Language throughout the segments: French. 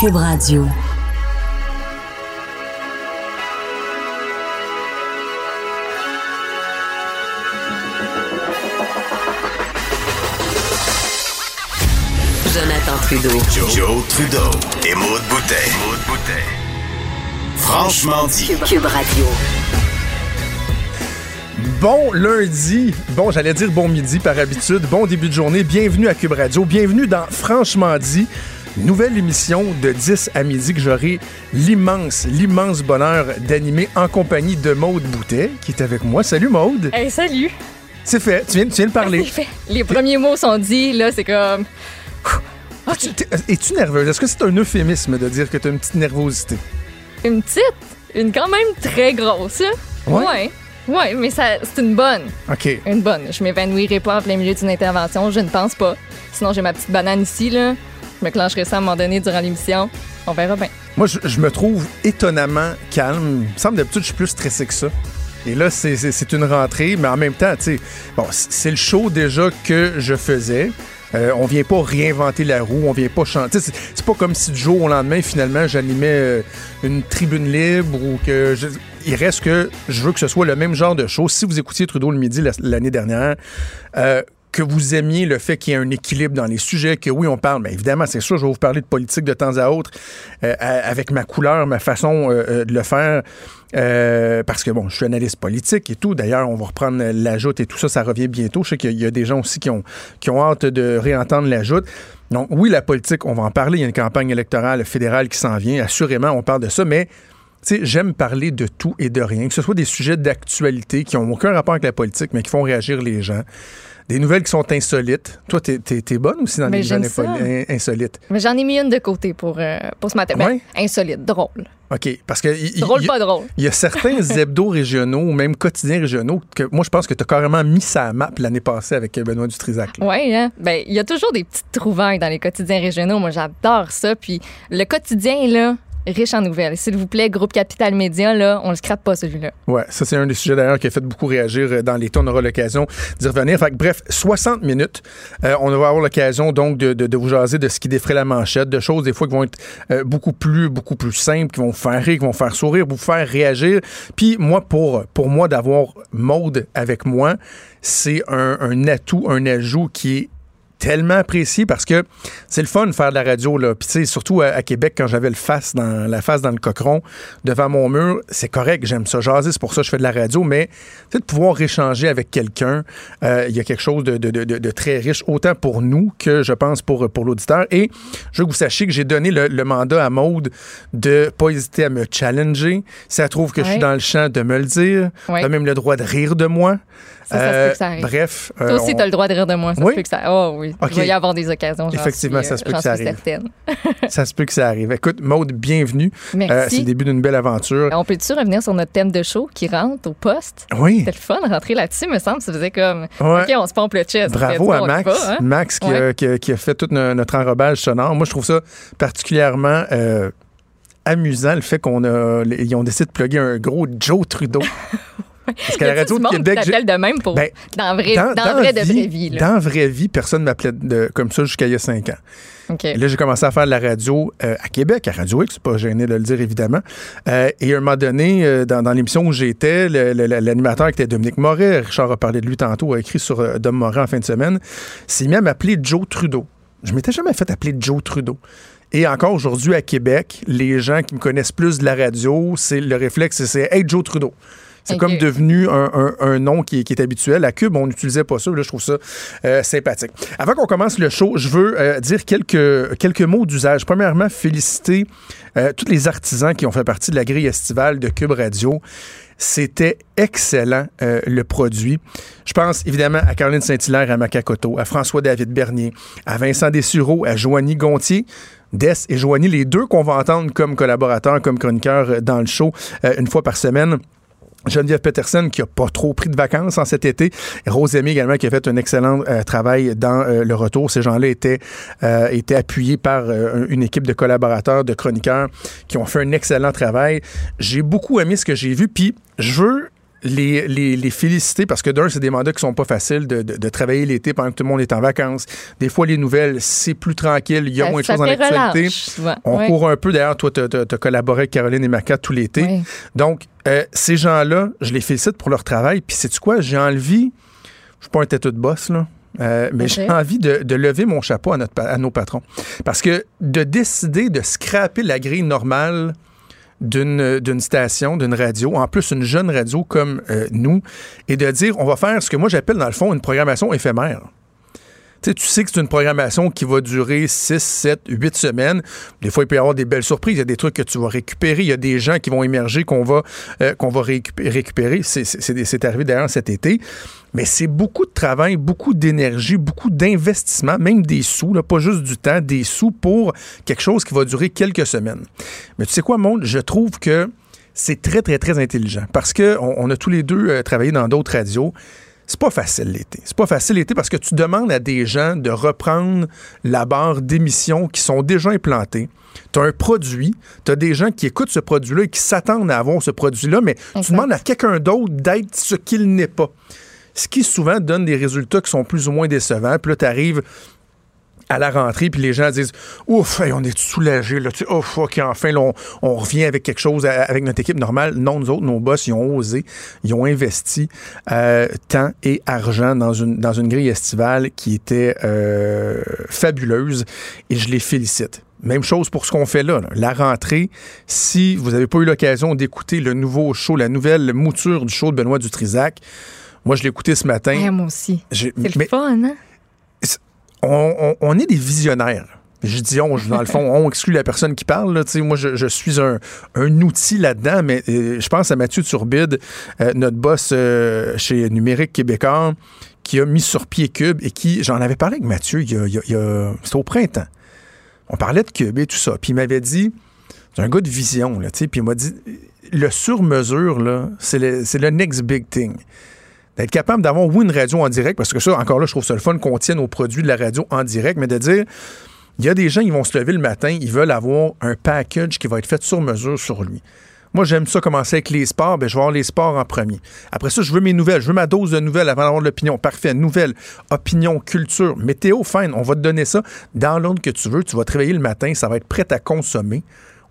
Cube Radio. Jonathan Trudeau. Joe, Trudeau et Maude Boutet. Franchement dit. Cube Radio. Bon lundi, bon j'allais dire bon midi par habitude, bon début de journée, bienvenue à Cube Radio, bienvenue dans Franchement dit, nouvelle émission de 10 à midi que j'aurai l'immense, l'immense bonheur d'animer en compagnie de Maude Boutet qui est avec moi. Salut Maude. Hey, salut! C'est fait, tu viens, tu viens de parler. C'est fait. Les premiers mots sont dits, là, c'est comme. Es-tu- t'es- Es-tu nerveuse? Est-ce que c'est un euphémisme de dire que tu as une petite nervosité? Une petite, une quand même très grosse. hein? Ouais? Ouais, Ouais, mais ça, c'est une bonne. OK. Une bonne. Je m'évanouirai pas en plein milieu d'une intervention, je ne pense pas. Sinon, j'ai ma petite banane ici, là. Je me clencherai ça à un moment donné durant l'émission. On verra bien. Moi, je, me trouve étonnamment calme. Il me semble d'habitude, je suis plus stressé que ça. Et là, c'est- une rentrée, mais en même temps, bon, c'est le show déjà que je faisais. Euh, on vient pas réinventer la roue, on vient pas chanter. C'est pas comme si du jour au lendemain, finalement, j'animais euh, une tribune libre ou que. je- il reste que je veux que ce soit le même genre de show. Si vous écoutiez Trudeau le midi la- l'année dernière, euh, que vous aimiez le fait qu'il y ait un équilibre dans les sujets, que oui, on parle, mais évidemment, c'est sûr, je vais vous parler de politique de temps à autre, euh, avec ma couleur, ma façon euh, euh, de le faire, parce que, bon, je suis analyste politique et tout. D'ailleurs, on va reprendre l'ajoute et tout ça, ça revient bientôt. Je sais qu'il y a des gens aussi qui ont, qui ont hâte de réentendre l'ajoute. Donc, oui, la politique, on va en parler. Il y a une campagne électorale fédérale qui s'en vient. Assurément, on parle de ça, mais tu sais, j'aime parler de tout et de rien, que ce soit des sujets d'actualité qui n'ont aucun rapport avec la politique, mais qui font réagir les gens. Des nouvelles qui sont insolites. Toi, t'es, bonne aussi dans Mais les nouvelles in- insolites. Mais j'en ai mis une de côté pour, euh, pour ce matin. Ben, insolite, drôle. OK. Parce que. Drôle, pas drôle. Il y a certains hebdos régionaux ou même quotidiens régionaux que moi, je pense que tu as carrément mis ça à map l'année passée avec Benoît Dutrisac. Oui, hein? Ben, il y a toujours des petites trouvailles dans les quotidiens régionaux. Moi, j'adore ça. Puis le quotidien, là, riche en nouvelles. S'il vous plaît, groupe Capital Média, là, on le scrape pas, celui-là. Ouais, ça c'est un des sujets d'ailleurs qui a fait beaucoup réagir euh, dans les temps. On aura l'occasion d'y revenir. Fait bref, 60 minutes. Euh, on va avoir l'occasion donc de vous jaser de ce qui défrait la manchette, de choses des fois qui vont être euh, beaucoup plus beaucoup plus simples, qui vont vous faire rire, qui vont vous faire sourire, vous faire réagir. Puis moi, pour, pour moi d'avoir Maude avec moi, c'est un, un atout, un ajout qui est tellement apprécié parce que c'est le fun de faire de la radio là. Puis tu sais surtout à, à Québec quand j'avais le face dans la face dans le cochon devant mon mur, c'est correct, j'aime ça jaser, c'est pour ça que je fais de la radio, mais de pouvoir échanger avec quelqu'un, euh, il y a quelque chose de, de- de- très riche autant pour nous que je pense pour pour l'auditeur et je veux que vous sachiez que j'ai donné le, le mandat à Maude de pas hésiter à me challenger, si elle trouve que je suis dans le champ de me le dire, Ouais. a même le droit de rire de moi. Ça, ça se Euh, peut que ça arrive. bref, Toi euh, aussi, on- tu as le droit de rire de moi. Ça Oui? se peut que ça. Oh oui. Il va y avoir des occasions. Effectivement, suis, ça se peut euh, que ça arrive. Ça se peut que ça arrive. Écoute, Maude, bienvenue. Merci. Euh, c'est le début d'une belle aventure. On peut-tu revenir sur notre thème de show qui rentre au poste? Oui. C'était le fun de rentrer là-dessus, me semble. Ça faisait comme. Ouais. OK, on se pompe le chest. Bravo à on Max. hein? Max qui, a, Ouais. qui a- qui a fait tout no- notre enrobage sonore. Moi, je trouve ça particulièrement euh, amusant, le fait qu'on a. Ils ont décidé de plugger un gros Joe Trudeau. Parce qu'à la radio de Québec. t'appelle de même pour. Ben, dans vrai, dans, vrai de vraie vie. Là? Dans la vraie vie, personne ne m'appelait de- comme ça jusqu'à il y a cinq ans. OK. Et là, j'ai commencé à faire de la radio euh, à Québec, à Radio X, pas gêné de le dire évidemment. Euh, et à un moment donné, euh, dans, dans l'émission où j'étais, l'animateur qui était Dominique Moret, Richard a parlé de lui tantôt, a écrit sur Dom Moret en fin de semaine, s'est mis à m'appeler Joe Trudeau. Je m'étais jamais fait appeler Joe Trudeau. Et encore aujourd'hui à Québec, les gens qui me connaissent plus de la radio, c'est le réflexe, c'est Hey Joe Trudeau. C'est comme devenu un, un- un nom qui, est- qui est habituel. À Cube, on n'utilisait pas ça. Là, je trouve ça euh, sympathique. Avant qu'on commence le show, je veux euh, dire quelques, quelques mots d'usage. Premièrement, féliciter euh, tous les artisans qui ont fait partie de la grille estivale de Cube Radio. C'était excellent, euh, le produit. Je pense évidemment à Caroline Saint-Hilaire, à Macacoto, à François-David Bernier, à Vincent Dessureau, à Joanie Gontier. Des et Joanie, les deux qu'on va entendre comme collaborateurs, comme chroniqueurs dans le show euh, une fois par semaine. Geneviève Peterson qui a pas trop pris de vacances en cet été. Rose Aimé également qui a fait un excellent euh, travail dans euh, le retour. Ces gens-là étaient, euh, étaient appuyés par une équipe de collaborateurs, de chroniqueurs qui ont fait un excellent travail. J'ai beaucoup aimé ce que j'ai vu. Puis je veux les, les, les féliciter parce que d'un, c'est des mandats qui sont pas faciles de, de, de travailler l'été pendant que tout le monde est en vacances. Des fois, les nouvelles, c'est plus tranquille, il y a Ça- moins de choses en fait actualité. relâche, souvent. On Ouais. court un peu. D'ailleurs, toi, tu as, collaboré avec Caroline et Maca tout l'été. Donc, euh, ces gens-là, je les félicite pour leur travail. Puis, sais-tu quoi? J'ai envie, je suis pas un têteux de boss, là. euh, mais j'ai envie de, de lever mon chapeau à, notre, à nos patrons. Parce que de décider de scraper la grille normale d'une d'une station, d'une radio, en plus une jeune radio comme euh, nous, et de dire on va faire ce que moi j'appelle dans le fond une programmation éphémère. Tu sais, que c'est une programmation qui va durer 6, 7, 8 semaines. Des fois, il peut y avoir des belles surprises. Il y a des trucs que tu vas récupérer. Il y a des gens qui vont émerger qu'on va, euh, qu'on va récupé- récupérer. C'est arrivé d'ailleurs cet été. Mais c'est beaucoup de travail, beaucoup d'énergie, beaucoup d'investissement, même des sous, là, pas juste du temps, des sous pour quelque chose qui va durer quelques semaines. Mais tu sais quoi, Monde? Je trouve que c'est très, très, très intelligent parce qu'on on a tous les deux euh, travaillé dans d'autres radios. C'est pas facile l'été. C'est pas facile l'été parce que tu demandes à des gens de reprendre la barre d'émissions qui sont déjà implantées. Tu as un produit, tu as des gens qui écoutent ce produit-là et qui s'attendent à avoir ce produit-là, mais tu demandes à quelqu'un d'autre d'être ce qu'il n'est pas. Ce qui souvent donne des résultats qui sont plus ou moins décevants. Puis là, tu arrives à la rentrée, puis les gens disent Ouf, on est soulagés, là, tu ouf, enfin, on, revient avec quelque chose avec notre équipe normale. Non, nous autres, nos boss, ils ont osé, ils ont investi euh, temps et argent dans une, dans une grille estivale qui était euh, fabuleuse et je les félicite. Même chose pour ce qu'on fait là, là. La rentrée, si vous n'avez pas eu l'occasion d'écouter le nouveau show, la nouvelle mouture du show de Benoît Dutrisac, moi, je l'ai écouté ce matin. Ouais, moi aussi. C'est mais- le fun, hein? on, on- on est des visionnaires. Je dis on, dans le fond, on exclut la personne qui parle. là. Moi, je, je suis un, un outil là-dedans, mais euh, je pense à Mathieu Turbide, euh, notre boss euh, chez Numérique Québécois, qui a mis sur pied Cube et qui, j'en avais parlé avec Mathieu, il y a, il il c'était au printemps. On parlait de Cube et tout ça. Puis il m'avait dit, c'est un gars de vision, là, tu sais, puis il m'a dit, le sur-mesure, là, c'est le, c'est le next big thing d'être capable d'avoir, oui, une radio en direct, parce que ça, encore là, je trouve ça le fun qu'on tienne aux produits de la radio en direct, mais de dire, il y a des gens qui vont se lever le matin, ils veulent avoir un package qui va être fait sur mesure sur lui. Moi, j'aime ça commencer avec les sports. Ben, je vais avoir les sports en premier. Après ça, je veux mes nouvelles. Je veux ma dose de nouvelles avant d'avoir l'opinion. Parfait. Nouvelles, opinion, culture, météo, fine. On va te donner ça dans l'ordre que tu veux. Tu vas te réveiller le matin. Ça va être prêt à consommer.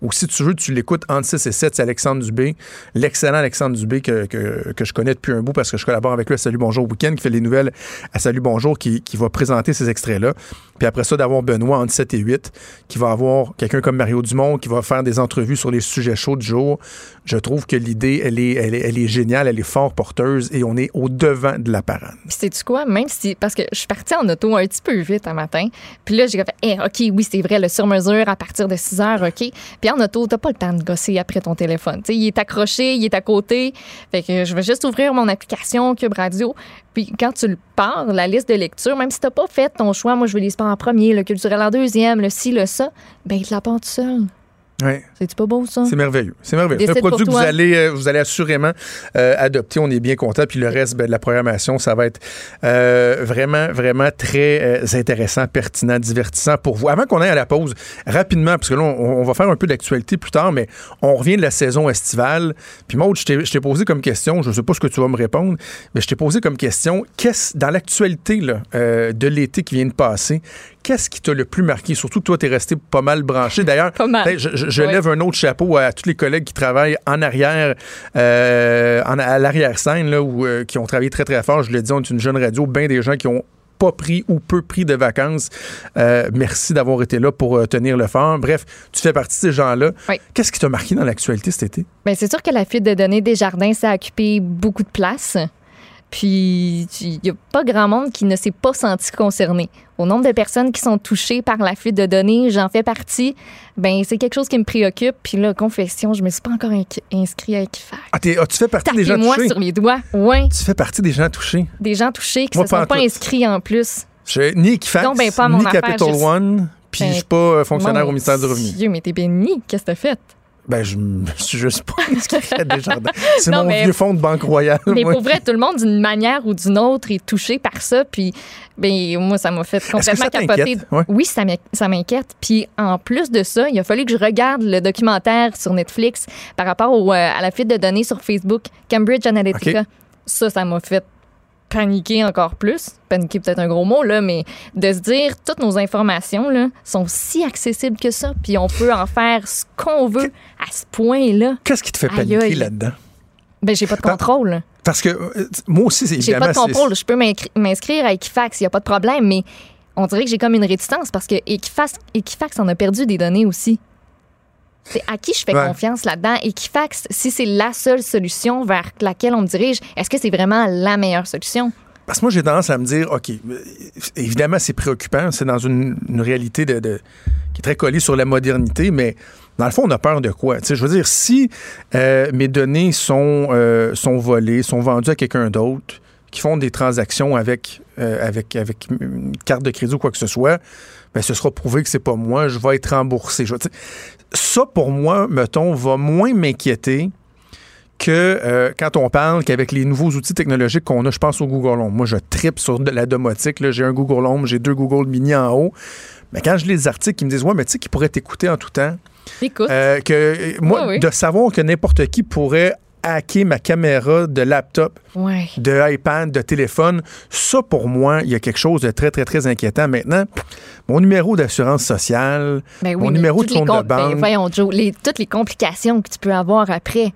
Ou si tu veux, tu l'écoutes entre 6 et 7, c'est Alexandre Dubé, l'excellent Alexandre Dubé que, que, que je connais depuis un bout parce que je collabore avec lui à Salut Bonjour Week-end, qui fait les nouvelles à Salut Bonjour, qui, qui va présenter ces extraits-là. Puis après ça, d'avoir Benoît entre 7 et 8, qui va avoir quelqu'un comme Mario Dumont, qui va faire des entrevues sur les sujets chauds du jour. Je trouve que l'idée, elle est, elle, est, elle est géniale, elle est fort porteuse et on est au devant de la parade. Sais-tu quoi? Même si. Parce que je suis partie en auto un petit peu vite un matin. Puis là, j'ai fait, Eh, OK, oui, c'est vrai, le sur-mesure à partir de 6 heures, OK. En auto, t'as pas le temps de gosser après ton téléphone. Il est accroché, il est à côté. Fait que je vais juste ouvrir mon application Cube Radio. Puis quand tu le pars, la liste de lecture, même si t'as pas fait ton choix, moi, je veux les en premier, le culturel en deuxième, le ci, le ça, ben, il te la part tout seul. Ouais. C'est-tu pas beau, ça? C'est merveilleux. C'est merveilleux. C'est un produit que vous allez, euh, vous allez assurément euh, adopter. On est bien content. Puis le reste ben, de la programmation, ça va être euh, vraiment, vraiment très euh, intéressant, pertinent, divertissant pour vous. Avant qu'on aille à la pause, rapidement, parce que là, on, on va faire un peu d'actualité plus tard, mais on revient de la saison estivale. Puis Maud, je t'ai posé comme question, je ne sais pas ce que tu vas me répondre, mais je t'ai posé comme question, qu'est-ce, dans l'actualité de l'été qui vient de passer, qu'est-ce qui t'a le plus marqué? Surtout que toi, tu es resté pas mal branché. D'ailleurs, je, je- je Oui. lève un autre chapeau à tous les collègues qui travaillent en arrière, euh, en- à l'arrière-scène, où, euh, qui ont travaillé très, très fort. Je l'ai dit, on est une jeune radio, bien des gens qui ont pas pris ou peu pris de vacances. Euh, merci d'avoir été là pour euh, tenir le fort. Bref, tu fais partie de ces gens-là. Oui. Qu'est-ce qui t'a marqué dans l'actualité cet été? Bien, c'est sûr que la fuite de données des jardins, ça a occupé beaucoup de place. Puis, il n'y a pas grand monde qui ne s'est pas senti concerné. Au nombre de personnes qui sont touchées par la fuite de données, j'en fais partie. Ben, c'est quelque chose qui me préoccupe. Puis là, confession, je me suis pas encore inqui- inscrit à Equifax. Ah, ah, tu fais partie des gens touchés? sur les doigts. Oui, Tu fais partie des gens touchés. des gens touchés qui Moi, ne se sont pas tout. inscrits en plus. Je, ni Equifax, Donc, ben, pas mon ni affaire, Capital je- One, puis Ben, je suis pas euh, fonctionnaire au ministère du Revenu. Dieu, mais t'es béni. Qu'est-ce que t'as fait? Ben, je me suis juste pas inscrit à Desjardins. C'est mon mais- vieux fonds de Banque Royale. Mais moi. pour vrai, tout le monde, d'une manière ou d'une autre, est touché par ça. Puis, ben, moi, ça m'a fait complètement capoter. Ouais. Oui, ça m'in- ça m'inquiète. Puis, en plus de ça, il a fallu que je regarde le documentaire sur Netflix par rapport au, euh, à la fuite de données sur Facebook, Cambridge Analytica. Ça, ça m'a fait paniquer encore plus. Paniquer, peut-être un gros mot, là, mais de se dire toutes nos informations là, sont si accessibles que ça. Puis, on peut en faire ce qu'on veut à ce point-là. Qu'est-ce qui te fait paniquer aïe. là-dedans? Ben, j'ai pas de contrôle. Parce que euh, moi aussi, c'est J'ai évidemment. pas de contrôle. Je peux m'inscri- m'inscrire à Equifax, il n'y a pas de problème, mais on dirait que j'ai comme une réticence parce que Equifax, Equifax en a perdu des données aussi. C'est à qui je fais Ouais. confiance là-dedans? Equifax, si c'est la seule solution vers laquelle on me dirige, est-ce que c'est vraiment la meilleure solution? Parce que moi, j'ai tendance à me dire, OK, évidemment, c'est préoccupant. C'est dans une, une réalité de, de- qui est très collée sur la modernité, mais dans le fond, on a peur de quoi? Je veux dire, si euh, mes données sont, euh, sont volées, sont vendues à quelqu'un d'autre, qui font des transactions avec, euh, avec, avec une carte de crédit ou quoi que ce soit, ben, ce sera prouvé que c'est pas moi, je vais être remboursé. Je ça, pour moi, mettons, va moins m'inquiéter que euh, quand on parle qu'avec les nouveaux outils technologiques qu'on a, je pense au Google Home. Moi, je tripe sur de la domotique. J'ai un Google Home, j'ai deux Google Mini en haut. Mais quand je lis des articles qui me disent, ouais, mais tu sais, qui pourrait t'écouter en tout temps, Écoute, euh, que euh, moi, Oui, oui. de savoir que n'importe qui pourrait hacker ma caméra de laptop, ouais. de iPad, de téléphone, ça, pour moi, il y a quelque chose de très, très, très inquiétant. Maintenant, mon numéro d'assurance sociale, Ben oui, mon numéro de les compte de com- ben, banque. voyons, Joe, les- toutes les complications que tu peux avoir après.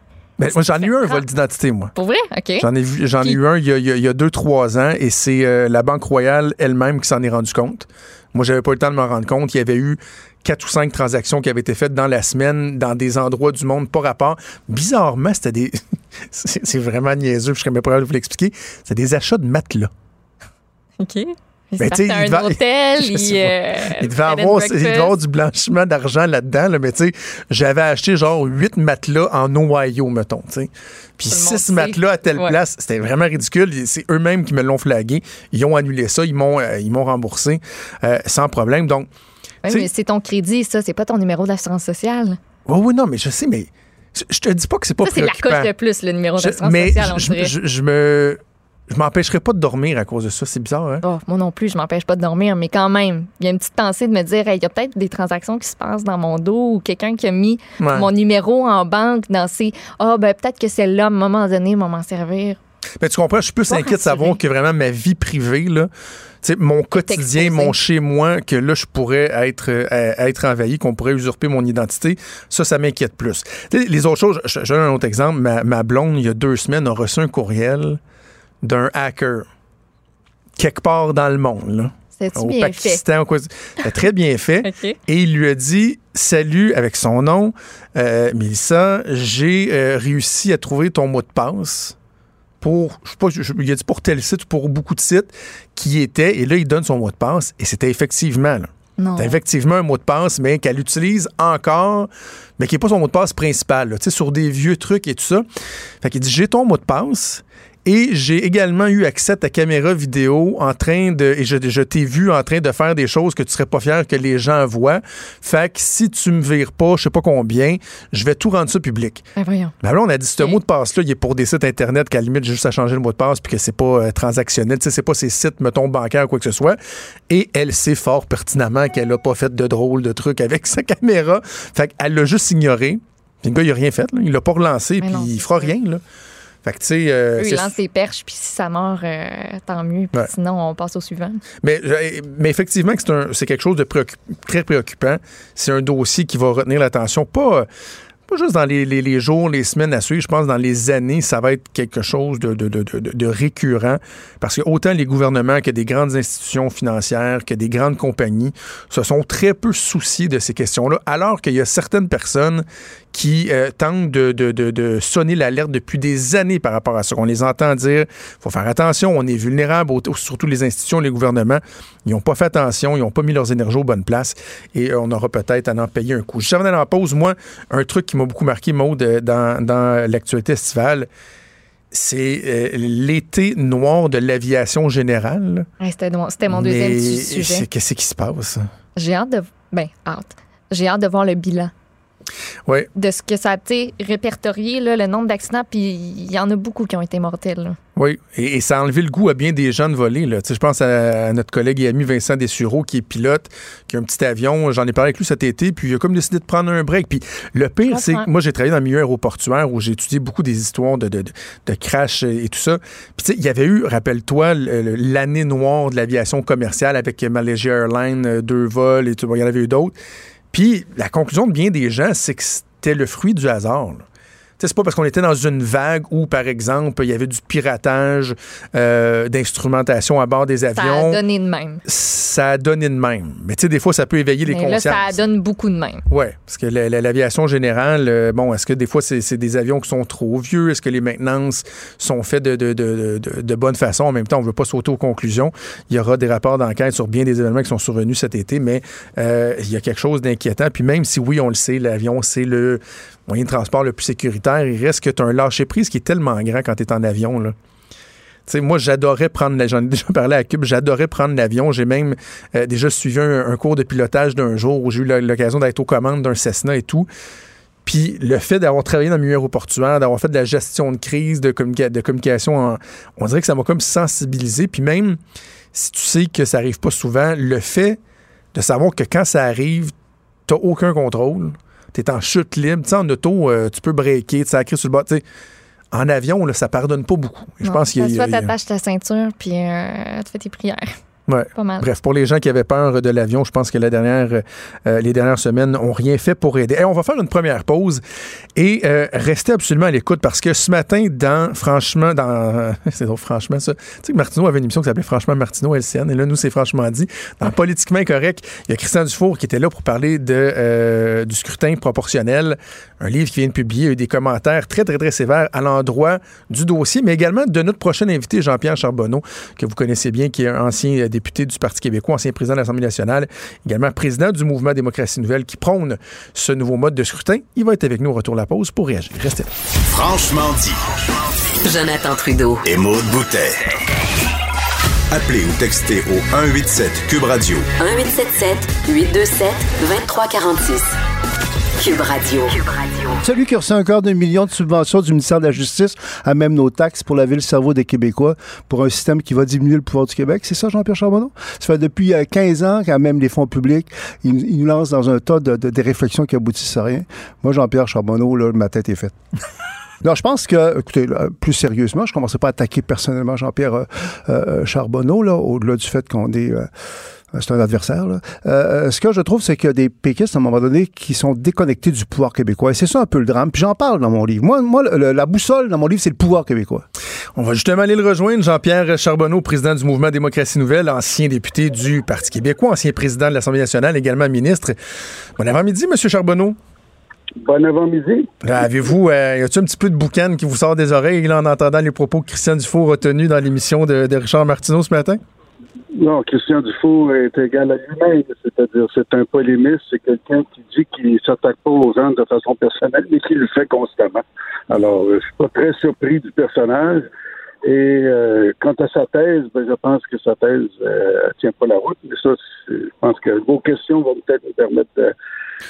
Ben, moi, j'en ai eu un vol d'identité, moi. Pour vrai? OK. J'en ai, vu- j'en ai eu un il y a, il y a- deux, trois ans et c'est euh, la Banque Royale elle-même qui s'en est rendu compte. Moi, j'avais pas eu le temps de m'en rendre compte. Il y avait eu quatre ou cinq transactions qui avaient été faites dans la semaine dans des endroits du monde pas rapport. Bizarrement, c'était des. c'est c'est vraiment niaiseux, je serais même pas capable de vous l'expliquer. C'était des achats de matelas. OK. Il Ben, tu sais, à il un devait- hôtel. Il, euh, Il devait, avoir, il devait breakfast. avoir du blanchiment d'argent là-dedans, là, mais tu sais, j'avais acheté genre huit matelas en Ohio, mettons. Puis six matelas à telle Ouais. place, c'était vraiment ridicule. C'est eux-mêmes qui me l'ont flagué. Ils ont annulé ça, ils m'ont euh, m'ont remboursé euh, sans problème. Donc, Oui, mais c'est ton crédit, ça. C'est pas ton numéro d'assurance sociale. oui, oui, non, mais je sais, mais je- te dis pas que c'est pas Ça, c'est la coche de plus, le numéro d'assurance sociale, on je, dirait. je- je me... Je m'empêcherai pas de dormir à cause de ça. C'est bizarre, hein? Oh, moi non plus, je m'empêche pas de dormir, mais quand même, il y a une petite pensée de me dire, Hey, il y a peut-être des transactions qui se passent dans mon dos ou quelqu'un qui a mis Ouais. mon numéro en banque dans ses. Ah, ben peut-être que celle-là, à un moment donné, va m'en servir. Ben, tu comprends, je suis plus Pas inquiet de savoir que vraiment ma vie privée, là, mon quotidien, mon chez-moi, que là, je pourrais être, euh, être envahi, qu'on pourrait usurper mon identité, ça, ça m'inquiète plus. Les autres choses, je, je donne un autre exemple. Ma, ma blonde, il y a deux semaines, a reçu un courriel d'un hacker quelque part dans le monde, là, au bien fait? Pakistan. ou quoi. C'était très bien fait. Et il lui a dit Salut avec son nom, euh, Mélissa, j'ai euh, réussi à trouver ton mot de passe pour, je sais pas, je- il a dit pour tel site ou pour beaucoup de sites qui était, et là, il donne son mot de passe, et c'était effectivement, là. Effectivement un mot de passe, mais qu'elle utilise encore, mais qui n'est pas son mot de passe principal, là, tu sais, sur des vieux trucs et tout ça. Fait qu'il dit J'ai ton mot de passe. Et j'ai également eu accès à ta caméra vidéo en train de. Et je, je t'ai vu en train de faire des choses que tu serais pas fier que les gens voient. Fait que si tu me vires pas, je sais pas combien, je vais tout rendre ça public. Ben voyons. Ben là, on a dit ce mot de passe-là, il est pour des sites Internet qu'à la limite, j'ai juste à changer le mot de passe puis que c'est pas euh, transactionnel. Tu sais, c'est pas ces sites, mettons, bancaires ou quoi que ce soit. Et elle sait fort pertinemment qu'elle a pas fait de drôle de trucs avec sa caméra. Fait qu'elle l'a juste ignoré. Puis le gars, il a rien fait. Là. Il l'a pas relancé puis il fera rien. Là. Fait que, tu sais. euh, ils lancent des perches, puis si ça mord, euh, tant mieux. Puis Ouais. sinon, on passe au suivant. Mais, je- mais effectivement, c'est, un- c'est quelque chose de préoccup- très préoccupant. C'est un dossier qui va retenir l'attention, pas, pas juste dans les, les- les jours, les semaines à suivre. Je pense que dans les années, ça va être quelque chose de, de- de- de- de récurrent. Parce que autant les gouvernements que des grandes institutions financières, que des grandes compagnies se sont très peu souciés de ces questions-là, alors qu'il y a certaines personnes qui euh, tentent de, de- de- de sonner l'alerte depuis des années par rapport à ça. On les entend dire, faut faire attention, on est vulnérable, surtout les institutions, les gouvernements. Ils n'ont pas fait attention, ils n'ont pas mis leurs énergies aux bonnes places et euh, on aura peut-être à en payer un coup. Avant d'aller en pause, moi, un truc qui m'a beaucoup marqué, Maude, euh, dans, dans l'actualité estivale, c'est euh, l'été noir de l'aviation générale. C'était mon, deuxième Mais sujet. Qu'est-ce qui se passe? J'ai hâte de. Ben, hâte. J'ai hâte de voir le bilan Ouais. de ce que ça a été répertorié, là, le nombre d'accidents, puis il y en a beaucoup qui ont été mortels. là. Oui, et, et ça a enlevé le goût à bien des gens de voler. Là. Je pense à, à notre collègue et ami Vincent Dessureau, qui est pilote, qui a un petit avion. J'en ai parlé avec lui cet été, puis il a comme décidé de prendre un break. Puis le pire, c'est que moi, j'ai travaillé dans le milieu aéroportuaire où j'ai étudié beaucoup des histoires de, de, de, de crash et tout ça. Puis tu sais, il y avait eu, rappelle-toi, le- le- l'année noire de l'aviation commerciale avec Malaysia Airlines, euh, deux vols et tout. Bon, il y en avait eu d'autres. Puis la conclusion de bien des gens, c'est que c'était le fruit du hasard. C'est pas parce qu'on était dans une vague où, par exemple, il y avait du piratage euh, d'instrumentation à bord des Ça avions. a donné de même. Ça a donné de même. Mais tu sais, des fois, ça peut éveiller les Mais là, consciences. ça donne beaucoup de même. Oui, parce que la- la- l'aviation générale, euh, bon, est-ce que des fois, c'est des avions qui sont trop vieux? Est-ce que les maintenances sont faites de, de, de, de, de bonne façon? En même temps, on ne veut pas sauter aux conclusions. Il y aura des rapports d'enquête sur bien des événements qui sont survenus cet été, mais euh, il y a quelque chose d'inquiétant. Puis même si, oui, on le sait, l'avion, c'est le moyen de transport le plus sécuritaire, il reste que tu as un lâcher-prise qui est tellement grand quand tu es en avion, là. Moi, j'adorais prendre, la- j'en ai déjà parlé à Cube, j'adorais prendre l'avion. J'ai même euh, déjà suivi un, cours de pilotage d'un jour où j'ai eu l'occasion d'être aux commandes d'un Cessna et tout. Puis le fait d'avoir travaillé dans le milieu aéroportuaire, d'avoir fait de la gestion de crise, de, communica- de communication, on dirait que ça m'a comme sensibilisé. Puis même si tu sais que ça arrive pas souvent, le fait de savoir que quand ça arrive, t'as aucun contrôle, t'es en chute libre. Tu sais, en auto, euh, tu peux breaker, tu sacrer sur le bas. Tu sais, en avion, là, ça pardonne pas beaucoup. Je pense qu'il y a- Soit t'attaches ta ceinture, puis euh, tu fais tes prières. Ouais. Pas mal. Bref, pour les gens qui avaient peur de l'avion, je pense que la dernière, euh, les dernières semaines n'ont rien fait pour aider. Hey, on va faire une première pause et euh, restez absolument à l'écoute parce que ce matin, dans Franchement, dans c'est drôle, franchement ça. Tu sais que Martineau avait une émission qui s'appelait Franchement Martineau LCN et là, nous, c'est franchement dit. Dans Politiquement Incorrect, il y a Christian Dufour qui était là pour parler de, euh, du scrutin proportionnel, un livre qui vient de publier, il y a eu des commentaires très, très, très sévères à l'endroit du dossier, mais également de notre prochain invité, Jean-Pierre Charbonneau, que vous connaissez bien, qui est un ancien député du Parti québécois, ancien président de l'Assemblée nationale, également président du mouvement Démocratie Nouvelle qui prône ce nouveau mode de scrutin. Il va être avec nous au retour de la pause pour réagir. Restez là. Franchement dit. Jonathan Trudeau. Et Maude Boutet. Appelez ou textez au 187 Cube Radio 1877 827 2346. Cube Radio. Celui qui a reçu un quart de million de subventions du ministère de la Justice à même nos taxes pour laver le cerveau des Québécois pour un système qui va diminuer le pouvoir du Québec. C'est ça, Jean-Pierre Charbonneau? Ça fait depuis euh, 15 ans quand même les fonds publics, ils, nous lancent dans un tas de, réflexions qui aboutissent à rien. Moi, Jean-Pierre Charbonneau, là, ma tête est faite. Non, je pense que, écoutez, plus sérieusement, je commençais pas à attaquer personnellement Jean-Pierre euh, euh, Charbonneau, là, au-delà du fait qu'on est... euh, c'est un adversaire. Là. Euh, ce que je trouve, c'est qu'il y a des péquistes, à un moment donné, qui sont déconnectés du pouvoir québécois. Et c'est ça un peu le drame. Puis j'en parle dans mon livre. Moi, moi le- la boussole dans mon livre, c'est le pouvoir québécois. On va justement aller le rejoindre, Jean-Pierre Charbonneau, président du mouvement Démocratie Nouvelle, ancien député du Parti québécois, ancien président de l'Assemblée nationale, également ministre. Bon avant-midi, Monsieur Charbonneau. Bon avant-midi. Là, Avez-vous, euh, y a-t-il un petit peu de boucan qui vous sort des oreilles là, en entendant les propos que Christian Dufour a tenus dans l'émission de, de Richard Martineau ce matin? Non, Christian Dufour est égal à lui-même, c'est-à-dire c'est un polémiste, c'est quelqu'un qui dit qu'il s'attaque pas aux gens de façon personnelle, mais qui le fait constamment. Alors, euh, je suis pas très surpris du personnage. Et euh, quant à sa thèse, ben, je pense que sa thèse euh, tient pas la route. Mais ça, je pense que vos questions vont peut-être nous permettre de,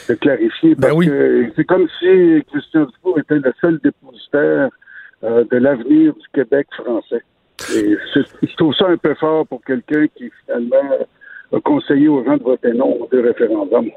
de clarifier. Ben oui. que c'est comme si Christian Dufour était le seul dépositaire euh, de l'avenir du Québec français. Et je trouve ça un peu fort pour quelqu'un qui finalement a conseillé aux gens de voter non au deux référendums.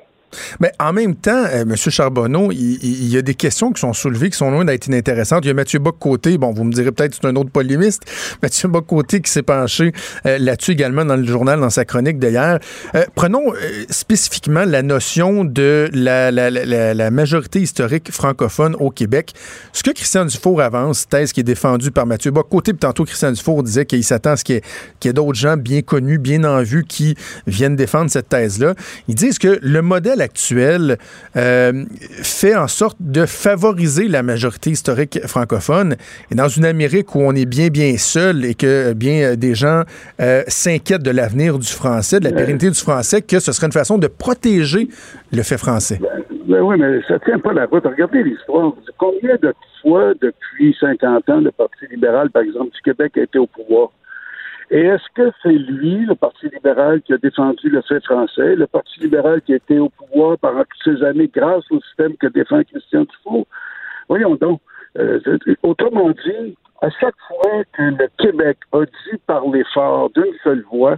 Mais en même temps, euh, M. Charbonneau, il, y a des questions qui sont soulevées qui sont loin d'être inintéressantes. Il y a Mathieu Bock-Côté, bon, vous me direz peut-être c'est un autre polémiste, Mathieu Bock-Côté qui s'est penché euh, là-dessus également dans le journal, dans sa chronique d'hier. Euh, prenons euh, spécifiquement la notion de la, majorité historique francophone au Québec. Ce que Christian Dufour avance, thèse qui est défendue par Mathieu Bock-Côté, puis tantôt Christian Dufour disait qu'il s'attend à ce qu'il y ait, ait d'autres gens bien connus, bien en vue qui viennent défendre cette thèse-là. Ils disent que le modèle euh, fait en sorte de favoriser la majorité historique francophone. Et dans une Amérique où on est bien, bien seul et que bien euh, des gens euh, s'inquiètent de l'avenir du français, de la pérennité du français, que ce serait une façon de protéger le fait français. Ben oui, mais ça tient pas la route. Regardez l'histoire. Combien de fois depuis 50 ans le Parti libéral, par exemple, du Québec a été au pouvoir? Et est-ce que c'est lui, le Parti libéral, qui a défendu le fait français, le Parti libéral qui a été au pouvoir pendant toutes ces années grâce au système que défend Christian Dufault? Voyons donc. Euh, autrement dit, à chaque fois que le Québec a dit parler fort d'une seule voix,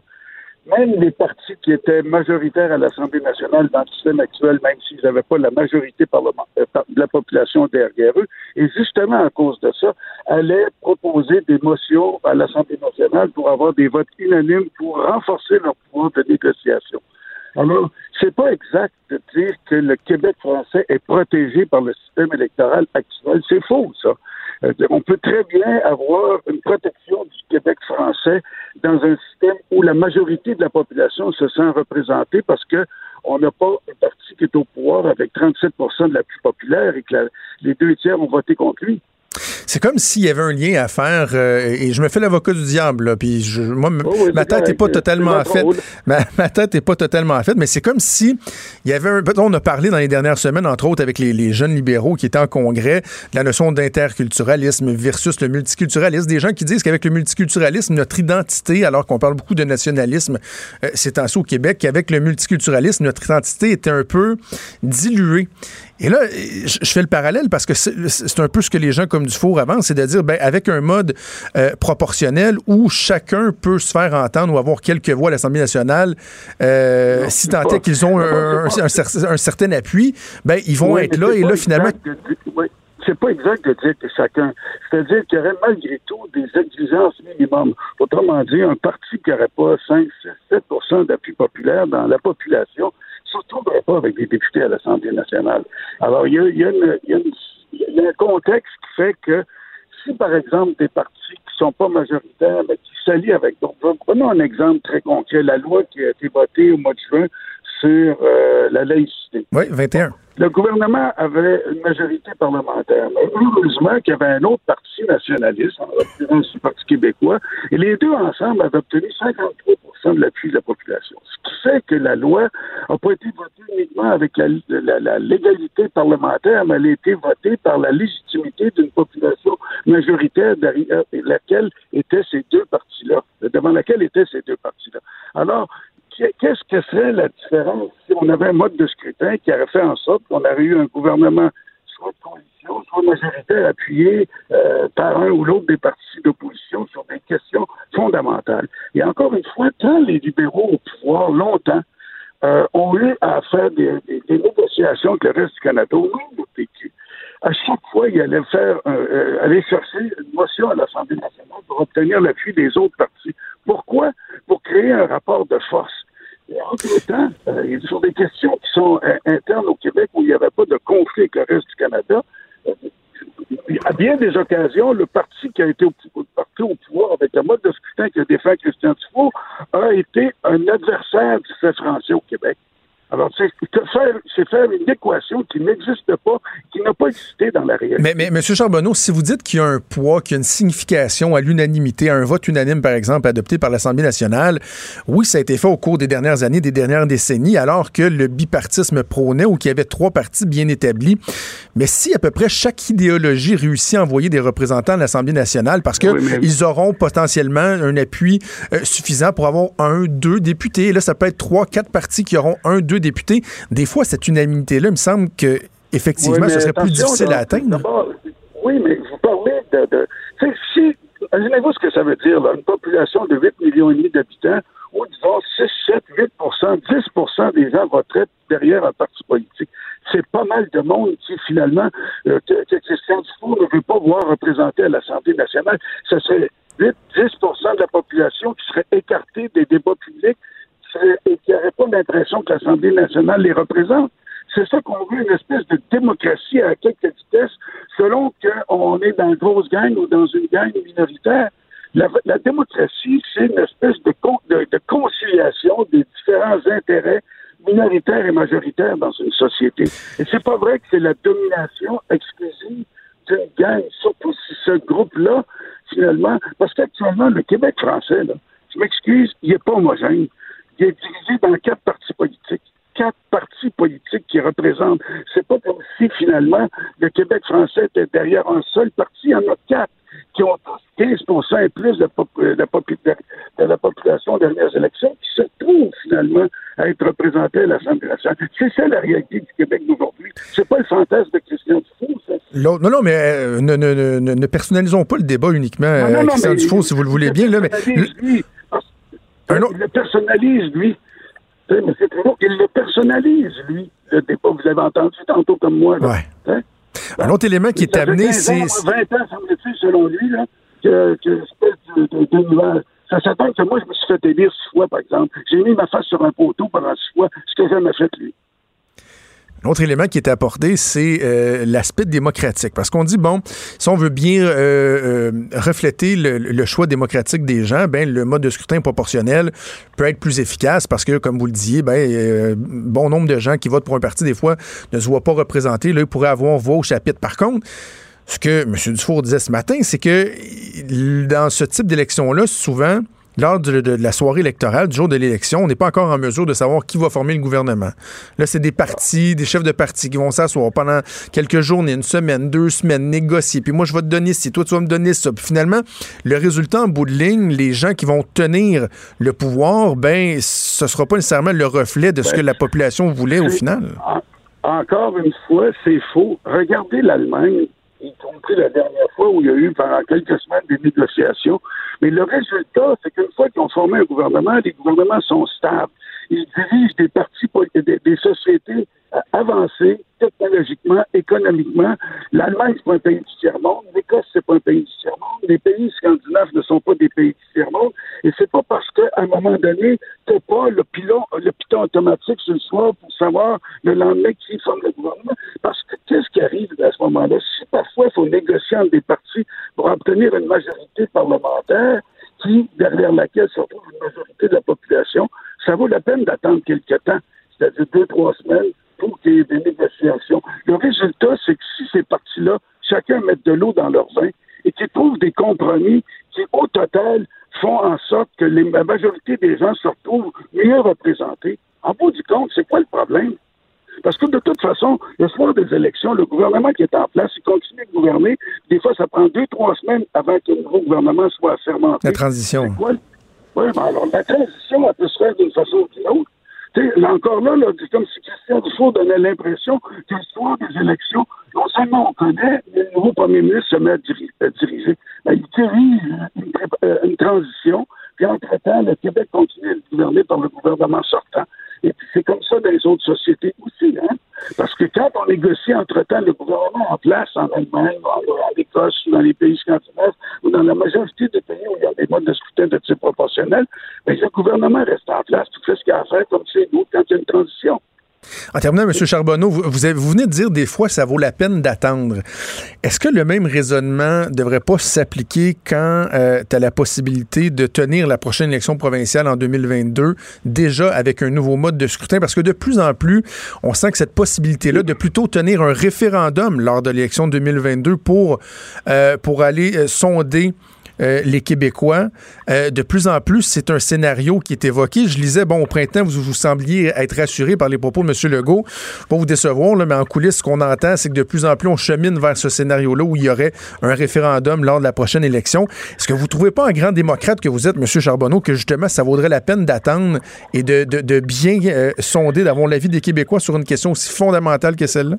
même les partis qui étaient majoritaires à l'Assemblée nationale dans le système actuel, même s'ils n'avaient pas la majorité euh, de la population derrière eux, et justement à cause de ça, allaient proposer des motions à l'Assemblée nationale pour avoir des votes unanimes pour renforcer leur pouvoir de négociation. Alors, c'est pas exact de dire que le Québec français est protégé par le système électoral actuel. C'est faux, ça. Euh, on peut très bien avoir une protection du Québec français dans un système où la majorité de la population se sent représentée parce que on n'a pas un parti qui est au pouvoir avec 37% de la plus populaire et que les deux tiers ont voté contre lui. C'est comme s'il y avait un lien à faire, euh, et je me fais l'avocat du diable, puis je, moi, oh ma tête n'est pas totalement faite. Ma, ma, tête n'est pas totalement faite, mais c'est comme si il y avait un. On a parlé dans les dernières semaines, entre autres, avec les, jeunes libéraux qui étaient en congrès, de la notion d'interculturalisme versus le multiculturalisme. Des gens qui disent qu'avec le multiculturalisme, notre identité, alors qu'on parle beaucoup de nationalisme, euh, c'est ainsi au Québec, qu'avec le multiculturalisme, notre identité était un peu diluée. Et là, je fais le parallèle parce que c'est un peu ce que les gens comme Dufour avancent, c'est de dire, ben, avec un mode euh, proportionnel où chacun peut se faire entendre ou avoir quelques voix à l'Assemblée nationale, euh, si tant est qu'ils ont un, certain appui, ben, ils vont être là et là, finalement... c'est pas exact de dire que chacun. C'est-à-dire qu'il y aurait malgré tout des exigences minimum. Autrement dit, un parti qui n'aurait pas 5, 7% d'appui populaire dans la population se pas avec des députés à l'Assemblée nationale. Alors, il y a un contexte qui fait que si, par exemple, des partis qui sont pas majoritaires, mais qui s'allient avec d'autres, prenons un exemple très concret, la loi qui a été votée au mois de juin sur euh, la laïcité. Oui, 21 le gouvernement avait une majorité parlementaire. Mais heureusement qu'il y avait un autre parti nationaliste, en l'occurrence le Parti québécois, et les deux ensemble avaient obtenu 53 de l'appui de la population. Ce qui fait que la loi n'a pas été votée uniquement avec la, légalité parlementaire, mais elle a été votée par la légitimité d'une population majoritaire derrière laquelle étaient ces deux partis-là, devant laquelle étaient ces deux partis-là. Alors, qu'est-ce que serait la différence? Si on avait un mode de scrutin qui aurait fait en sorte qu'on aurait eu un gouvernement soit de coalition, soit majoritaire appuyé euh, par un ou l'autre des partis d'opposition sur des questions fondamentales. Et encore une fois, tant les libéraux au pouvoir longtemps euh, ont eu à faire des, négociations avec le reste du Canada, au nom PQ, à chaque fois, ils allaient faire, euh, aller chercher une motion à l'Assemblée nationale pour obtenir l'appui des autres partis. Pourquoi? Pour créer un rapport de force. Et entre-temps, euh, sur des questions qui sont euh, internes au Québec où il n'y avait pas de conflit avec le reste du Canada, euh, à bien des occasions, le parti qui a été au, parti au pouvoir avec le mode de scrutin que défend Christian Dufault a été un adversaire du fait français au Québec. Alors, c'est faire, faire une équation qui n'existe pas, qui n'a pas existé dans la réalité. Mais, mais M. Charbonneau, si vous dites qu'il y a un poids, qu'il y a une signification à l'unanimité, à un vote unanime, par exemple, adopté par l'Assemblée nationale, oui, ça a été fait au cours des dernières années, des dernières décennies, alors que le bipartisme prônait ou qu'il y avait trois partis bien établis. Mais si à peu près chaque idéologie réussit à envoyer des représentants à l'Assemblée nationale, parce qu'ils auront potentiellement un appui euh, suffisant pour avoir un, deux députés, là, ça peut être trois, quatre partis qui auront un, deux députés. Des fois, cette unanimité-là, il me semble que effectivement, ce serait plus difficile à atteindre. Oui, mais vous parlez de. de si, imaginez-vous ce que ça veut dire, là, une population de 8 millions et demi d'habitants, où disons 6, 7, 8 10 des gens voteraient derrière un parti politique. C'est pas mal de monde qui, finalement, euh, que, que Christian Dufour ne veut pas voir représenter à l'Assemblée nationale. Ce serait 8, 10 de la population qui serait écartée des débats publics et qui n'aurait pas l'impression que l'Assemblée nationale les représente. C'est ça qu'on veut, une espèce de démocratie à quelques vitesses, selon qu'on est dans une grosse gang ou dans une gang minoritaire. La, démocratie, c'est une espèce de, de, conciliation des différents intérêts minoritaires et majoritaires dans une société. Et c'est pas vrai que c'est la domination exclusive d'une gang, surtout si ce groupe-là, finalement, parce qu'actuellement, le Québec français, je m'excuse, il n'est pas homogène il est divisé dans quatre partis politiques. quatre partis politiques qui représentent. C'est pas comme si finalement le Québec français était derrière un seul parti. Il y en a quatre qui ont 15% et plus de, de, la population aux dernières élections qui se trouvent finalement à être représentés à l'Assemblée nationale. C'est ça la réalité du Québec d'aujourd'hui. C'est pas le fantasme de Christian Dufault, ça. Non, non, mais euh, ne, ne, ne, personnalisons pas le débat uniquement à euh, Christian Dufault, si vous le voulez bien. Là, mais, lui, il le personnalise, lui. Mais c'est toujours qu'il le personnalise, lui, le débat. Vous avez entendu tantôt comme moi. Là. Ouais. Hein? Un autre élément qui est amené, c'est. 20 ans, semble-t-il, selon lui, là, que, que de Ça s'attend que moi, je me suis fait élire six fois, par exemple. J'ai mis ma face sur un poteau pendant six fois, ce que jamais fait, lui. Un autre élément qui est apporté, c'est euh, l'aspect démocratique. Parce qu'on dit, bon, si on veut bien euh, euh, refléter le, choix démocratique des gens, ben, le mode de scrutin proportionnel peut être plus efficace parce que, comme vous le disiez, ben, bon nombre de gens qui votent pour un parti, des fois, ne se voient pas représentés. Là, ils pourraient avoir voix au chapitre. Par contre, ce que M. Dufour disait ce matin, c'est que dans ce type d'élection-là, souvent, lors de, la soirée électorale, du jour de l'élection, on n'est pas encore en mesure de savoir qui va former le gouvernement. Là, c'est des partis, des chefs de partis qui vont s'asseoir pendant quelques journées, une semaine, deux semaines, négocier. Puis moi, je vais te donner ci, toi, tu vas me donner ça. Puis finalement, le résultat en bout de ligne, les gens qui vont tenir le pouvoir, ben, ce sera pas nécessairement le reflet de ce que la population voulait au final. Encore une fois, c'est faux. Regardez l'Allemagne y compris la dernière fois où il y a eu pendant quelques semaines des négociations. Mais le résultat, c'est qu'une fois qu'ils ont un gouvernement, les gouvernements sont stables. Ils dirigent des partis, des, des sociétés euh, avancées technologiquement, économiquement. L'Allemagne, c'est pas un pays du tiers-monde. L'Écosse, c'est pas un pays du tiers-monde. Les pays scandinaves ne sont pas des pays du tiers-monde. Et c'est pas parce qu'à un moment donné, t'as pas le pilon, le piton automatique ce soir pour savoir le lendemain qui forme le gouvernement. Parce que qu'est-ce qui arrive à ce moment-là? Si parfois il faut négocier entre des partis pour obtenir une majorité parlementaire, qui, derrière laquelle se retrouve une majorité de la population, ça vaut la peine d'attendre quelques temps, c'est-à-dire deux, trois semaines, pour qu'il y ait des négociations. Le résultat, c'est que si ces partis-là, chacun met de l'eau dans leur vin et qu'ils trouvent des compromis qui, au total, font en sorte que la majorité des gens se retrouvent mieux représentés, en bout du compte, c'est quoi le problème? Parce que de toute façon, le soir des élections, le gouvernement qui est en place, il continue de gouverner. Des fois, ça prend deux, trois semaines avant que le nouveau gouvernement soit assermenté. La transition. Oui, ben alors la transition, elle peut se faire d'une façon ou d'une autre encore là, là comme si Christian Dufault donnait l'impression que le soir des élections, non seulement on connaît, mais le nouveau premier ministre se met à, diriger. Ben, il dirige une, euh, une, transition, puis entre-temps, le Québec continue à être gouverné par le gouvernement sortant. C'est comme ça dans les autres sociétés aussi, hein? Parce que quand on négocie entre-temps le gouvernement en place en Allemagne, en, Écosse, dans les pays scandinaves, ou dans la majorité des pays où il y a des modes de scrutin de type proportionnel, bien, le gouvernement reste en place, tout fait ce qu'il a à faire comme c'est nous quand il y a une transition. En terminant, M. Charbonneau, vous, venez de dire des fois ça vaut la peine d'attendre. Est-ce que le même raisonnement ne devrait pas s'appliquer quand euh, tu as la possibilité de tenir la prochaine élection provinciale en 2022 déjà avec un nouveau mode de scrutin? Parce que de plus en plus, on sent que cette possibilité-là de plutôt tenir un référendum lors de l'élection 2022 pour, euh, pour aller euh, sonder euh, les Québécois. Euh, de plus en plus, c'est un scénario qui est évoqué. Je lisais, bon, au printemps, vous, vous sembliez être rassuré par les propos de M. Legault. Pas vous décevoir, mais en coulisses, ce qu'on entend, c'est que de plus en plus, on chemine vers ce scénario-là où il y aurait un référendum lors de la prochaine élection. Est-ce que vous ne trouvez pas, un grand démocrate que vous êtes, M. Charbonneau, que justement, ça vaudrait la peine d'attendre et de, bien euh, sonder, d'avoir l'avis des Québécois sur une question aussi fondamentale que celle-là?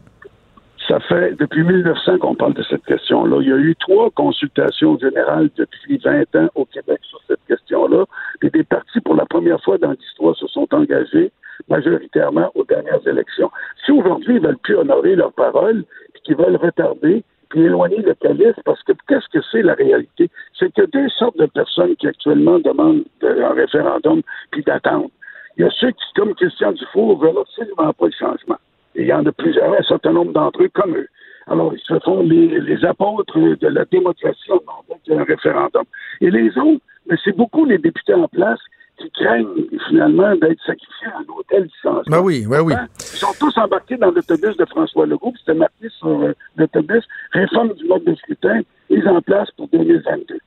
Ça fait depuis 1900 qu'on parle de cette question-là. Il y a eu trois consultations générales depuis 20 ans au Québec sur cette question-là. Et des partis, pour la première fois dans l'histoire, se sont engagés majoritairement aux dernières élections. Si aujourd'hui ils veulent plus honorer leurs paroles, puis qu'ils veulent retarder, puis éloigner le calice, parce que qu'est-ce que c'est la réalité? C'est que deux sortes de personnes qui actuellement demandent un référendum puis d'attendre. Il y a ceux qui, comme Christian Dufour, veulent absolument pas le changement il y en a plusieurs, un certain nombre d'entre eux comme eux. Alors, ils se font les, apôtres de la démocratie en un référendum. Et les autres, mais c'est beaucoup les députés en place qui craignent finalement d'être sacrifiés à l'hôtel du changement. Ben oui, ben oui. Ils sont tous embarqués dans l'autobus de François Legault, c'était marqué sur euh, l'autobus réforme du mode de scrutin mise en place pour 2022.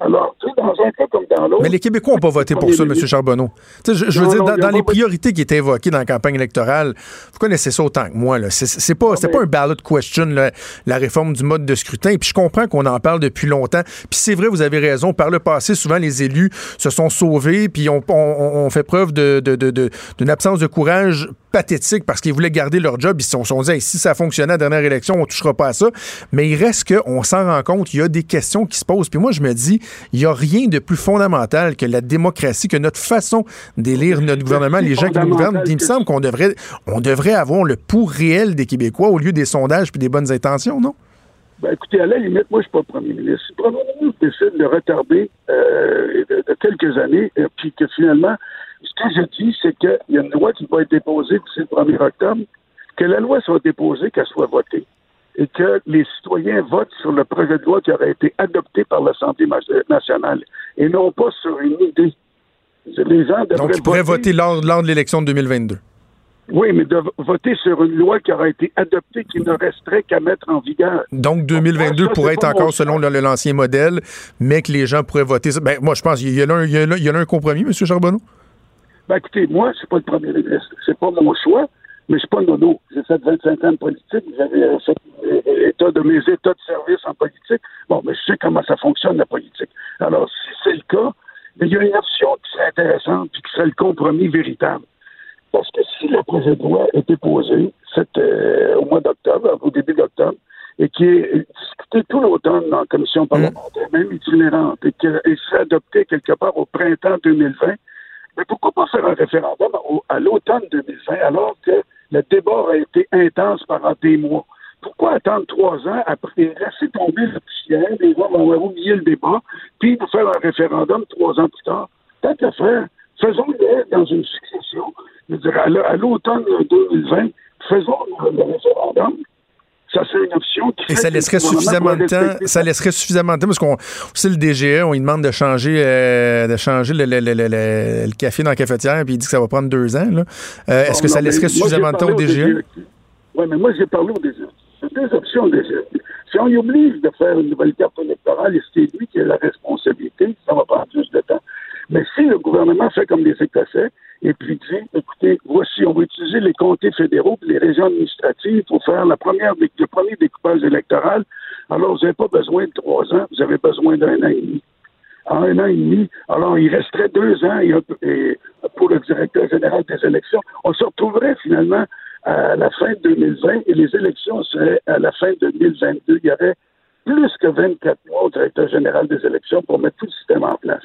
Alors, Tu sais, dans un cas comme dans l'autre. Mais les Québécois n'ont pas voté pour ça, M. Charbonneau. Tu sais, je, je veux dire, non, dans, les priorités qui étaient évoquées dans la campagne électorale, vous connaissez ça autant que moi. C'est- pas, c'est mais- pas un ballot question, là, la réforme du mode de scrutin. Puis je comprends qu'on en parle depuis longtemps. Puis c'est vrai, vous avez raison. Par le passé, souvent, les élus se sont sauvés puis on, on fait preuve de- de- de- de- d'une absence de courage pathétique parce qu'ils voulaient garder leur job. Ils se sont, dit, Hey, si ça fonctionnait à la dernière élection, on touchera pas à ça. Mais il reste qu'on s'en rend compte, il y a des questions qui se posent. Puis moi, je me dis, il n'y a rien de plus fondamental que la démocratie, que notre façon d'élire notre gouvernement, les gens qui nous gouvernent. Puis il me semble qu'on devrait, on devrait avoir le pouls réel des Québécois au lieu des sondages puis des bonnes intentions, non? Ben, écoutez, à la limite, moi, je suis pas premier ministre. Si le premier ministre décide de retarder euh, de, de quelques années, et puis que finalement, ce que je dis, c'est qu'il y a une loi qui va être déposée d'ici le 1er octobre, que la loi soit déposée, qu'elle soit votée, et que les citoyens votent sur le projet de loi qui aurait été adopté par l'Assemblée nationale, et non pas sur une idée. Les gens Donc, ils pourraient voter lors, lors de l'élection de 2022. Oui, mais de voter sur une loi qui aurait été adoptée, qui ne resterait qu'à mettre en vigueur. Donc, 2022 Ça, c'est pourrait être encore selon l'ancien modèle, mais que les gens pourraient voter. Ben, moi, je pense qu'il y y a là- il y a là un compromis, M. Charbonneau? Ben, écoutez, moi, c'est pas le premier ministre. C'est pas mon choix, mais c'est pas nono. J'ai fait 25 ans de politique. J'avais fait état de mes états de service en politique. Bon, mais je sais comment ça fonctionne, la politique. Alors, si c'est le cas, mais il y a une option qui serait intéressante puis qui serait le compromis véritable. Parce que si le projet de loi est déposé euh, au mois d'octobre, au début d'octobre, et qui est discuté tout l'automne en commission parlementaire, même itinérante, et qu'il serait adopté quelque part au printemps 2020, mais pourquoi pas faire un référendum à l'automne 2020 alors que le débat a été intense pendant des mois? Pourquoi attendre trois ans après? Laisser tomber le poussière, les gens vont oublié le débat, puis nous faire un référendum trois ans plus tard? Tant qu'à faire, faisons-le dans une succession. Je dire, à l'automne 2020, faisons le référendum. Ça, c'est une option qui Et ça laisserait suffisamment de temps. Ça laisserait suffisamment de temps parce qu'on c'est le DGE, on lui demande de changer, euh, de changer le, le- le- le- café dans la cafetière, puis il dit que ça va prendre deux ans. Euh, Est-ce Bon, que ça non, laisserait suffisamment de temps au DGE? Oui, mais moi, j'ai parlé au DGE. C'est deux options au DGE. Si on y oblige de faire une nouvelle carte électorale et c'est lui qui a la responsabilité, ça va prendre plus de temps? Mais si le gouvernement fait comme les Écossais et puis dit, écoutez, voici, on va utiliser les comtés fédéraux et les régions administratives pour faire la première, le premier découpage électoral, alors vous n'avez pas besoin de trois ans, vous avez besoin d'un an et demi. En un an et demi, alors il resterait deux ans et et pour le directeur général des élections. On se retrouverait finalement à la fin de 2020 et les élections seraient à la fin de 2022. Il y aurait plus que 24 mois au directeur général des élections pour mettre tout le système en place.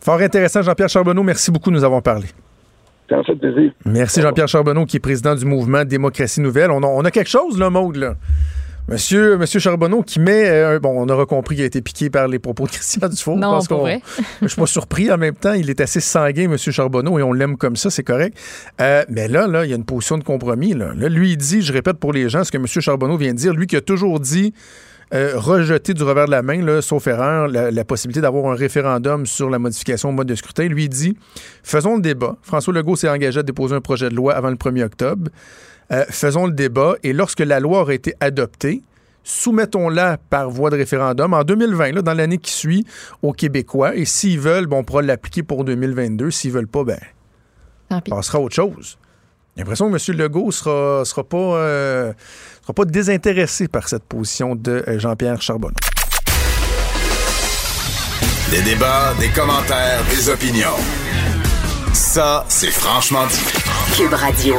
Fort intéressant, Jean-Pierre Charbonneau. Merci beaucoup de nous avoir parlé. Ça en fait plaisir. Merci Jean-Pierre Charbonneau, qui est président du mouvement Démocratie Nouvelle. On a, on a quelque chose, là, Maude, là. Monsieur, Monsieur Charbonneau qui met. euh, bon, on aura compris qu'il a été piqué par les propos de Christian. Je Non, pas qu'on- vrai. Je suis pas surpris en même temps. Il est assez sanguin, Monsieur Charbonneau, et on l'aime comme ça, c'est correct. Euh, mais là, là, il y a une position de compromis. Là. Là, lui, il dit, je répète pour les gens ce que Monsieur Charbonneau vient de dire, lui qui a toujours dit euh, rejeter du revers de la main, là, sauf erreur, la, la possibilité d'avoir un référendum sur la modification au mode de scrutin. Lui dit faisons le débat. François Legault s'est engagé à déposer un projet de loi avant le 1er octobre. Euh, faisons le débat et lorsque la loi aura été adoptée, soumettons-la par voie de référendum en 2020, là, dans l'année qui suit, aux Québécois. Et s'ils veulent, bon, on pourra l'appliquer pour 2022. S'ils veulent pas, ben, on passera à autre chose. J'ai l'impression que M. Legault sera, sera, pas, euh, sera pas désintéressé par cette position de euh, Jean-Pierre Charbonneau. Des débats, des commentaires, des opinions. Ça, c'est franchement dit. Cube Radio.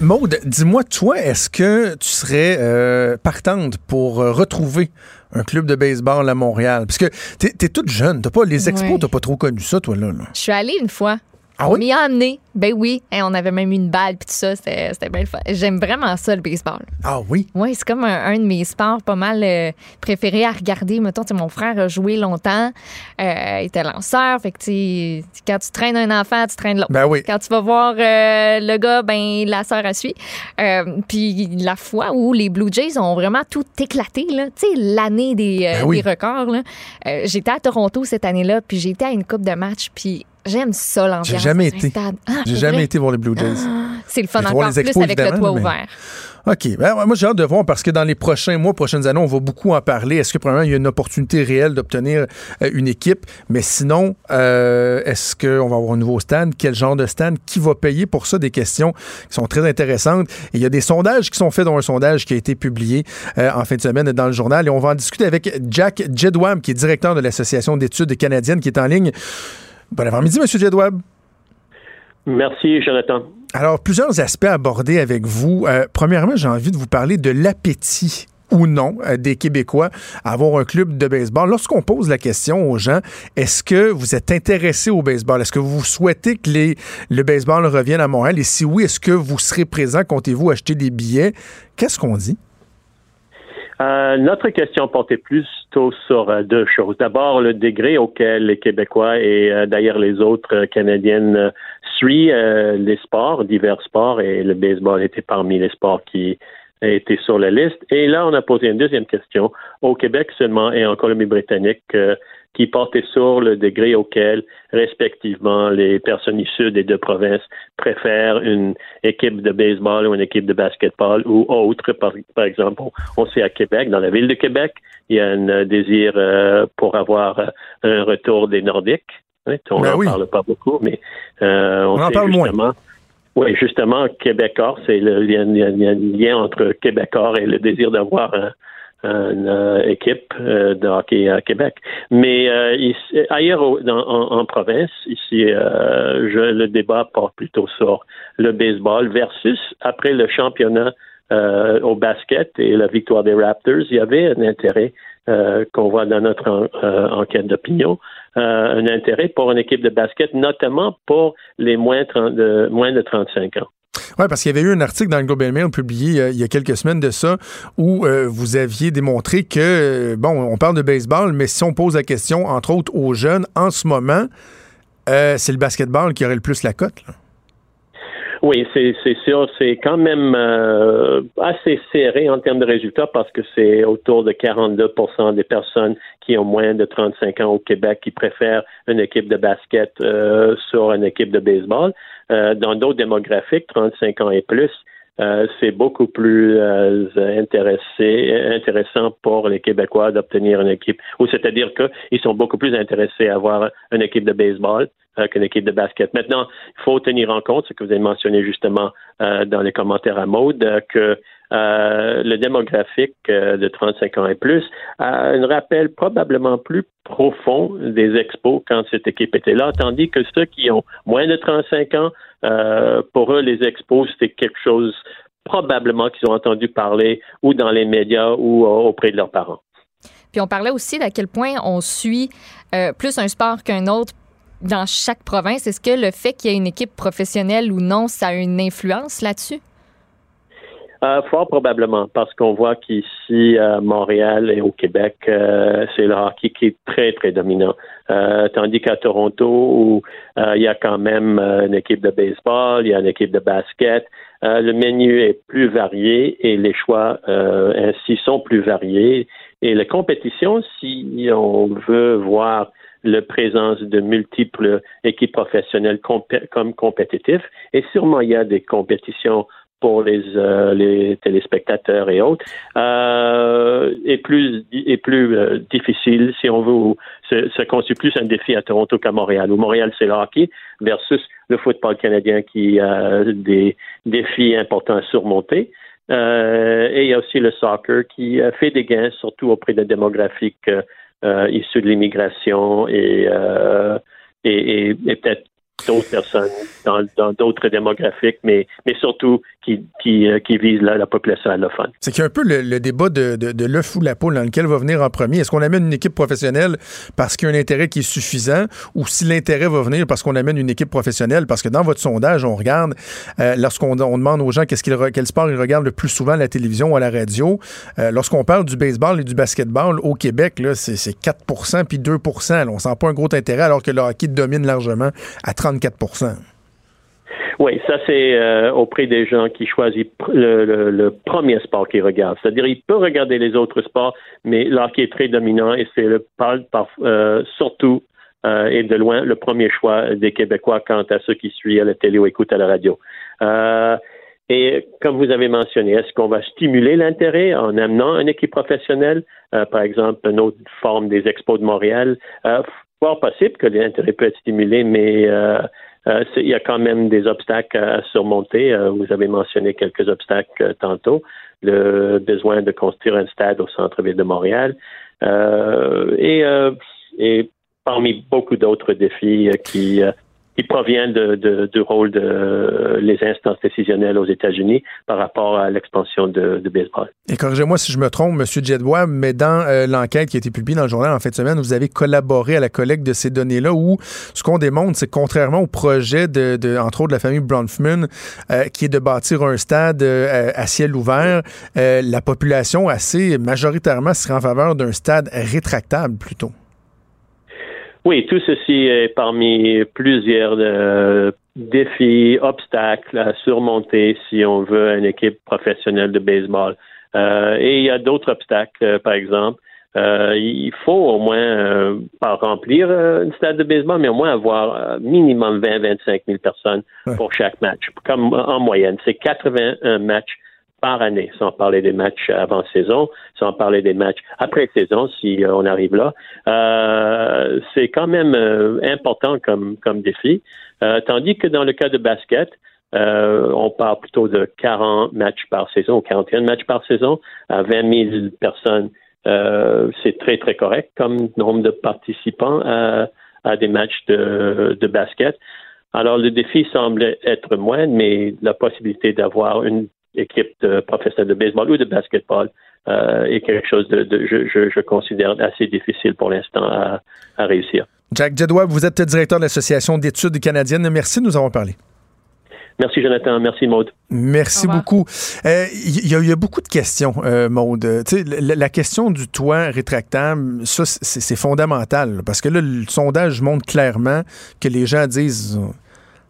Maude, dis-moi, toi, est-ce que tu serais euh, partante pour euh, retrouver un club de baseball à Montréal? Parce que t'es, t'es toute jeune, t'as pas, les expos, Ouais. t'as pas trop connu ça, toi, là. là. Je suis allée une fois. Ah oui? m'y a amené. Ben oui. On avait même une balle puis tout ça. C'était c'était bien le fun. J'aime vraiment ça, le baseball. Ah oui? Oui, c'est comme un, un de mes sports pas mal euh, préférés à regarder. Mettons, mon frère a joué longtemps. Euh, il était lanceur. Fait que, quand tu traînes un enfant, tu traînes l'autre. Ben oui. Quand tu vas voir euh, le gars, ben la sœur a suit. Puis la fois où les Blue Jays ont vraiment tout éclaté, là, tu sais, l'année des, Ben oui. des records, là. J'étais à Toronto cette année-là, puis j'étais à une coupe de match, puis j'aime ça, l'ambiance. J'ai jamais été. Ah, J'ai jamais été voir les Blue Jays. Ah, c'est le fun encore les plus avec le toit mais- ouvert. OK. Ben, moi, j'ai hâte de voir parce que dans les prochains mois, prochaines années, on va beaucoup en parler. Est-ce que, premièrement, il y a une opportunité réelle d'obtenir euh, une équipe? Mais sinon, euh, est-ce qu'on va avoir un nouveau stand? Quel genre de stand? Qui va payer pour ça? Des questions qui sont très intéressantes. Et il y a des sondages qui sont faits, dont un sondage qui a été publié euh, en fin de semaine dans le journal. Et on va en discuter avec Jack Jedwam, qui est directeur de l'Association d'études canadiennes, qui est en ligne. Bon avant-midi, M. Jedwab. Merci, Jonathan. Alors, plusieurs aspects abordés avec vous. Euh, premièrement, j'ai envie de vous parler de l'appétit ou non euh, des Québécois à avoir un club de baseball. Lorsqu'on pose la question aux gens, est-ce que vous êtes intéressé au baseball? Est-ce que vous souhaitez que les, le baseball revienne à Montréal? Et si oui, est-ce que vous serez présent? Comptez-vous acheter des billets? Qu'est-ce qu'on dit? Euh, notre question portait plutôt sur euh, deux choses. D'abord, le degré auquel les Québécois et euh, d'ailleurs les autres Canadiennes suivent les sports, divers sports, et le baseball était parmi les sports qui étaient sur la liste. Et là, on a posé une deuxième question au Québec seulement et en Colombie-Britannique qui portait sur le degré auquel, respectivement, les personnes issues des deux provinces préfèrent une équipe de baseball ou une équipe de basketball ou autre. Par, par exemple, on, sait à Québec, dans la ville de Québec, il y a un euh, désir euh, pour avoir euh, un retour des Nordiques. Hein, on n'en oui. parle pas beaucoup, mais euh, on, On en sait parle moins. justement. Oui, justement, Québécois, c'est le a un lien entre Québécois et le désir d'avoir un- une euh, équipe euh, de hockey à Québec. Mais euh, ici- ailleurs dans- en, en province, ici, euh, je, le débat porte plutôt sur le baseball versus après le championnat euh, au basket et la victoire des Raptors, il y avait un intérêt euh, qu'on voit dans notre en- enquête d'opinion, un intérêt pour une équipe de basket, notamment pour les moins, 30 de, moins de 35 ans. Oui, parce qu'il y avait eu un article dans le Global Mail publié euh, il y a quelques semaines de ça où euh, vous aviez démontré que, euh, bon, on parle de baseball, mais si on pose la question, entre autres, aux jeunes, en ce moment, c'est le basketball qui aurait le plus la cote. Oui, c'est sûr, c'est quand même assez serré en termes de résultats parce que c'est autour de 42% des personnes qui ont moins de 35 ans au Québec qui préfèrent une équipe de basket sur une équipe de baseball. Euh, dans d'autres démographiques, 35 ans et plus, euh, c'est beaucoup plus euh, intéressé, intéressant pour les Québécois d'obtenir une équipe. Ou c'est-à-dire qu'ils sont beaucoup plus intéressés à avoir une équipe de baseball qu'une équipe de basket. Maintenant, il faut tenir en compte ce que vous avez mentionné justement dans les commentaires à mode, que euh, le démographique euh, de 35 ans et plus a un rappel probablement plus profond des expos quand cette équipe était là, tandis que ceux qui ont moins de 35 ans, euh, pour eux, les expos, c'était quelque chose probablement qu'ils ont entendu parler ou dans les médias ou auprès de leurs parents. Puis on parlait aussi d'à quel point on suit plus un sport qu'un autre dans chaque province. Est-ce que le fait qu'il y ait une équipe professionnelle ou non, ça a une influence là-dessus? Euh, fort probablement, parce qu'on voit qu'ici, à Montréal et au Québec, euh, c'est le hockey qui est très, très dominant. Euh, tandis qu'à Toronto, où euh, il y a quand même euh, une équipe de baseball, il y a une équipe de basket, euh, le menu est plus varié et les choix euh, ainsi sont plus variés. Et la compétition, si on veut voir la présence de multiples équipes professionnelles comme compétitifs, et sûrement il y a des compétitions pour les, euh, les téléspectateurs et autres, euh, est plus, est plus euh, difficile, si on veut, se, se constitue plus un défi à Toronto qu'à Montréal. Où Montréal, c'est le hockey versus le football canadien qui a des défis importants à surmonter. Euh, et il y a aussi le soccer qui euh, fait des gains, surtout auprès de démographiques euh, euh, issus de l'immigration et, euh, et, et, et peut-être d'autres personnes dans d'autres démographiques, mais, mais surtout qui, qui, euh, visent la, la population allophone. C'est qu'il un peu le, le débat de, de, de l'œuf ou la poule dans lequel va venir en premier. Est-ce qu'on amène une équipe professionnelle parce qu'il y a un intérêt qui est suffisant ou si l'intérêt va venir parce qu'on amène une équipe professionnelle? Parce que dans votre sondage, on regarde, euh, lorsqu'on on demande aux gens qu'est-ce qu'ils quel sport ils regardent le plus souvent à la télévision ou à la radio, euh, lorsqu'on parle du baseball et du basketball au Québec, c'est, c'est 4 puis 2 là. On sent pas un gros intérêt alors que le hockey domine largement à 34 Oui, ça c'est euh, auprès des gens qui choisissent le, premier sport qu'ils regardent. C'est-à-dire, il peut regarder les autres sports, mais l'hockey est très dominant et c'est le par, euh, surtout euh, est de loin le premier choix des Québécois quant à ceux qui suivent à la télé ou écoutent à la radio. Euh, et comme vous avez mentionné, est-ce qu'on va stimuler l'intérêt en amenant une équipe professionnelle, par exemple une autre forme des Expos de Montréal? Fort possible que l'intérêt peut être stimulé, mais euh, euh, il y a quand même des obstacles à surmonter. Euh, vous avez mentionné quelques obstacles euh, tantôt. Le besoin de construire un stade au centre-ville de Montréal. et, et parmi beaucoup d'autres défis qui qui provient de, de, du rôle de euh, instances décisionnelles aux États-Unis par rapport à l'expansion de, baseball. Et corrigez-moi si je me trompe, M. Jedbois, mais dans euh, l'enquête qui a été publiée dans le journal en fin de semaine, vous avez collaboré à la collecte de ces données-là où ce qu'on démontre, c'est contrairement au projet de, de, entre autres, de la famille Bronfman, euh, qui est de bâtir un stade euh, à ciel ouvert, euh, la population assez majoritairement serait en faveur d'un stade rétractable plutôt. Oui, tout ceci est parmi plusieurs euh, défis, obstacles à surmonter si on veut une équipe professionnelle de baseball. Euh, et il y a d'autres obstacles, euh, par exemple. Euh, il faut au moins pas remplir une stade de baseball, mais au moins avoir minimum 20-25 000 personnes pour chaque match. Comme en moyenne, c'est 81 matchs par année, sans parler des matchs avant saison, sans parler des matchs après saison, si euh, on arrive là. Euh, c'est quand même euh, important comme, comme défi. Tandis que dans le cas de basket, on parle plutôt de 40 matchs par saison, 41 matchs par saison, à 20 000 personnes. c'est très, très correct comme nombre de participants à, à des matchs de, de basket. Alors, le défi semble être moindre, mais la possibilité d'avoir une équipe de professionnels de baseball ou de basketball euh, est quelque chose de, de je, je, je, considère assez difficile pour l'instant à, à, réussir. Jack Jedwa, vous êtes directeur de l'Association d'études canadiennes. Merci de nous avoir parlé. Merci Jonathan, merci Maude. Merci beaucoup. Il euh, y, y, a beaucoup de questions, euh, Maude. La, la, question du toit rétractable, ça c'est fondamental parce que là, le sondage montre clairement que les gens disent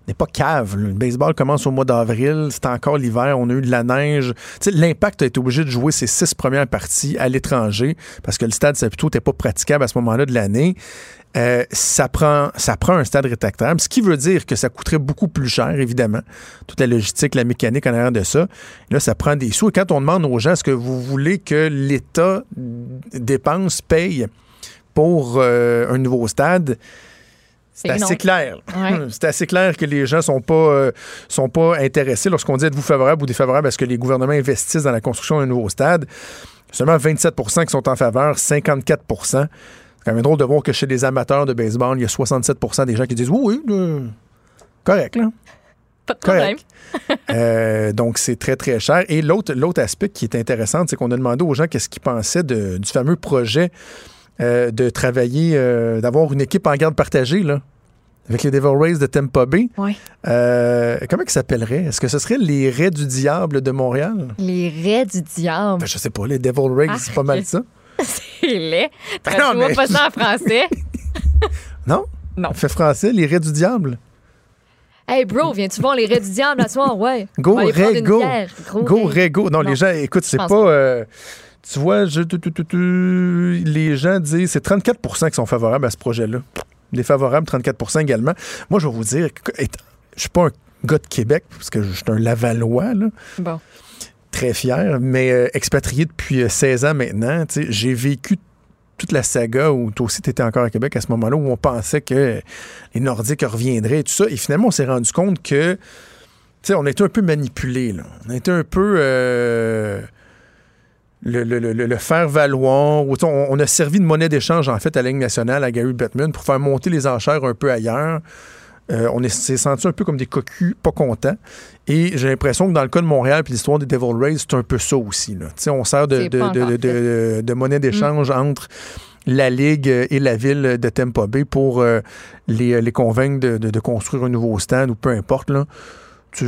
n'est pas cave. Le baseball commence au mois d'avril, c'est encore l'hiver, on a eu de la neige. L'impact a été obligé de jouer ses six premières parties à l'étranger parce que le stade Saputo n'était pas praticable à ce moment-là de l'année. Euh, ça, prend, un stade rétractable, ce qui veut dire que ça coûterait beaucoup plus cher, évidemment. Toute la logistique, la mécanique en arrière de ça. Là, ça prend des sous. Et quand on demande aux gens, est-ce que vous voulez que l'État dépense, paye pour euh, un nouveau stade? C'est assez non. clair. Ouais. C'est assez clair que les gens sont pas euh, sont pas intéressés lorsqu'on dit êtes-vous favorable ou défavorable à ce que les gouvernements investissent dans la construction d'un nouveau stade. Seulement 27% qui sont en faveur, 54% C'est quand même drôle de voir que chez les amateurs de baseball, il y a 67% des gens qui disent oui, oui, euh, correct là. Pas de problème. euh, donc, c'est très, très cher. Et l'autre, l'autre aspect qui est intéressant, c'est qu'on a demandé aux gens qu'est-ce qu'ils pensaient de, du fameux projet euh, de travailler, euh, d'avoir une équipe en garde partagée, là, avec les Devil Rays de Tampa Bay. Oui. Euh, comment ils s'appelleraient? Est-ce que ce serait les Rays du Diable de Montréal? Les Rays du Diable? Ben, je sais pas, les Devil Rays, ah, c'est pas mal ça. c'est laid. Traduis-moi mais... pas ça en français. non? Non. Fait français, les Rays du Diable. Hey bro, viens-tu voir les Rays du Diable à soir? Ouais. Go, Ray, go. Go, Ray, go. Non, non, les gens, écoute, c'est pas... Euh, tu vois, je, tu, tu, tu, les gens disent c'est 34% qui sont favorables à ce projet-là. Défavorables, 34% également. Moi, je vais vous dire, je suis pas un gars de Québec, parce que je suis un Lavallois, là. Bon. Très fier, mais euh, expatrié depuis 16 ans maintenant, j'ai vécu toute la saga où toi aussi tu étais encore à Québec à ce moment-là, où on pensait que les Nordiques reviendraient et tout ça. Et finalement, on s'est rendu compte que, tu sais, on a été un peu manipulé, là. On a été un peu. Euh, le, le, le, le, faire valoir. On, on, a servi de monnaie d'échange, en fait, à la Ligue nationale, à Gary Bettman, pour faire monter les enchères un peu ailleurs. Euh, on s'est senti un peu comme des cocus pas contents. Et j'ai l'impression que dans le cas de Montréal puis l'histoire des Devil Rays, c'est un peu ça aussi. Là. On sert de, de, de, de, monnaie d'échange mm. entre la Ligue et la ville de Tampa Bay pour euh, les, les, convaincre de, construire un nouveau stade ou peu importe. Là. C'est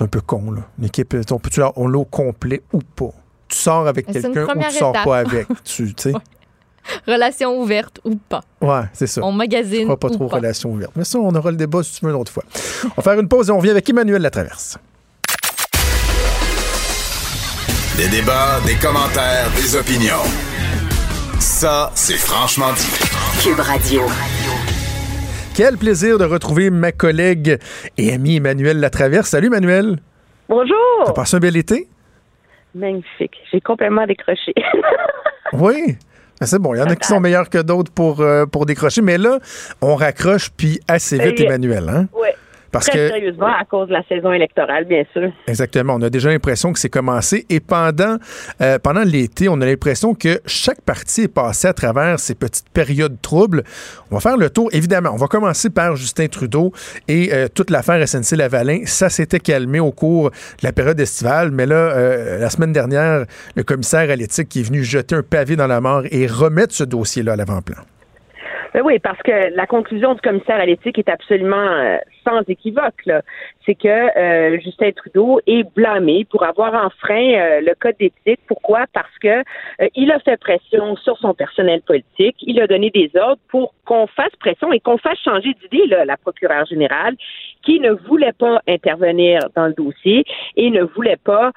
un peu con. L'équipe, on peut-tu au complet ou pas? Tu sors avec quelqu'un ou tu sors pas avec. Tu sais. Relation ouverte ou pas. Ouais, c'est ça. On magazine. pas trop pas. relation ouverte. Mais ça, on aura le débat si tu veux une autre fois. on va faire une pause et on revient avec Emmanuel Latraverse. Des débats, des commentaires, des opinions. Ça, c'est franchement dit. Cube Radio. Quel plaisir de retrouver ma collègue et amie Emmanuel Latraverse. Salut Emmanuel. Bonjour. T'as passé un bel été? Magnifique. J'ai complètement décroché. oui. Ben, c'est bon, il y en a qui sont meilleurs que d'autres pour, euh, pour décrocher, mais là, on raccroche puis assez vite, Emmanuel. Hein? Oui. Parce Très que, sérieusement, à cause de la saison électorale, bien sûr. Exactement. On a déjà l'impression que c'est commencé. Et pendant, euh, pendant l'été, on a l'impression que chaque parti est passé à travers ces petites périodes troubles. On va faire le tour. Évidemment, on va commencer par Justin Trudeau et euh, toute l'affaire SNC-Lavalin. Ça s'était calmé au cours de la période estivale. Mais là, euh, la semaine dernière, le commissaire à l'éthique qui est venu jeter un pavé dans la mort et remettre ce dossier-là à l'avant-plan. Ben oui, parce que la conclusion du commissaire à l'éthique est absolument euh, sans équivoque. C'est que euh, Justin Trudeau est blâmé pour avoir enfreint euh, le code d'éthique. Pourquoi? Parce que il a fait pression sur son personnel politique. Il a donné des ordres pour qu'on fasse pression et qu'on fasse changer d'idée la procureure générale qui ne voulait pas intervenir dans le dossier et ne voulait pas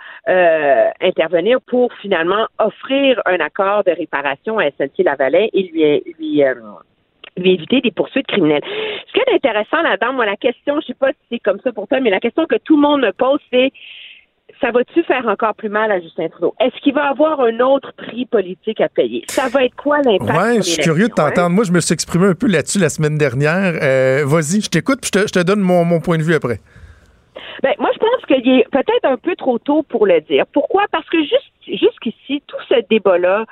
intervenir pour finalement offrir un accord de réparation à SNC-Lavalin et lui, lui lui éviter des poursuites criminelles. Ce qui est intéressant là-dedans, moi, la question, je sais pas si c'est comme ça pour toi, mais la question que tout le monde me pose, c'est ça va-tu faire encore plus mal à Justin Trudeau? Est-ce qu'il va avoir un autre prix politique à payer? Ça va être quoi l'impact? Oui, je suis curieux de t'entendre. Moi, je me suis exprimé un peu là-dessus la semaine dernière. Euh, vas-y, je t'écoute puis je te, donne mon, mon, point de vue après. Ben, moi, je pense qu'il est peut-être un peu trop tôt pour le dire. Pourquoi? Parce que juste, jusqu'ici, tout ce débat-là,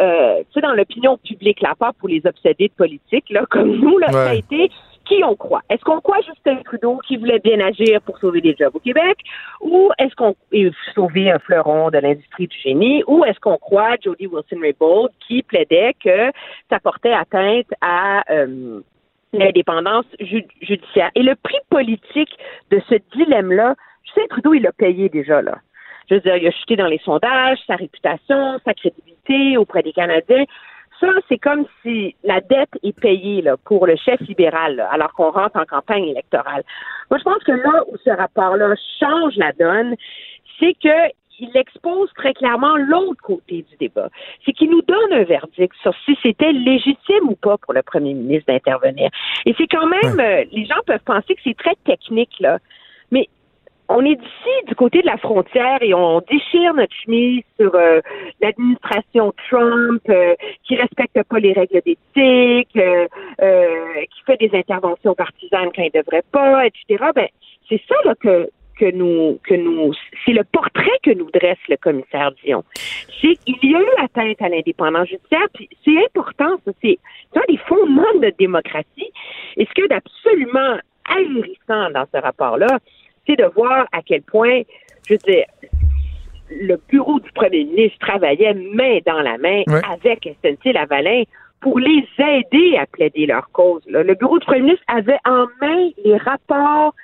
euh, tu sais, dans l'opinion publique, là, pas pour les obsédés de politique, là, comme nous, là, ça a été qui on croit? Est-ce qu'on croit Justin Trudeau qui voulait bien agir pour sauver des jobs au Québec? Ou est-ce qu'on sauver un fleuron de l'industrie du génie? Ou est-ce qu'on croit Jody Wilson-Raybould qui plaidait que ça portait atteinte à euh, l'indépendance judiciaire? Et le prix politique de ce dilemme-là, Justin Trudeau, il l'a payé déjà, là. Je veux dire, il a chuté dans les sondages, sa réputation, sa crédibilité auprès des Canadiens. Ça, c'est comme si la dette est payée là, pour le chef libéral, alors qu'on rentre en campagne électorale. Moi, je pense que là où ce rapport-là change la donne, c'est que il expose très clairement l'autre côté du débat. C'est qu'il nous donne un verdict sur si c'était légitime ou pas pour le premier ministre d'intervenir. Et c'est quand même, euh, les gens peuvent penser que c'est très technique, là. On est d'ici du côté de la frontière et on déchire notre chemise sur euh, l'administration Trump euh, qui respecte pas les règles d'éthique, euh, qui fait des interventions partisanes quand il devrait pas, etc. Ben c'est ça là que que nous que nous c'est le portrait que nous dresse le commissaire Dion. C'est il y a eu atteinte à l'indépendance judiciaire, puis c'est important, ça c'est un des fondements de notre démocratie. Et ce qui est absolument ahurissant dans ce rapport-là, c'est de voir à quel point, je veux dire, le bureau du premier ministre travaillait main dans la main avec SNC-Lavalin pour les aider à plaider leur cause. Le bureau du premier ministre avait en main les rapports,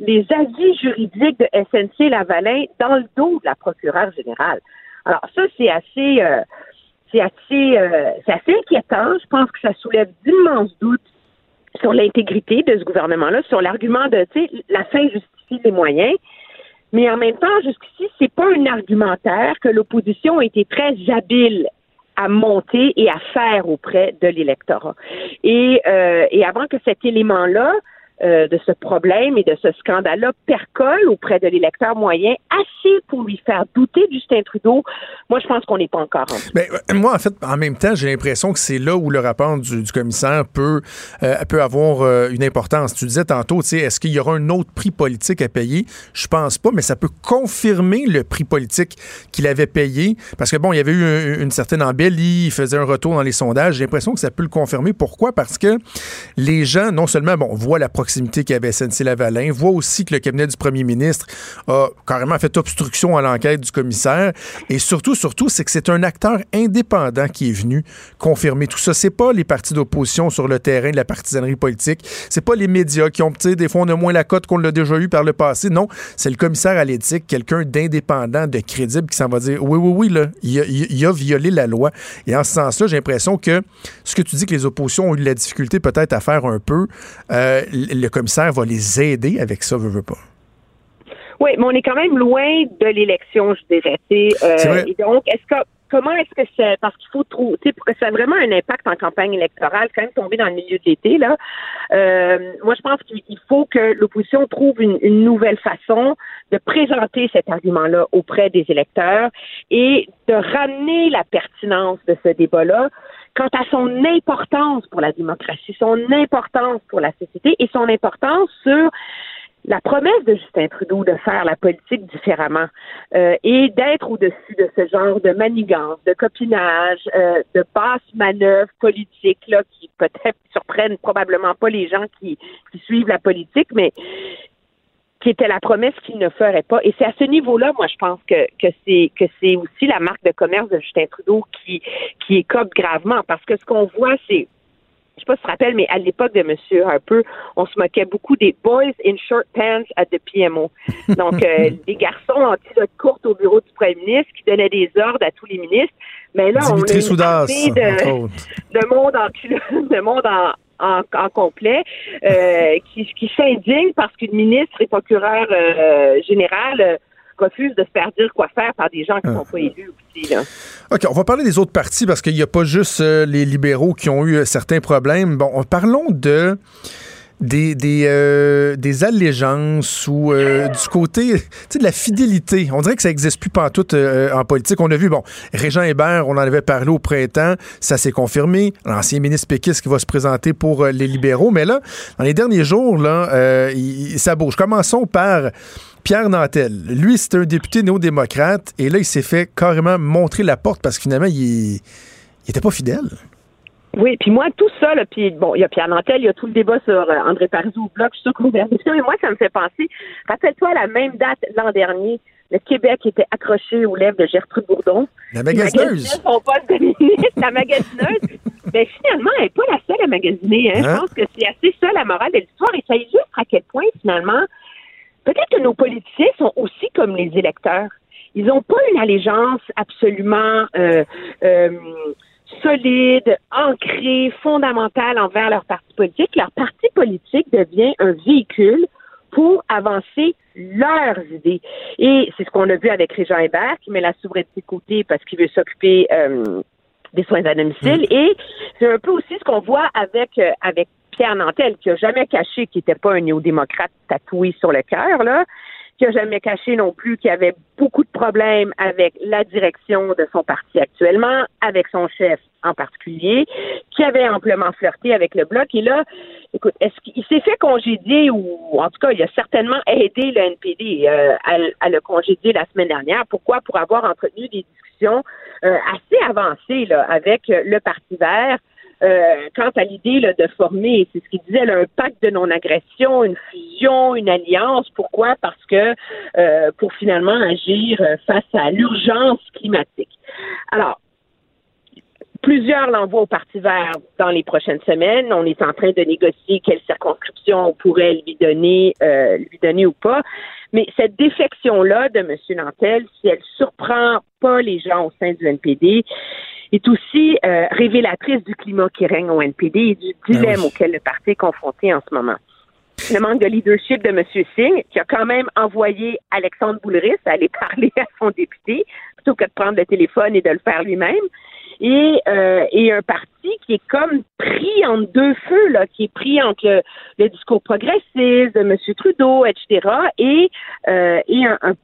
les avis juridiques de SNC-Lavalin dans le dos de la procureure générale. Alors ça, c'est assez, euh, c'est assez, euh, c'est assez inquiétant. Je pense que ça soulève d'immenses doutes sur l'intégrité de ce gouvernement-là, sur l'argument de, tu sais, la fin justifie les moyens. Mais en même temps, jusqu'ici, c'est pas un argumentaire que l'opposition a été très habile à monter et à faire auprès de l'électorat. Et, euh, et avant que cet élément-là euh, de ce problème et de ce scandale-là percole auprès de l'électeur moyen assez pour lui faire douter Justin Trudeau. Moi, je pense qu'on n'est pas encore. Mais, euh, moi, en fait, en même temps, j'ai l'impression que c'est là où le rapport du, commissaire peut, euh, peut avoir une importance. Tu disais tantôt, tu sais, est-ce qu'il y aura un autre prix politique à payer? Je pense pas, mais ça peut confirmer le prix politique qu'il avait payé. Parce que, bon, il y avait eu une certaine embellie, il faisait un retour dans les sondages. J'ai l'impression que ça peut le confirmer. Pourquoi? Parce que les gens, non seulement, bon, voient la proximité qu'il y avait SNC-Lavalin, voit aussi que le cabinet du premier ministre a carrément fait obstruction à l'enquête du commissaire. Et surtout, surtout, c'est que c'est un acteur indépendant qui est venu confirmer tout ça. C'est pas les partis d'opposition sur le terrain de la partisanerie politique. C'est pas les médias qui ont, tu des fois, on a moins la cote qu'on l'a déjà eu par le passé. Non, c'est le commissaire à l'éthique, quelqu'un d'indépendant, de crédible qui s'en va dire oui, oui, oui, là, il a, il a violé la loi. Et en ce sens-là, j'ai l'impression que ce que tu dis que les oppositions ont eu de la difficulté peut-être à faire un peu, euh, le commissaire va les aider avec ça, veut, veut pas? Oui, mais on est quand même loin de l'élection, je dirais. Euh, et donc, est-ce que comment est-ce que c'est parce qu'il faut trouver, pour que ça ait vraiment un impact en campagne électorale, quand même tomber dans le milieu de l'été là. Euh, moi, je pense qu'il faut que l'opposition trouve une, une, nouvelle façon de présenter cet argument-là auprès des électeurs et de ramener la pertinence de ce débat-là quant à son importance pour la démocratie, son importance pour la société et son importance sur la promesse de Justin Trudeau de faire la politique différemment euh, et d'être au-dessus de ce genre de manigance, de copinage, euh, de basse manœuvre politique là, qui peut-être surprennent probablement pas les gens qui, qui suivent la politique, mais qui était la promesse qu'il ne ferait pas. Et c'est à ce niveau-là, moi, je pense que, que c'est que c'est aussi la marque de commerce de Justin Trudeau qui qui écope gravement, parce que ce qu'on voit, c'est je sais pas si tu te rappelles, mais à l'époque de M. Harper, on se moquait beaucoup des boys in short pants at the PMO. Donc, euh, des garçons en culotte courte au bureau du premier ministre qui donnaient des ordres à tous les ministres. Mais là, on a de, de monde en culotte, de monde en, en, en complet, euh, qui, qui s'indigne parce qu'une ministre et procureur euh, général euh, refuse de se faire dire quoi faire par des gens qui ne sont pas élus aussi. Là. OK, on va parler des autres partis parce qu'il n'y a pas juste les libéraux qui ont eu certains problèmes. Bon, parlons de des, euh, des allégeances ou euh, du côté de la fidélité. On dirait que ça n'existe plus pantoute euh, en politique. On a vu, bon, Régent Hébert, on en avait parlé au printemps, ça s'est confirmé. L'ancien ministre péquiste qui va se présenter pour les libéraux. Mais là, dans les derniers jours, là, ça bouge. Commençons par Pierre Nantel. Lui, c'est un député néo-démocrate et là, il s'est fait carrément montrer la porte parce que finalement, il, il était pas fidèle. Oui, puis moi, tout ça, là, puis bon, il y a Pierre Nantel, il y a tout le débat sur euh, André Parizou au bloc, sur conversion, et moi, ça me fait penser, rappelle-toi, à la même date l'an dernier, le Québec était accroché aux lèvres de Gertrude Bourdon. La magasineuse. Son poste de ministre, la magasineuse. ben, finalement, elle n'est pas la seule à magasiner. Hein? Je hein? pense que c'est assez ça la morale de l'histoire. Et ça illustre à quel point, finalement, peut-être que nos politiciens sont aussi comme les électeurs. Ils n'ont pas une allégeance absolument euh, euh, solide, ancré, fondamental envers leur parti politique. Leur parti politique devient un véhicule pour avancer leurs idées. Et c'est ce qu'on a vu avec Régent Hébert, qui met la souveraineté de côté parce qu'il veut s'occuper euh, des soins à domicile. Mm. Et c'est un peu aussi ce qu'on voit avec, euh, avec Pierre Nantel, qui a jamais caché qu'il n'était pas un néo-démocrate tatoué sur le cœur, là, qui a jamais caché non plus qu'il avait beaucoup de problèmes avec la direction de son parti actuellement, avec son chef en particulier, qui avait amplement flirté avec le bloc. Et là, écoute, est-ce qu'il s'est fait congédier ou en tout cas, il a certainement aidé le NPD euh, à, le congédier la semaine dernière. Pourquoi? Pour avoir entretenu des discussions euh, assez avancées là, avec le Parti vert euh, quant à l'idée de former, c'est ce qu'il disait, un pacte de non-agression, une fusion, une alliance. Pourquoi? Parce que euh, pour finalement agir euh, face à l'urgence climatique. Alors, Plusieurs l'envoient au Parti vert dans les prochaines semaines. On est en train de négocier quelle circonscription on pourrait lui donner, lui donner ou pas. Mais cette défection-là de M. Nantel, si elle surprend pas les gens au sein du NPD, est aussi euh, révélatrice du climat qui règne au NPD et du ben dilemme auquel le parti est confronté en ce moment. Le manque de leadership de M. Singh, qui a quand même envoyé Alexandre Boulris aller parler à son député, plutôt que de prendre le téléphone et de le faire lui-même. Et, euh, et un parti qui est comme pris entre deux feux, là, qui est pris entre le, discours progressiste de M. Trudeau, etc., et, euh, et un, un,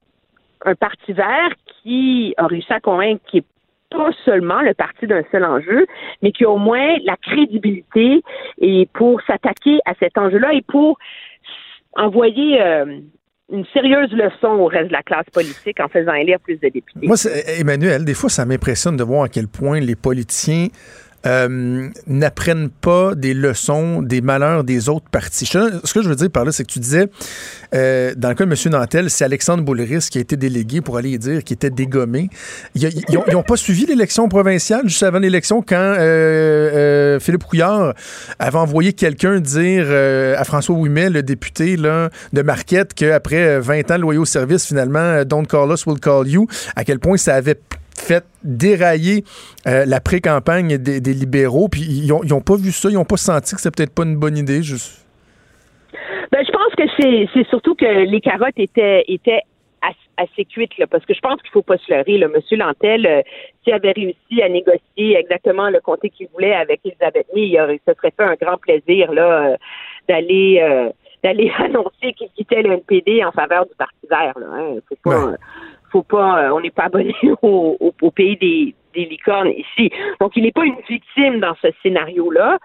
un, parti vert qui a réussi à convaincre, qui est pas seulement le parti d'un seul enjeu, mais qui a au moins la crédibilité et pour s'attaquer à cet enjeu-là et pour envoyer euh, une sérieuse leçon au reste de la classe politique en faisant élire plus de députés. Moi, Emmanuel, des fois, ça m'impressionne de voir à quel point les politiciens euh, n'apprennent pas des leçons des malheurs des autres partis. Ce que je veux dire par là, c'est que tu disais, euh, dans le cas de M. Nantel, c'est Alexandre Boulris qui a été délégué pour aller dire qu'il était dégommé. Ils n'ont pas suivi l'élection provinciale juste avant l'élection quand euh, Philippe Couillard avait envoyé quelqu'un dire à François Ouimet, le député de Marquette, qu'après 20 ans de loyaux service, finalement, Don't call us, we'll call you, à quel point ça avait fait dérailler euh, la pré-campagne des, libéraux, puis ils n'ont pas vu ça, ils n'ont pas senti que c'était peut-être pas une bonne idée. Juste. Ben, je pense que c'est surtout que les carottes étaient, étaient assez cuite, là, parce que je pense qu'il faut pas se leurrer. Là. Monsieur Lantel, euh, s'il avait réussi à négocier exactement le comté qu'il voulait avec Elisabeth May, il aurait, ce serait fait un grand plaisir là euh, d'aller euh, d'aller annoncer qu'il quittait le NPD en faveur du Parti vert. Là, hein. Faut pas, pas, on n'est pas abonné au, au, pays des, des licornes ici. Donc, il n'est pas une victime dans ce scénario-là.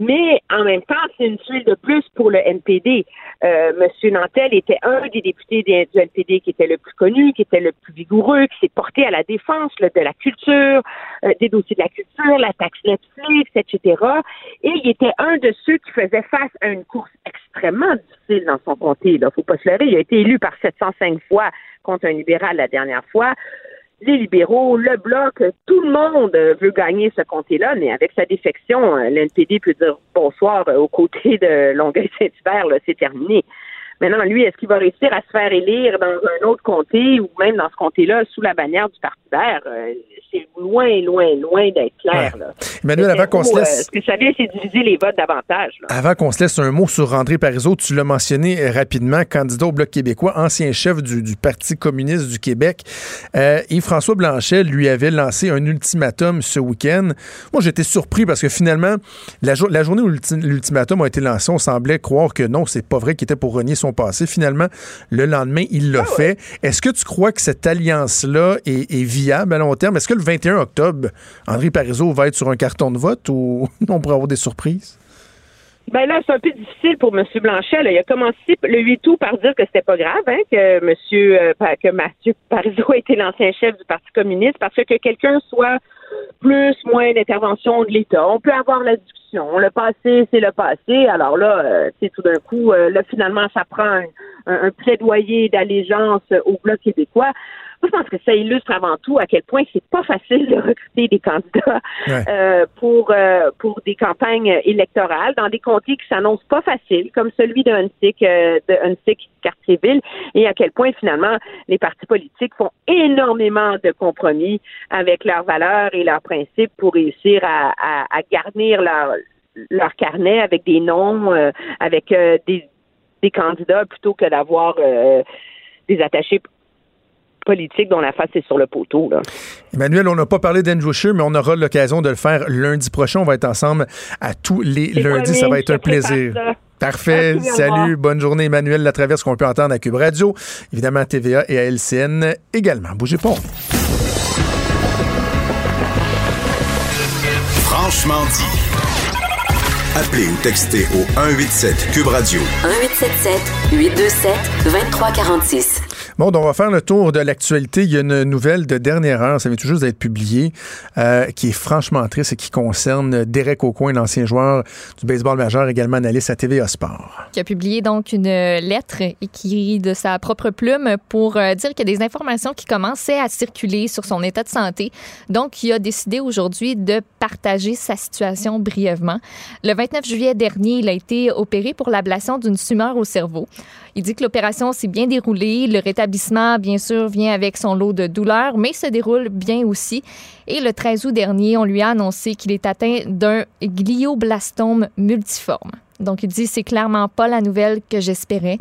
Mais en même temps, c'est une tuile de plus pour le NPD. Euh, Monsieur Nantel était un des députés du NPD qui était le plus connu, qui était le plus vigoureux, qui s'est porté à la défense de la culture, euh, des dossiers de la culture, la taxe Netflix, etc. Et il était un de ceux qui faisait face à une course extrêmement difficile dans son comté. Il faut pas se leurrer. Il a été élu par 705 fois contre un libéral la dernière fois les libéraux, le bloc, tout le monde veut gagner ce comté-là, mais avec sa défection, l'NPD peut dire bonsoir aux côtés de Longueuil-Saint-Hubert, c'est terminé. Maintenant, lui, est-ce qu'il va réussir à se faire élire dans un autre comté ou même dans ce comté-là sous la bannière du Parti vert? Euh, c'est loin, loin, loin d'être clair. Là. Emmanuel, avant qu'on se laisse. Euh, ce que ça vient, c'est diviser les votes davantage. Avant qu'on se laisse un mot sur André Parizeau, tu l'as mentionné euh, rapidement, candidat au Bloc québécois, ancien chef du, Parti communiste du Québec. Yves-François Blanchet lui avait lancé un ultimatum ce week-end. Moi, j'étais surpris parce que finalement, la, la journée où l'ultimatum a été lancé, on semblait croire que non, c'est pas vrai qu'il était pour renier son passé. Finalement, le lendemain, il l'a ah fait. Est-ce que tu crois que cette alliance-là est, viable à long terme? Est-ce que le 21 octobre, André Parizeau va être sur un carton de vote ou on pourrait avoir des surprises? Ben là, c'est un peu difficile pour M. Blanchet. Il a commencé le 8 août par dire que c'était pas grave, hein, que M. Euh, que Mathieu Parizeau été l'ancien chef du Parti communiste, parce que quelqu'un soit plus, moins d'intervention de l'État. On peut avoir la discussion. Le passé, c'est le passé. Alors là, c'est euh, tout d'un coup, euh, là, finalement, ça prend un, un plaidoyer d'allégeance au Bloc québécois je pense que ça illustre avant tout à quel point c'est pas facile de recruter des candidats euh, pour euh, pour des campagnes électorales dans des comtés qui s'annoncent pas faciles, comme celui de Huntsic, euh, de Huntsic Cartierville, et à quel point finalement les partis politiques font énormément de compromis avec leurs valeurs et leurs principes pour réussir à, à, garnir leur leur carnet avec des noms, avec des, des candidats plutôt que d'avoir des attachés politique dont la face est sur le poteau. Emmanuel, on n'a pas parlé d'Andrew Scheer, mais on aura l'occasion de le faire lundi prochain. On va être ensemble à tous les lundis. Ça va être un plaisir. Parfait. Salut. Bonne journée, Emmanuel La Traverse qu'on peut entendre à Cube Radio, évidemment à TVA et à LCN également. Bougez pas. Franchement dit. Appelez ou textez au 187 Cube Radio. 1877 827 2346. Bon, on va faire le tour de l'actualité. Il y a une nouvelle de dernière heure, ça vient tout juste d'être publié, euh, qui est franchement triste et qui concerne Derek Aucoin, l'ancien joueur du baseball majeur, également analyste à TVA Sport. Qui a publié donc une lettre écrite de sa propre plume pour euh, dire qu'il y a des informations qui commençaient à circuler sur son état de santé. Donc, il a décidé aujourd'hui de partager sa situation brièvement. Le 29 juillet dernier, il a été opéré pour l'ablation d'une tumeur au cerveau. Il dit que l'opération s'est bien déroulée. Le rétablissement, bien sûr, vient avec son lot de douleurs, mais se déroule bien aussi. Et le 13 août dernier, on lui a annoncé qu'il est atteint d'un glioblastome multiforme. Donc, il dit c'est clairement pas la nouvelle que j'espérais.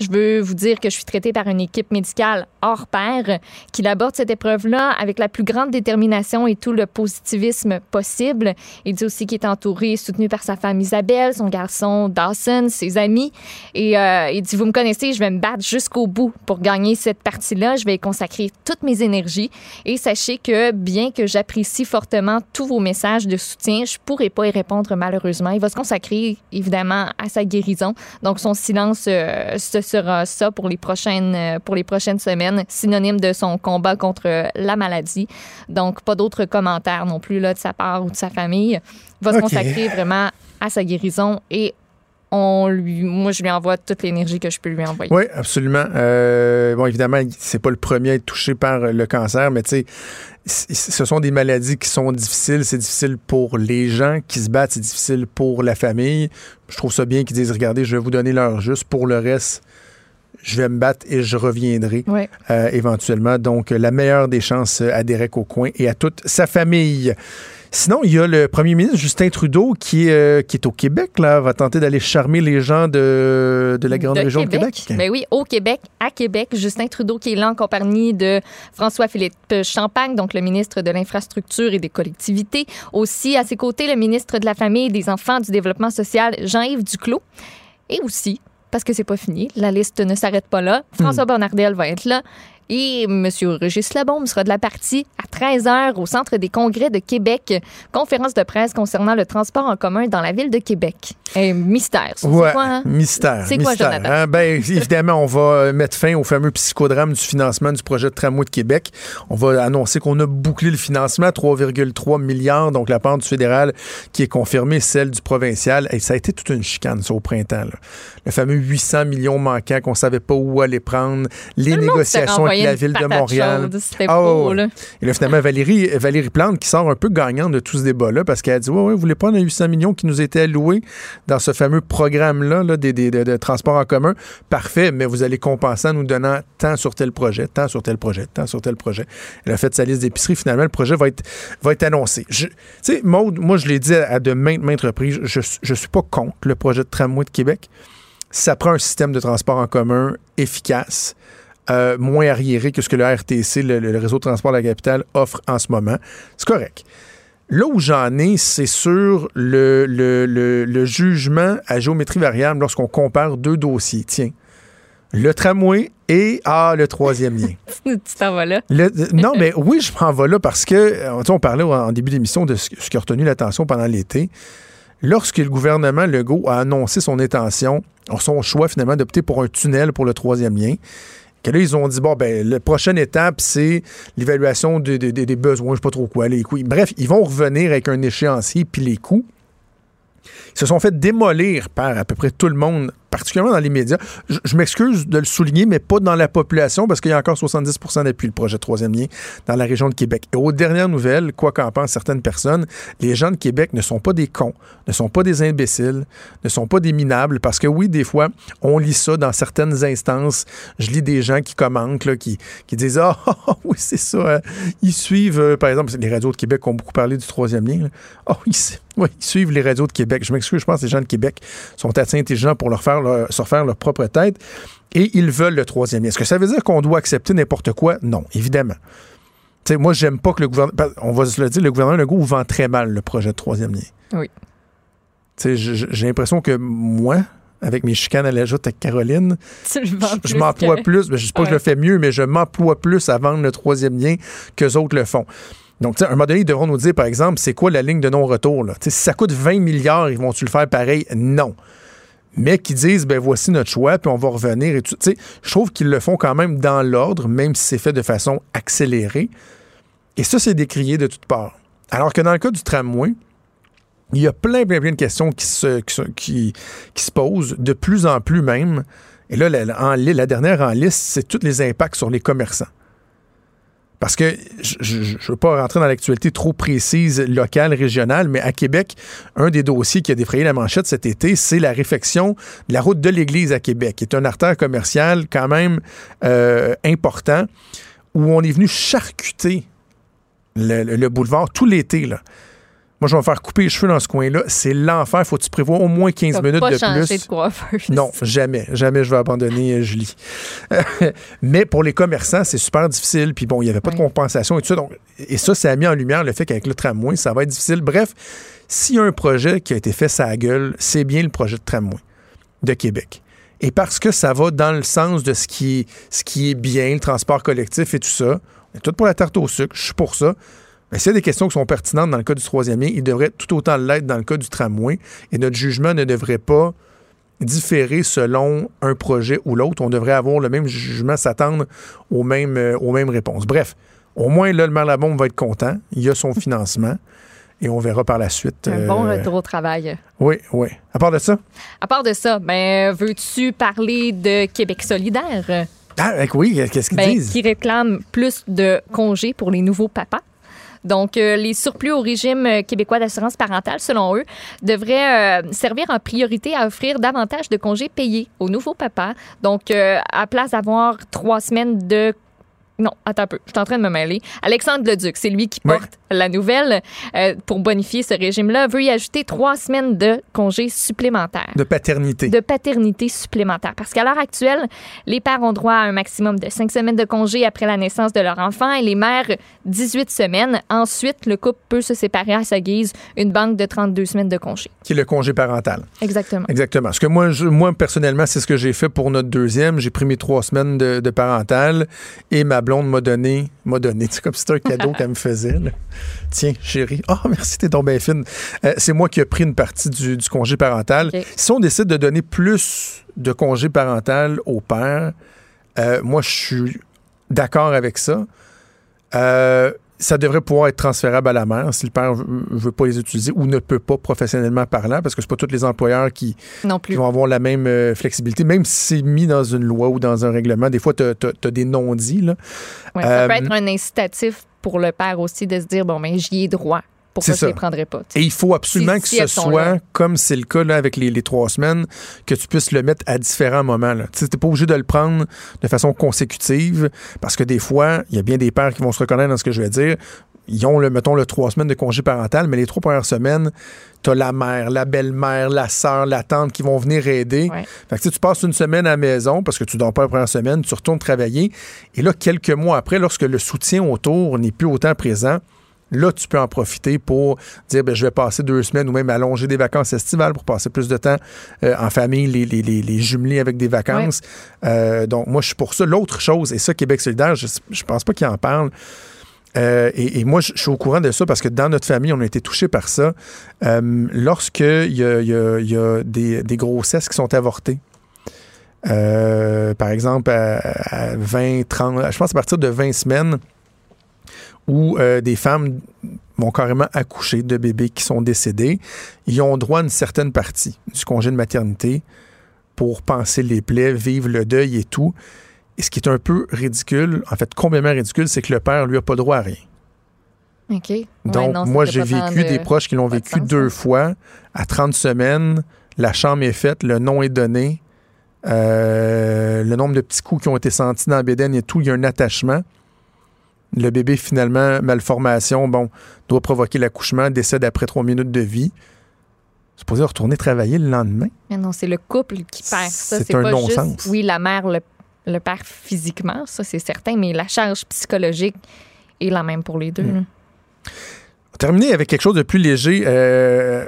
Je veux vous dire que je suis traitée par une équipe médicale hors pair qui aborde cette épreuve-là avec la plus grande détermination et tout le positivisme possible. Il dit aussi qu'il est entouré et soutenu par sa femme Isabelle, son garçon Dawson, ses amis. Et euh, il dit vous me connaissez, je vais me battre jusqu'au bout pour gagner cette partie-là. Je vais y consacrer toutes mes énergies. Et sachez que bien que j'apprécie fortement tous vos messages de soutien, je pourrai pas y répondre malheureusement. Il va se consacrer évidemment à sa guérison. Donc, son silence, euh, ce sera ça pour les prochaines, euh, pour les prochaines semaines, synonyme de son combat contre la maladie. Donc, pas d'autres commentaires non plus là, de sa part ou de sa famille. Il va se consacrer vraiment à sa guérison et on lui, moi, je lui envoie toute l'énergie que je peux lui envoyer. Oui, absolument. Euh, bon, évidemment, c'est pas le premier à être touché par le cancer, mais tu sais, ce sont des maladies qui sont difficiles. C'est difficile pour les gens qui se battent, c'est difficile pour la famille. Je trouve ça bien qu'ils disent, regardez, je vais vous donner l'heure juste. Pour le reste, je vais me battre et je reviendrai euh, éventuellement. Donc, la meilleure des chances à Derek Aucoin et à toute sa famille. Sinon, il y a le premier ministre Justin Trudeau qui est, euh, qui est au Québec, là, va tenter d'aller charmer les gens de, de la grande région de Québec. Ben oui, au Québec, à Québec, Justin Trudeau qui est là en compagnie de François-Philippe Champagne, donc le ministre de l'Infrastructure et des collectivités. Aussi, à ses côtés, le ministre de la Famille, des Enfants, du Développement social, Jean-Yves Duclos. Et aussi, parce que c'est pas fini, la liste ne s'arrête pas là, François Bonnardel va être là. Et M. Régis Labombe sera de la partie à 13h au Centre des congrès de Québec. Conférence de presse concernant le transport en commun dans la ville de Québec. Un mystère. ça. Ouais, quoi, hein? mystère. C'est quoi, Jonathan? hein? Ben, évidemment, on va euh, mettre fin au fameux psychodrame du financement du projet de tramway de Québec. On va annoncer qu'on a bouclé le financement à 3,3 milliards, donc la part du fédéral qui est confirmée, celle du provincial. Et ça a été toute une chicane, ça, au printemps. là. Le fameux 800 millions manquants qu'on savait pas où aller prendre, les le négociations avec la ville de Montréal. chaude. Ah, beau, là. Et là, finalement, Valérie, Valérie Plante qui sort un peu gagnante de tout ce débat-là parce qu'elle a dit Ouais, ouais, vous voulez prendre les 800 millions qui nous étaient alloués dans ce fameux programme-là là, des, des- de, de transport en commun? Parfait, mais vous allez compenser en nous donnant tant sur tel projet, tant sur tel projet, tant sur tel projet. Elle a fait sa liste d'épicerie. Finalement, le projet va être, va être annoncé. Tu sais, Maude, moi, je l'ai dit à, à de maintes, maintes reprises, je ne suis pas contre le projet de tramway de Québec. Ça prend un système de transport en commun efficace euh, moins arriéré que ce que le RTC, le, le réseau de transport de la capitale, offre en ce moment. C'est correct. Là où j'en ai, c'est sur le, le- le- le jugement à géométrie variable lorsqu'on compare deux dossiers. Tiens, le tramway et ah, le troisième lien. tu t'en vas là. Non, mais oui, je m'en vais là parce que, euh, on parlait en début d'émission de ce qui a retenu l'attention pendant l'été. Lorsque le gouvernement Legault a annoncé son intention, son choix finalement d'opter pour un tunnel pour le troisième lien, que ils ont dit, bon, ben, la prochaine étape, c'est l'évaluation de- de- de- des besoins, je sais pas trop quoi, les coûts. Bref, ils vont revenir avec un échéancier puis les coûts. Ils se sont fait démolir par à peu près tout le monde, particulièrement dans les médias. Je, m'excuse de le souligner, mais pas dans la population, parce qu'il y a encore 70% d'appui le projet troisième lien dans la région de Québec. Et aux dernières nouvelles, quoi qu'en pensent certaines personnes, les gens de Québec ne sont pas des cons, ne sont pas des imbéciles, ne sont pas des minables, parce que oui, des fois, on lit ça dans certaines instances. Je lis des gens qui commentent, là, qui, qui disent Ah, oui, c'est ça. hein. Ils suivent, euh, par exemple, les radios de Québec ont beaucoup parlé du troisième lien. Ah oui, c'est- oui, ils suivent les radios de Québec. Je m'excuse, je pense que les gens de Québec sont assez intelligents pour leur faire leur, se refaire leur propre tête et ils veulent le troisième lien. Est-ce que ça veut dire qu'on doit accepter n'importe quoi? Non, évidemment. Tu sais, moi, j'aime pas que le gouvernement. On va se le dire, le gouvernement Legault vend très mal le projet de troisième lien. Oui. Sais, j'ai l'impression que moi, avec mes chicanes à la joute avec Caroline, je plus m'emploie que- plus. Ben, je ne dis pas que je le Ouais. fais mieux, mais je m'emploie plus à vendre le troisième lien qu'eux autres le font. Donc, sais, à un moment donné, ils devront nous dire, par exemple, c'est quoi la ligne de non-retour. sais, Si ça coûte 20 milliards, ils vont-tu le faire pareil? Non. Mais qui disent, ben voici notre choix, puis on va revenir. Et. Tu sais, je trouve qu'ils le font quand même dans l'ordre, même si c'est fait de façon accélérée. Et ça, c'est décrié de toutes parts. Alors que dans le cas du tramway, il y a plein, plein, plein de questions qui se, posent, de plus en plus même. Et là, la, la dernière en liste, c'est tous les impacts sur les commerçants. Parce que je ne veux pas rentrer dans l'actualité trop précise, locale, régionale, mais à Québec, un des dossiers qui a défrayé la manchette cet été, c'est la réfection de la route de l'Église à Québec, qui est un artère commercial quand même euh, important, où on est venu charcuter le, le- le boulevard tout l'été. Moi, je vais me faire couper les cheveux dans ce coin-là. C'est l'enfer. Faut que tu prévois au moins 15 T'as minutes pas de plus. de. Non, jamais. Jamais je vais abandonner euh, Julie. Mais pour les commerçants, c'est super difficile. Puis bon, il n'y avait pas de compensation et tout ça. Donc, et ça, ça a mis en lumière le fait qu'avec le tramway, ça va être difficile. Bref, s'il y a un projet qui a été fait sa gueule, c'est bien le projet de tramway de Québec. Et parce que ça va dans le sens de ce qui est, ce qui est bien, le transport collectif et tout ça, on est tout pour la tarte au sucre, je suis pour ça. Y a des questions qui sont pertinentes dans le cas du troisième lien, il devrait tout autant l'être dans le cas du tramway. Et notre jugement ne devrait pas différer selon un projet ou l'autre. On devrait avoir le même jugement, s'attendre aux mêmes, euh, aux mêmes réponses. Bref, au moins, là, le maire Labombe va être content. Il y a son financement. Et on verra par la suite. Un bon euh, retour au travail. Oui, oui. À part de ça, À part de ça, ben, veux-tu parler de Québec solidaire? ah, oui, qu'est-ce qu'ils Ben, disent? qui réclame plus de congés pour les nouveaux papas. Donc, euh, les surplus au régime euh, québécois d'assurance parentale, selon eux, devraient euh, servir en priorité à offrir davantage de congés payés aux nouveaux papas. Donc, à place d'avoir trois semaines de non, attends un peu. Je suis en train de me mêler. Alexandre Leduc, c'est lui qui porte la nouvelle euh, pour bonifier ce régime-là, veut y ajouter trois semaines de congés supplémentaires De paternité. de paternité supplémentaire. Parce qu'à l'heure actuelle, les pères ont droit à un maximum de 5 semaines de congé après la naissance de leur enfant et les mères 18 semaines. Ensuite, le couple peut se séparer à sa guise une banque de 32 semaines de congé. Qui est le congé parental. Exactement. Exactement. Parce que moi, je- moi personnellement, c'est ce que j'ai fait pour notre deuxième. J'ai pris mes trois semaines de, de parental et ma blonde m'a donné, m'a donné, c'est comme si c'était un cadeau qu'elle me faisait. là. Tiens, chérie. Ah, merci, t'es donc bien fine. Euh, c'est moi qui ai pris une partie du, du congé parental. Si on décide de donner plus de congé parental au père, euh, moi, je suis d'accord avec ça. Euh, ça devrait pouvoir être transférable à la mère si le père veut, veut pas les utiliser ou ne peut pas professionnellement parlant, parce que c'est pas tous les employeurs qui, Non qui plus. vont avoir la même euh, flexibilité, même si c'est mis dans une loi ou dans un règlement. Des fois, tu as, des non-dits. Ouais, ça peut Euh, être un incitatif pour le père aussi de se dire bon, ben, j'y ai droit. Pourquoi je ça. les prendrais pas? Et il faut absolument Si- que si ce soit, là. comme c'est le cas là, avec les, les trois semaines, que tu puisses le mettre à différents moments. Tu n'es pas obligé de le prendre de façon consécutive, parce que des fois, il y a bien des pères qui vont se reconnaître dans ce que je vais dire. Ils ont, le, mettons, le trois semaines de congé parental, mais les trois premières semaines, tu as la mère, la belle-mère, la sœur, la tante qui vont venir aider. Ouais. Fait que, tu sais, tu passes une semaine à la maison parce que tu dors pas la première semaine, tu retournes travailler. Et là, quelques mois après, lorsque le soutien autour n'est plus autant présent, là, tu peux en profiter pour dire, ben, je vais passer deux semaines ou même allonger des vacances estivales pour passer plus de temps euh, en famille, les, les, les, les jumeler avec des vacances. Euh, donc, moi, je suis pour ça. L'autre chose, et ça, Québec solidaire, je, je pense pas qu'il en parle. Euh, et, et moi, je suis au courant de ça parce que dans notre famille, on a été touchés par ça. Euh, lorsque il y a, y a- il y a des, des grossesses qui sont avortées, euh, par exemple, à, à 20, 30, je pense à partir de 20 semaines, où euh, des femmes vont carrément accoucher de bébés qui sont décédés, ils ont droit à une certaine partie du congé de maternité pour penser les plaies, vivre le deuil et tout. Et ce qui est un peu ridicule, en fait, complètement ridicule, c'est que le père, lui, a pas droit à rien. OK. Ouais, Donc, non, moi, j'ai vécu de- des proches qui l'ont de vécu sens, deux hein. fois. À 30 semaines, la chambre est faite, le nom est donné, euh, le nombre de petits coups qui ont été sentis dans la bédaine et tout, il y a un attachement. Le bébé, finalement, malformation, bon, doit provoquer l'accouchement, décède après trois minutes de vie. Supposé retourner travailler le lendemain? Mais non, c'est le couple qui perd ça. C'est un non-sens. oui, la mère le, le perd physiquement, ça c'est certain, mais la charge psychologique est la même pour les deux. Mm. va terminer avec quelque chose de plus léger. Euh,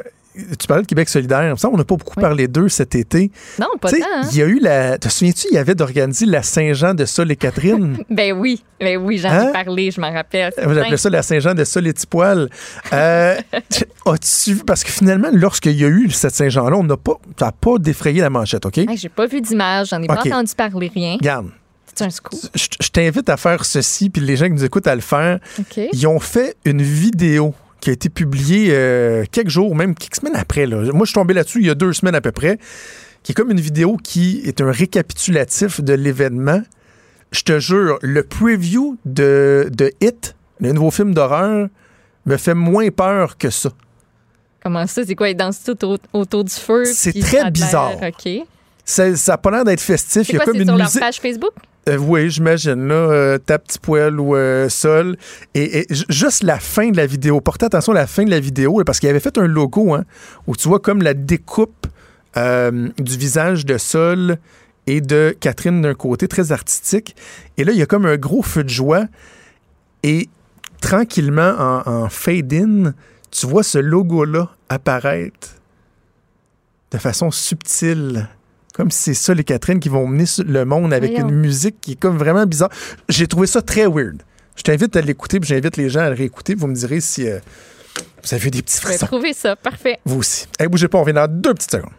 tu parlais de Québec solidaire. Ça, on n'a pas beaucoup Oui. parlé d'eux cet été. Non, pas tant. hein? Il y a eu la. Te souviens-tu, il y avait d'organiser la Saint-Jean de Sol et Catherine? Ben oui, ben oui, j'en Hein? ai parlé, je m'en rappelle. Appelez dingue. ça la Saint-Jean de Sol et Tipoil. Euh, tu- As-tu vu? Parce que finalement, lorsqu'il y a eu cette Saint-Jean-là, on n'a pas, ça n'a pas défrayé la manchette, OK? Hey, J'ai pas vu d'image, j'en ai pas entendu parler rien. Regarde, C'est un scoop. je je t'invite à faire ceci, puis les gens qui nous écoutent à le faire. OK. Ils ont fait une vidéo qui a été publiée euh, quelques jours, même quelques semaines après. là. Moi, je suis tombé là-dessus il y a deux semaines à peu près, qui est comme une vidéo qui est un récapitulatif de l'événement. Je te jure, le preview de, de Hit, le nouveau film d'horreur, me fait moins peur que ça. Comment ça, c'est quoi? Ils dansent tout au- autour du feu. C'est très bizarre. OK. Ça n'a pas l'air d'être festif. C'est Il y a comme c'est une sur leur page Facebook? Euh, oui, j'imagine, là, euh, ta petit poêle ou euh, sol. Et, et ju- juste la fin de la vidéo, portez attention à la fin de la vidéo, parce qu'il avait fait un logo, hein, où tu vois comme la découpe euh, du visage de Sol et de Catherine d'un côté, très artistique. Et là, il y a comme un gros feu de joie. Et tranquillement, en, en fade-in, tu vois ce logo-là apparaître de façon subtile. Comme si c'est ça, les Catherine, qui vont mener le monde avec Voyons. une musique qui est comme vraiment bizarre. J'ai trouvé ça très weird. Je t'invite à l'écouter, puis j'invite les gens à le réécouter. Vous me direz si euh, vous avez des petits frissons. trouver ça. Parfait. Vous aussi. Hey, bougez pas, on revient dans deux petites secondes.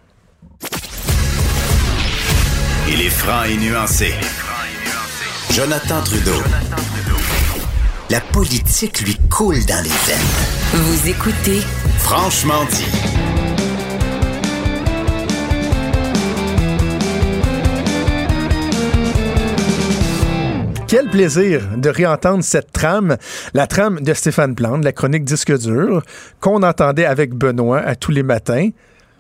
Il est franc et nuancé. Jonathan Trudeau. La politique lui coule dans les veines. Vous écoutez Franchement dit. Quel plaisir de réentendre cette trame, la trame de Stéphane Plante, la chronique Disque dur, qu'on entendait avec Benoît à tous les matins.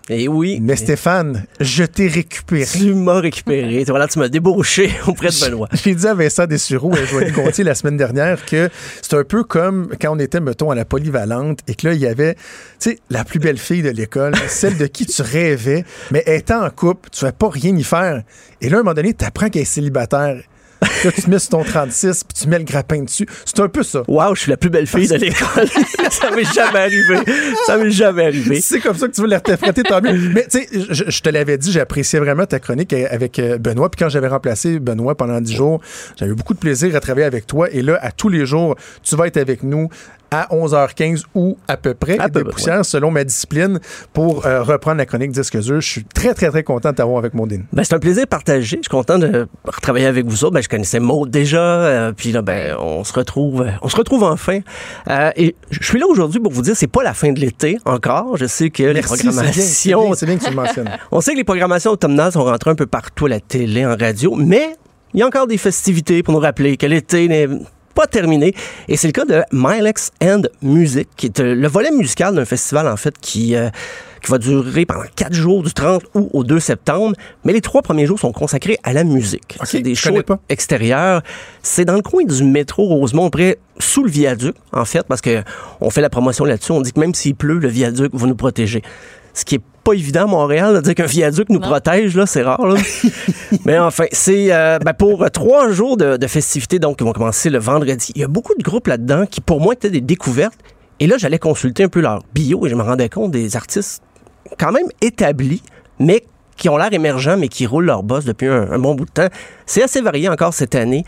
Et oui. Mais Stéphane, je t'ai récupéré. Tu m'as récupéré. Voilà, tu m'as débauché auprès de Benoît. J'ai dit à Vincent Dessureau et Joël Gontier la semaine dernière que c'est un peu comme quand on était, mettons, à la polyvalente et que là, il y avait, tu sais, la plus belle fille de l'école, celle de qui tu rêvais, mais étant en couple, tu ne vas pas rien y faire. Et là, à un moment donné, tu apprends qu'elle est célibataire. Là, tu te mets sur ton 36 puis tu mets le grappin dessus. C'est un peu ça. Waouh, je suis la plus belle fille de l'école. ça m'est jamais arrivé. Ça m'est jamais arrivé. C'est comme ça que tu veux l'interpréter, tant mieux. Mais tu sais, je, je, te l'avais dit, j'appréciais vraiment ta chronique avec euh, Benoît. Puis quand j'avais remplacé Benoît pendant 10 jours, j'avais beaucoup de plaisir à travailler avec toi. Et là, à tous les jours, tu vas être avec nous à 11h15 ou à peu près, à peu des poussières, selon ma discipline, pour euh, reprendre la chronique Disque dur. Je suis très, très, très content de t'avoir avec Maudine. Ben, c'est un plaisir partagé. Je suis content de retravailler avec vous autres. Ben, je connaissais Maud déjà, euh, puis là, ben, on se retrouve, euh, on se retrouve enfin. Euh, et je suis là aujourd'hui pour vous dire, c'est pas la fin de l'été encore. Je sais que les programmations... C'est bien, bien, que tu le mentionnes. on sait que les programmations automnales sont rentrées un peu partout à la télé, en radio, mais il y a encore des festivités pour nous rappeler que l'été n'est pas terminé. Et c'est le cas de Milex and Music, qui est euh, le volet musical d'un festival, en fait, qui, euh, qui va durer pendant quatre jours, du 30 août au 2 septembre. Mais les trois premiers jours sont consacrés à la musique. c'est des shows extérieurs. C'est dans le coin du métro Rosemont, près sous le viaduc, en fait, parce que on fait la promotion là-dessus. On dit que même s'il pleut, le viaduc va nous protéger. Ce qui est pas évident à Montréal de dire qu'un viaduc nous protège, là, c'est rare. Mais enfin, c'est euh, ben, pour trois jours de, de, festivités donc, qui vont commencer le vendredi. Il y a beaucoup de groupes là-dedans qui, pour moi, étaient des découvertes. Et là, j'allais consulter un peu leur bio et je me rendais compte des artistes quand même établis, mais qui ont l'air émergents, mais qui roulent leur boss depuis un, bon bout de temps. C'est assez varié encore cette année.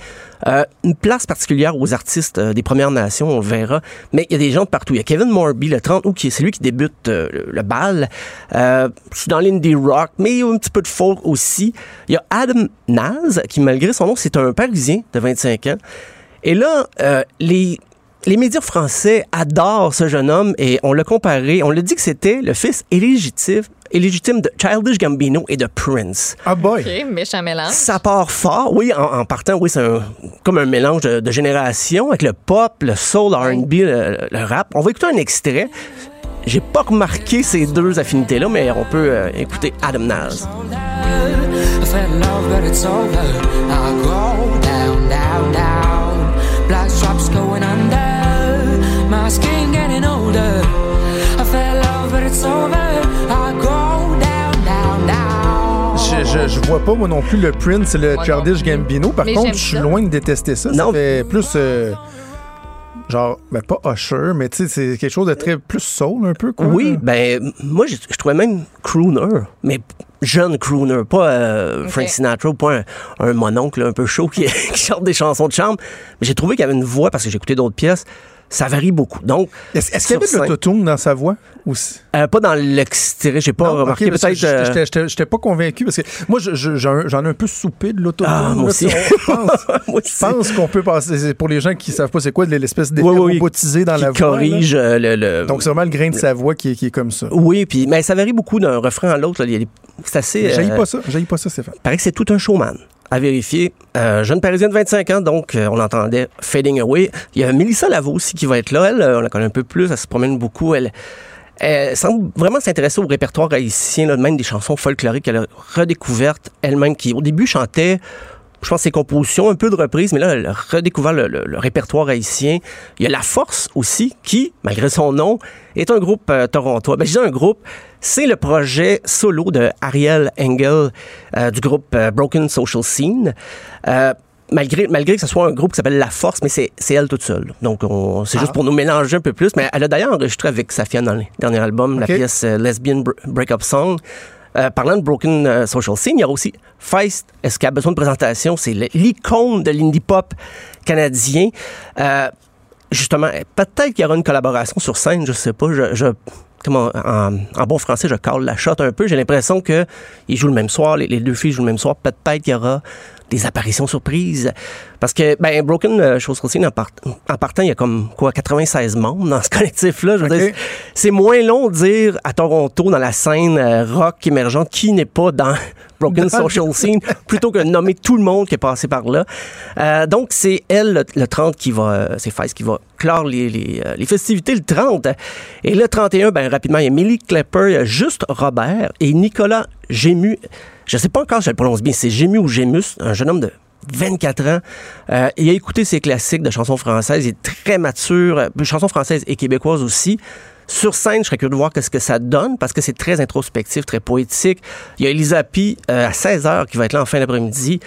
Euh, une place particulière aux artistes euh, des Premières Nations, on le verra. Mais il y a des gens de partout. Il y a Kevin Morby, le 30 août, c'est lui qui débute euh, le, bal. c'est dans l'indie rock, mais il y a un petit peu de folk aussi. Il y a Adam Naz, qui malgré son nom, c'est un Parisien de 25 ans. Et là, les les médias français adorent ce jeune homme et on l'a comparé, on l'a dit que c'était le fils illégitime, illégitime de Childish Gambino et de Prince. Ah boy! OK, méchant mélange. Ça part fort, oui, en, partant, oui, c'est comme un mélange de, génération avec le pop, le soul, R&B, le, rap. On va écouter un extrait. J'ai pas remarqué ces deux affinités-là, mais on peut euh, écouter Adam Naz. Je, je, vois pas moi non plus le Prince et le Childish Gambino. Par contre, je suis loin de détester ça. Non. Ça fait plus euh, genre ben pas Usher, mais tu sais c'est quelque chose de très plus soul un peu quoi. Oui, ben moi je, trouvais même crooner, mais jeune crooner, pas euh, Frank Sinatra, pas un, mononcle un peu chaud qui, qui chante des chansons de chambre. Mais j'ai trouvé qu'il y avait une voix parce que j'ai écouté d'autres pièces ça varie beaucoup. Donc, est-ce qu'il y avait de l'autotune dans sa voix aussi? Euh, pas dans l'extrait, j'ai pas remarqué. peut-être. Euh, j'étais pas convaincu parce que moi, j'en ai un peu soupé de l'autotune. Ah, moi aussi. je pense, qu'on peut passer. Pour les gens qui savent pas c'est quoi, l'espèce d'effet robotisé dans la voix. corrige euh, le, Donc, c'est vraiment le grain de sa voix qui, est comme ça. Oui, puis mais ça varie beaucoup d'un refrain à l'autre. C'est assez. J'aille pas ça. J'aille pas ça, Stéphane. Il paraît que c'est tout un showman à vérifier. Euh, jeune Parisienne de 25 ans, donc euh, on entendait Fading Away. Il y a Melissa Lavo aussi qui va être là. Elle, euh, on la connaît un peu plus, elle se promène beaucoup. Elle, elle semble vraiment s'intéresser au répertoire haïtien, là, même des chansons folkloriques qu'elle a redécouvertes elle-même, qui au début chantait je pense, ses compositions, un peu de reprise, mais là, elle a redécouvert le, répertoire haïtien. Il y a La Force aussi, qui, malgré son nom, est un groupe torontois. Ben, je dis un groupe, c'est le projet solo de Ariel Engel euh, du groupe euh, Broken Social Scene. Euh, malgré, malgré que ce soit un groupe qui s'appelle La Force, mais c'est, elle toute seule. Donc, c'est juste ah. pour nous mélanger un peu plus. Mais elle a d'ailleurs enregistré avec Safia dans le dernier album la pièce Lesbian Breakup Song. Parlant de Broken Social Scene, il y a aussi Feist. Est-ce qu'il a besoin de présentation? C'est l'icône de l'indie pop canadien. justement, peut-être qu'il y aura une collaboration sur scène, je sais pas. je comment en, bon français, je cale la shot un peu. J'ai l'impression que ils jouent le même soir, les, deux filles jouent le même soir. Peut-être qu'il y aura des apparitions surprises. Parce que, ben, Broken euh, Chose en, en, partant, il y a comme, quoi, 96 membres dans ce collectif-là. Dire, c'est moins long de dire à Toronto, dans la scène euh, rock émergente, qui n'est pas dans Broken Social Scene plutôt que de nommer tout le monde qui est passé par là. Euh, donc, c'est elle, le, le 30, qui va, c'est Feist qui va clore les, les, les festivités le 30. Et le 31, ben, rapidement, il y a Millie Klepper, il y a juste Robert et Nicolas Gému. Je sais pas encore si je le prononce bien, c'est Gému ou Gémus, un jeune homme de 24 ans. Euh, il a écouté ses classiques de chansons françaises. Il est très mature, euh, chansons françaises et québécoises aussi. Sur scène, je serais curieux de voir qu'est-ce que ça donne parce que c'est très introspectif, très poétique. Il y a Elisa Pi euh, à 16h qui va être là en fin d'après-midi.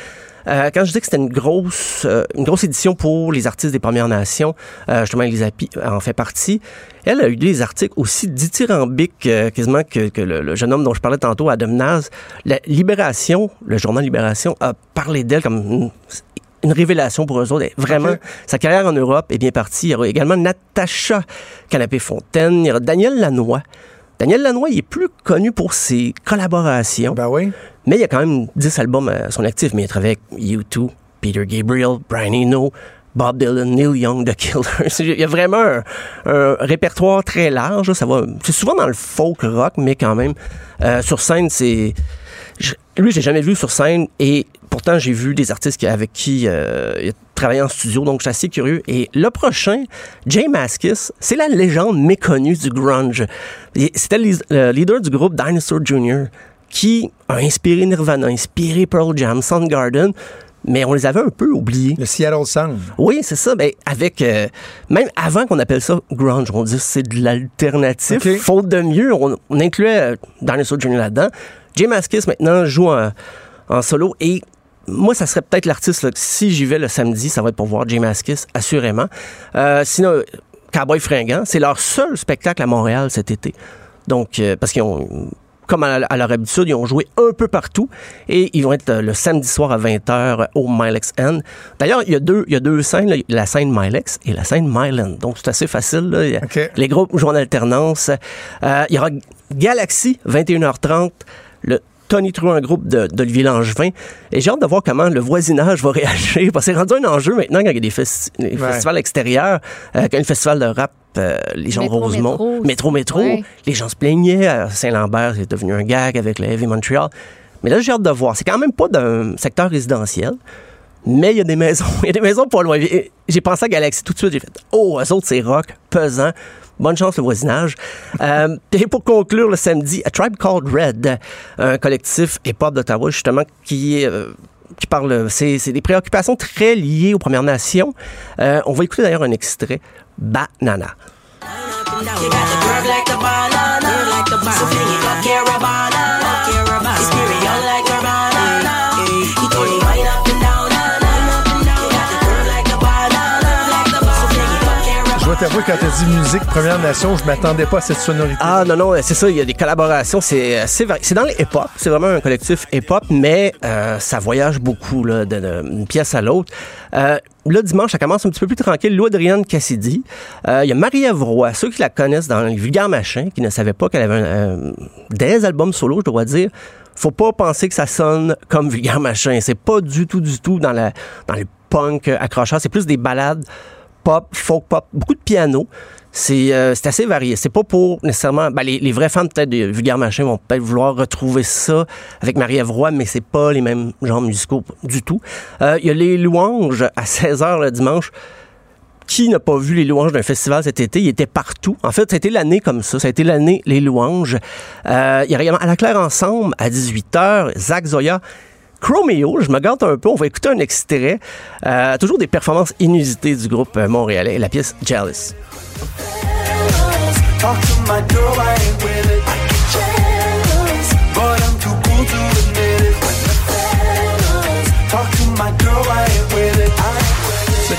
Euh, quand je dis que c'était une grosse, euh, une grosse édition pour les artistes des Premières Nations, euh, justement, Elisa en fait partie. Elle a eu des articles aussi dithyrambiques, euh, quasiment que, que le, le jeune homme dont je parlais tantôt, Adam Naz. La Libération, le journal Libération, a parlé d'elle comme une, une révélation pour eux autres. Vraiment, sa carrière en Europe est bien partie. Il y aura également Natacha Canapé-Fontaine. Il y aura Daniel Lanois. Daniel Lanois, il est plus connu pour ses collaborations. Ben oui. Mais il y a quand même 10 albums à son actif. Mais il travaille avec U2, Peter Gabriel, Brian Eno, Bob Dylan, Neil Young, The Killers. Il y a vraiment un, un répertoire très large. Ça va, c'est souvent dans le folk rock, mais quand même euh, sur scène, c'est je- lui, j'ai jamais vu sur scène et pourtant j'ai vu des artistes avec qui euh, il a travaillé en studio, donc je suis assez curieux. Et le prochain, Jay Maskis, c'est la légende méconnue du grunge. C'était le leader du groupe Dinosaur Jr. qui a inspiré Nirvana, inspiré Pearl Jam, Soundgarden, mais on les avait un peu oubliés. Le Seattle Sound. Oui, c'est ça. Ben, avec euh, même avant qu'on appelle ça grunge, on dit que c'est de l'alternatif. Ok. Faute de mieux, on, on incluait euh, Dinosaur Jr. là-dedans. Jay Maskis maintenant joue en, en solo et moi, ça serait peut-être l'artiste si j'y vais le samedi, ça va être pour voir Jay Maskis, assurément. Euh, sinon, Cowboy Fringant, c'est leur seul spectacle à Montréal cet été. Donc, euh, parce qu'ils ont comme à, à leur habitude, ils ont joué un peu partout et ils vont être euh, le samedi soir à 20h au Milex End. D'ailleurs, il y a deux, il y a deux scènes, là. la scène Milex et la scène Myland. Donc, c'est assez facile. là. Les groupes jouent en alternance. Il y aura Galaxy, 21h30, le Tony Trou, un groupe de- d'Olivier Langevin. Et j'ai hâte de voir comment le voisinage va réagir. Parce que c'est rendu un enjeu maintenant quand il y a des, festi- des Ouais. festivals extérieurs, euh, quand le festival de rap, euh, les gens de Métro, Rosemont, métro. métro, métro, Ouais. les gens se plaignaient. À Saint-Lambert, c'est devenu un gag avec le Heavy Montreal. Mais là, j'ai hâte de voir. C'est quand même pas d'un secteur résidentiel. Mais il y a des maisons. Il y a des maisons pas loin. J'ai pensé à Galaxy tout de suite. J'ai fait Oh, eux autres, c'est rock, pesant. Bonne chance, le voisinage. Euh, et pour conclure le samedi, A Tribe Called Red, un collectif hip-hop d'Ottawa, justement, qui euh, qui parle, c'est c'est des préoccupations très liées aux Premières Nations. Euh, on va écouter d'ailleurs un extrait, Banana. T'avouer, quand t'as dit musique Première Nation, je m'attendais pas à cette sonorité. Ah non, non, c'est ça, il y a des collaborations, c'est vari- C'est dans les hip-hop, c'est vraiment un collectif hip-hop, mais euh, ça voyage beaucoup d'une pièce à l'autre. Euh, là, dimanche, ça commence un petit peu plus tranquille. Lou Adrienne Cassidy. Euh, Il y a Marie-Ève ceux qui la connaissent dans les vulgaires machins, qui ne savaient pas qu'elle avait un, euh, des albums solo, je dois dire. Faut pas penser que ça sonne comme vulgaire machin. C'est pas du tout, du tout dans, la, dans le punk accrocheur. C'est plus des ballades pop, folk pop, beaucoup de piano. C'est euh, c'est assez varié. C'est pas pour nécessairement. ben, les, les vrais fans peut-être de Vulgaire Machin vont peut-être vouloir retrouver ça avec Marie-Ève Roy, mais c'est pas les mêmes genres musicaux du tout. Euh, Il y a les louanges à 16h le dimanche. Qui n'a pas vu les louanges d'un festival cet été? Il était partout. En fait, ça a été l'année comme ça. Ça l'année Les louanges. Euh, il y a également À la claire ensemble à 18h. Zach Zoya. Chromeo, je me garde un peu, on va écouter un extrait. Euh, toujours des performances inusitées du groupe euh, montréalais, la pièce Jealous.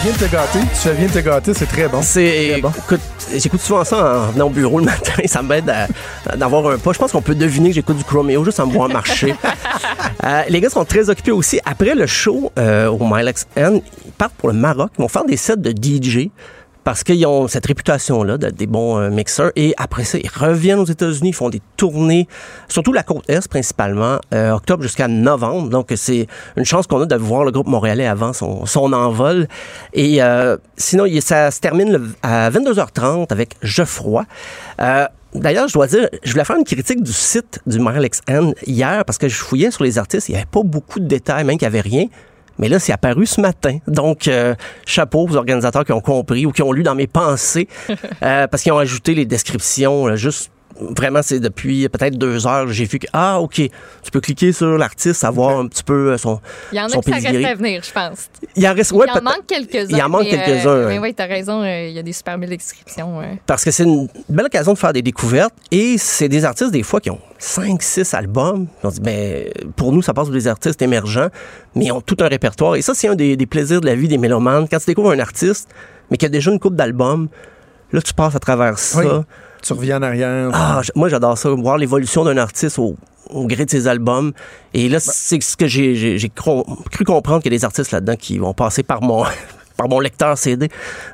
Viens de te gâter. Tu viens de te gâter, c'est très bon. C'est, Très bon. écoute, j'écoute souvent ça en venant au bureau le matin. Ça m'aide à- d'avoir un pas. Je pense qu'on peut deviner que j'écoute du Chromeo juste en me voir marcher. Euh, les gars sont très occupés aussi. Après le show euh, au Milex N, ils partent pour le Maroc. Ils vont faire des sets de DJ parce qu'ils ont cette réputation-là d'être des bons euh, mixeurs. Et après ça, ils reviennent aux États-Unis, font des tournées, surtout la côte Est principalement, euh, octobre jusqu'à novembre. Donc, c'est une chance qu'on a de voir le groupe montréalais avant son, son envol. Et euh, sinon, ça se termine à 22h30 avec Geoffroy. Euh, D'ailleurs, je dois dire, je voulais faire une critique du site du Montréal XN hier parce que je fouillais sur les artistes, il n'y avait pas beaucoup de détails, même qu'il n'y avait rien. Mais là, c'est apparu ce matin. Donc, euh, chapeau aux organisateurs qui ont compris ou qui ont lu dans mes pensées euh, parce qu'ils ont ajouté les descriptions là, juste. Vraiment, c'est depuis peut-être deux heures, j'ai vu que, ah, OK, tu peux cliquer sur l'artiste, savoir un petit peu euh, son, Il y en a qui ça reste à venir, je pense. Il en reste, Il ouais, en peut-être- manque quelques-uns. Il en manque mais, euh, quelques-uns, Mais hein. oui, t'as raison, euh, il y a des super belles descriptions. ouais. Parce que c'est une belle occasion de faire des découvertes et c'est des artistes des fois qui ont 5 6 albums. On dit ben pour nous ça passe pour des artistes émergents mais ils ont tout un répertoire et ça c'est un des, des plaisirs de la vie des mélomanes quand tu découvres un artiste mais qui a déjà une coupe d'albums, là tu passes à travers ça. Oui. Tu reviens en arrière. Ah, moi j'adore ça voir l'évolution d'un artiste au au gré de ses albums. Et là, c'est ce que j'ai cru comprendre qu'il y a des artistes là-dedans qui vont passer par mon, par mon lecteur CD.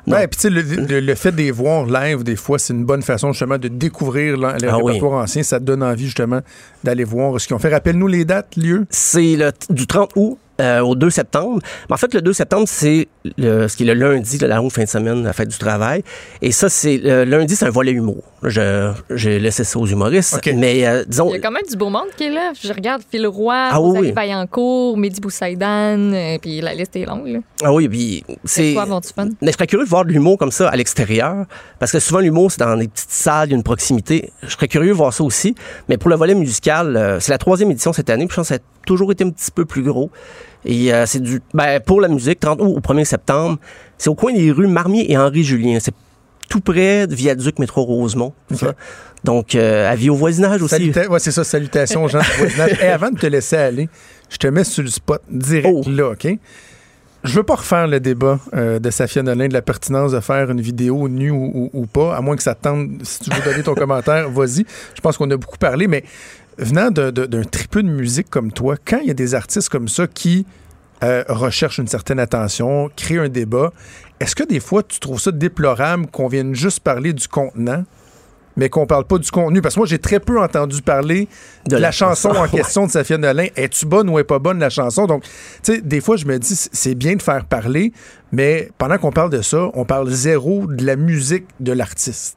Non. Ouais, puis tu sais, le, le- le fait de les voir live, des fois, c'est une bonne façon justement de découvrir l'an- le Ah oui. répertoire ancien. Ça te donne envie justement d'aller voir ce qu'ils ont fait. Rappelle-nous les dates, lieux. C'est le, du 30 août euh, au 2 septembre. Mais en fait, le 2 septembre, c'est le- ce qui est le lundi, la longue fin de semaine, la fête du travail. Et ça, c'est le lundi, c'est un volet humour. Je- J'ai laissé ça aux humoristes. Mais euh, disons, Il y a quand même du beau monde qui est là. Je regarde Phil Roy, Ah oui. Vaillancourt, Mehdi Boussaïdan, euh, puis la liste est longue. là. ah oui, puis c'est. quoi fun? Mais je serais curieux de voir de l'humour comme ça à l'extérieur, parce que souvent l'humour c'est dans des petites salles, il y a une proximité. Je serais curieux de voir ça aussi. Mais pour le volet musical, euh, c'est la troisième édition cette année, puis je pense que ça a toujours été un petit peu plus gros. Et euh, c'est du, ben, pour la musique, 30 août au 1er septembre, c'est au coin des rues Marmier et Henri Julien. C'est tout près de Viaduc Métro Rosemont. Donc, euh, avis au voisinage aussi. Saluta- ouais, c'est ça. Salutations aux gens du voisinage. Et avant de te laisser aller, je te mets sur le spot direct Oh. là, OK? Je veux pas refaire le débat euh, de Safia Nolin de la pertinence de faire une vidéo nue ou, ou- ou pas, à moins que ça te tente. Si tu veux donner ton commentaire, vas-y. Je pense qu'on a beaucoup parlé, mais venant d'un tripeux de musique comme toi, quand il y a des artistes comme ça qui euh, recherchent une certaine attention, créent un débat, est-ce que des fois tu trouves ça déplorable qu'on vienne juste parler du contenant? mais qu'on parle pas du contenu? Parce que moi, j'ai très peu entendu parler de, la, chanson en question de Safia Nolin. Es-tu bonne ou est pas bonne la chanson? Donc, tu sais, des fois, je me dis, c'est bien de faire parler, mais pendant qu'on parle de ça, on parle zéro de la musique de l'artiste.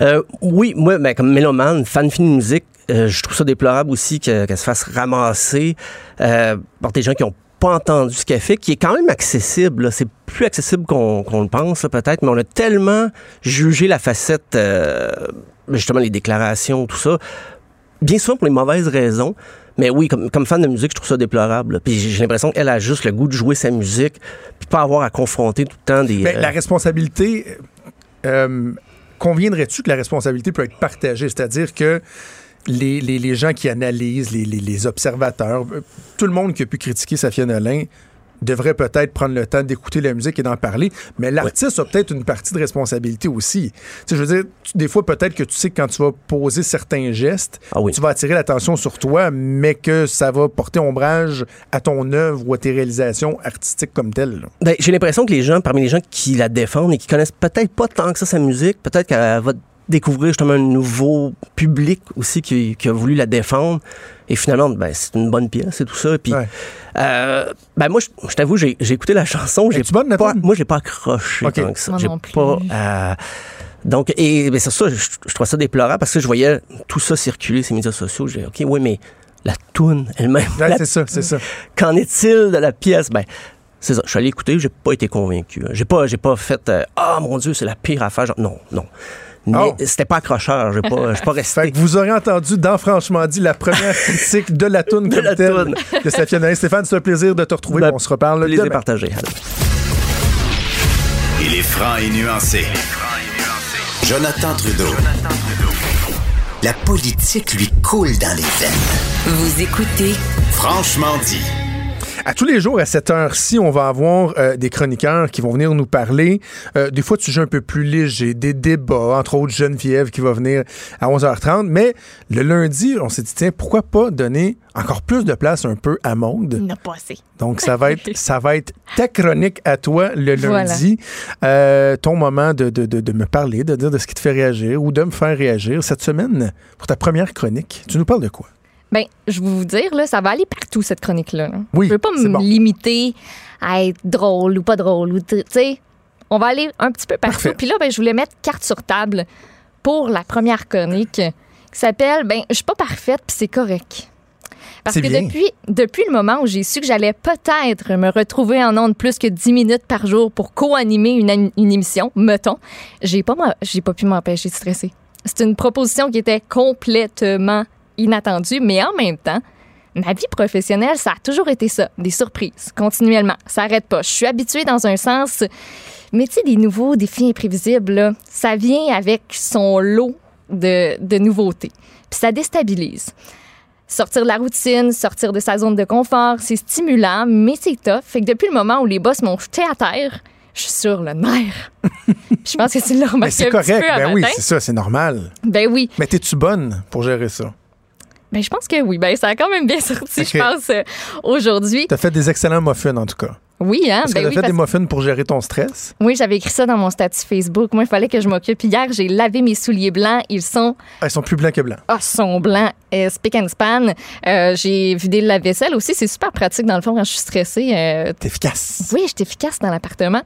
Euh, oui, moi, ben, comme mélomane, fan fini de musique, euh, je trouve ça déplorable aussi que- qu'elle se fasse ramasser euh, par des gens qui n'ont pas entendu ce qu'elle fait, qui est quand même accessible. là. C'est plus accessible qu'on le pense, peut-être, mais on a tellement jugé la facette, euh, justement, les déclarations, tout ça, bien souvent pour les mauvaises raisons. Mais oui, comme, comme fan de musique, je trouve ça déplorable. là. Puis j'ai j'ai l'impression qu'elle a juste le goût de jouer sa musique, puis pas avoir à confronter tout le temps des... Mais euh, la responsabilité, euh, conviendrais-tu que la responsabilité peut être partagée? C'est-à-dire que les, les- les gens qui analysent, les, les- les observateurs, euh, tout le monde qui a pu critiquer Safia Nolin devrait peut-être prendre le temps d'écouter la musique et d'en parler, mais l'artiste a peut-être une partie de responsabilité aussi. Tu sais, je veux dire, tu- des fois, peut-être que tu sais que quand tu vas poser certains gestes, Ah oui. tu vas attirer l'attention sur toi, mais que ça va porter ombrage à ton œuvre ou à tes réalisations artistiques comme telles. Ben, j'ai l'impression que les gens, parmi les gens qui la défendent et qui connaissent peut-être pas tant que ça sa musique, peut-être qu'elle va découvrir justement un nouveau public aussi qui, qui a voulu la défendre. Et finalement, ben, c'est une bonne pièce et tout ça. Puis, Ouais. euh, ben moi, je, je t'avoue, j'ai, j'ai écouté la chanson. J'ai Es-tu bonne, la pas, toune? moi, j'ai pas accroché Ok. tant que ça. Moi J'ai non plus. pas. euh, donc, et ben, c'est ça, je, je trouve ça déplorable parce que je voyais tout ça circuler les médias sociaux. J'ai OK, oui, mais la toune elle-même. Ouais, la c'est ça, c'est ça. Qu'en est-il de la pièce? Ben, c'est ça. Je suis allé écouter, j'ai pas été convaincu. J'ai pas, j'ai pas fait euh, Ah mon Dieu, c'est la pire affaire. Genre, non, non. Mais Oh. c'était pas accrocheur. J'ai pas, j'ai pas resté. Fait que vous aurez entendu dans Franchement dit la première critique de la toune De comme la telle toune. de. Stéphane, c'est un plaisir de te retrouver. Ben, on se reparle Plaisir demain. partagé. Il est franc et nuancé. Jonathan Trudeau. La politique lui coule dans les veines. Vous écoutez Franchement dit. À tous les jours, à cette heure-ci, on va avoir euh, des chroniqueurs qui vont venir nous parler. euh, des fois, de sujets un peu plus légers, des débats, entre autres Geneviève qui va venir à 11h30. Mais le lundi, on s'est dit, tiens, pourquoi pas donner encore plus de place un peu à Maude? Il n'a pas assez. Donc, ça va être, ça va être ta chronique à toi le Voilà. lundi. Euh, ton moment de, de- de- de me parler, de dire de ce qui te fait réagir ou de me faire réagir. Cette semaine, pour ta première chronique, tu nous parles de quoi? Ben, je vais vous dire, là, ça va aller partout, cette chronique-là. là. Oui, Je veux pas c'est me bon. limiter à être drôle ou pas drôle. ou Tu sais, on va aller un petit peu partout. Parfait. Puis là, ben, je voulais mettre carte sur table pour la première chronique qui s'appelle Ben, je suis pas parfaite, puis c'est correct. Parce C'est que bien. depuis, depuis le moment où j'ai su que j'allais peut-être me retrouver en ondes plus que 10 minutes par jour pour co-animer une, une émission, mettons, j'ai pas, j'ai pas pu m'empêcher de stresser. C'est une proposition qui était complètement inattendue, mais en même temps, ma vie professionnelle, ça a toujours été ça, des surprises, continuellement. Ça arrête pas. Je suis habituée dans un sens, mais tu sais, des nouveaux défis imprévisibles, là, ça vient avec son lot de, de nouveautés. Puis ça déstabilise. Sortir de la routine, sortir de sa zone de confort, c'est stimulant, mais c'est tough. Fait que depuis le moment où les boss m'ont jeté à terre, je suis sur le nerf. je pense que c'est Mais remarqué c'est un petit correct. peu à Ben oui, c'est ça, c'est normal. Ben oui. Mais t'es-tu bonne pour gérer ça? Ben, je pense que oui. Ben, ça a quand même bien sorti, je pense, euh, aujourd'hui. T'as fait des excellents muffins, en tout cas. Oui, hein? Est-ce Ben que oui, fait parce- des muffins pour gérer ton stress? oui, j'avais écrit ça dans mon statut Facebook. Moi, il fallait que je m'occupe. Hier, j'ai lavé mes souliers blancs. Ils sont, Ah, ils sont plus blancs que blancs. ah, sont blancs, euh, spick and span. Euh, j'ai vidé la vaisselle aussi. C'est super pratique, dans le fond, quand je suis stressée. Euh, T'es efficace. oui, j'étais efficace dans l'appartement.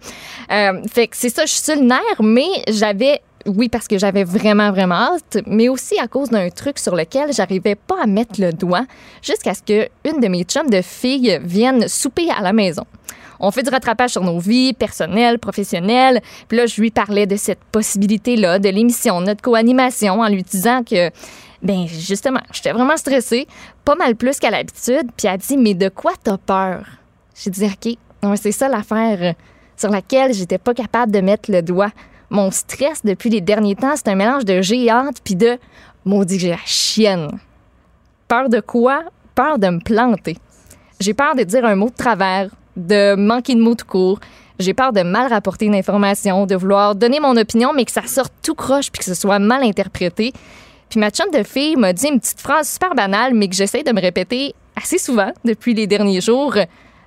Euh, fait que c'est ça, je suis sur le nerf, mais j'avais, oui, parce que j'avais vraiment, vraiment hâte, mais aussi à cause d'un truc sur lequel j'arrivais pas à mettre le doigt jusqu'à ce que une de mes chums de filles vienne souper à la maison. On fait du rattrapage sur nos vies personnelles, professionnelles. Puis là, je lui parlais de cette possibilité-là, de l'émission, notre co-animation, en lui disant que, ben justement, j'étais vraiment stressée, pas mal plus qu'à l'habitude. Puis elle a dit, mais de quoi t'as peur? J'ai dit, OK, c'est ça l'affaire sur laquelle j'étais pas capable de mettre le doigt. Mon stress depuis les derniers temps, c'est un mélange de géante puis de maudit que j'ai la chienne. Peur de quoi? Peur de me planter. J'ai peur de dire un mot de travers, de manquer de mots tout court. J'ai peur de mal rapporter une information, de vouloir donner mon opinion, mais que ça sorte tout croche puis que ce soit mal interprété. Puis ma chum de fille m'a dit une petite phrase super banale, mais que j'essaie de me répéter assez souvent depuis les derniers jours.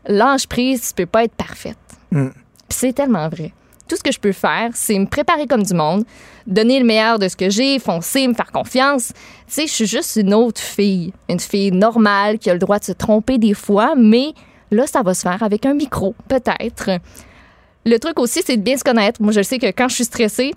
Lâche prise, tu peux pas être parfaite. Mm. Puis c'est tellement vrai. Tout ce que je peux faire, c'est me préparer comme du monde, donner le meilleur de ce que j'ai, foncer, me faire confiance. Tu sais, je suis juste une autre fille, une fille normale qui a le droit de se tromper des fois, mais là, ça va se faire avec un micro, peut-être. Le truc aussi, c'est de bien se connaître. Moi, je sais que quand je suis stressée,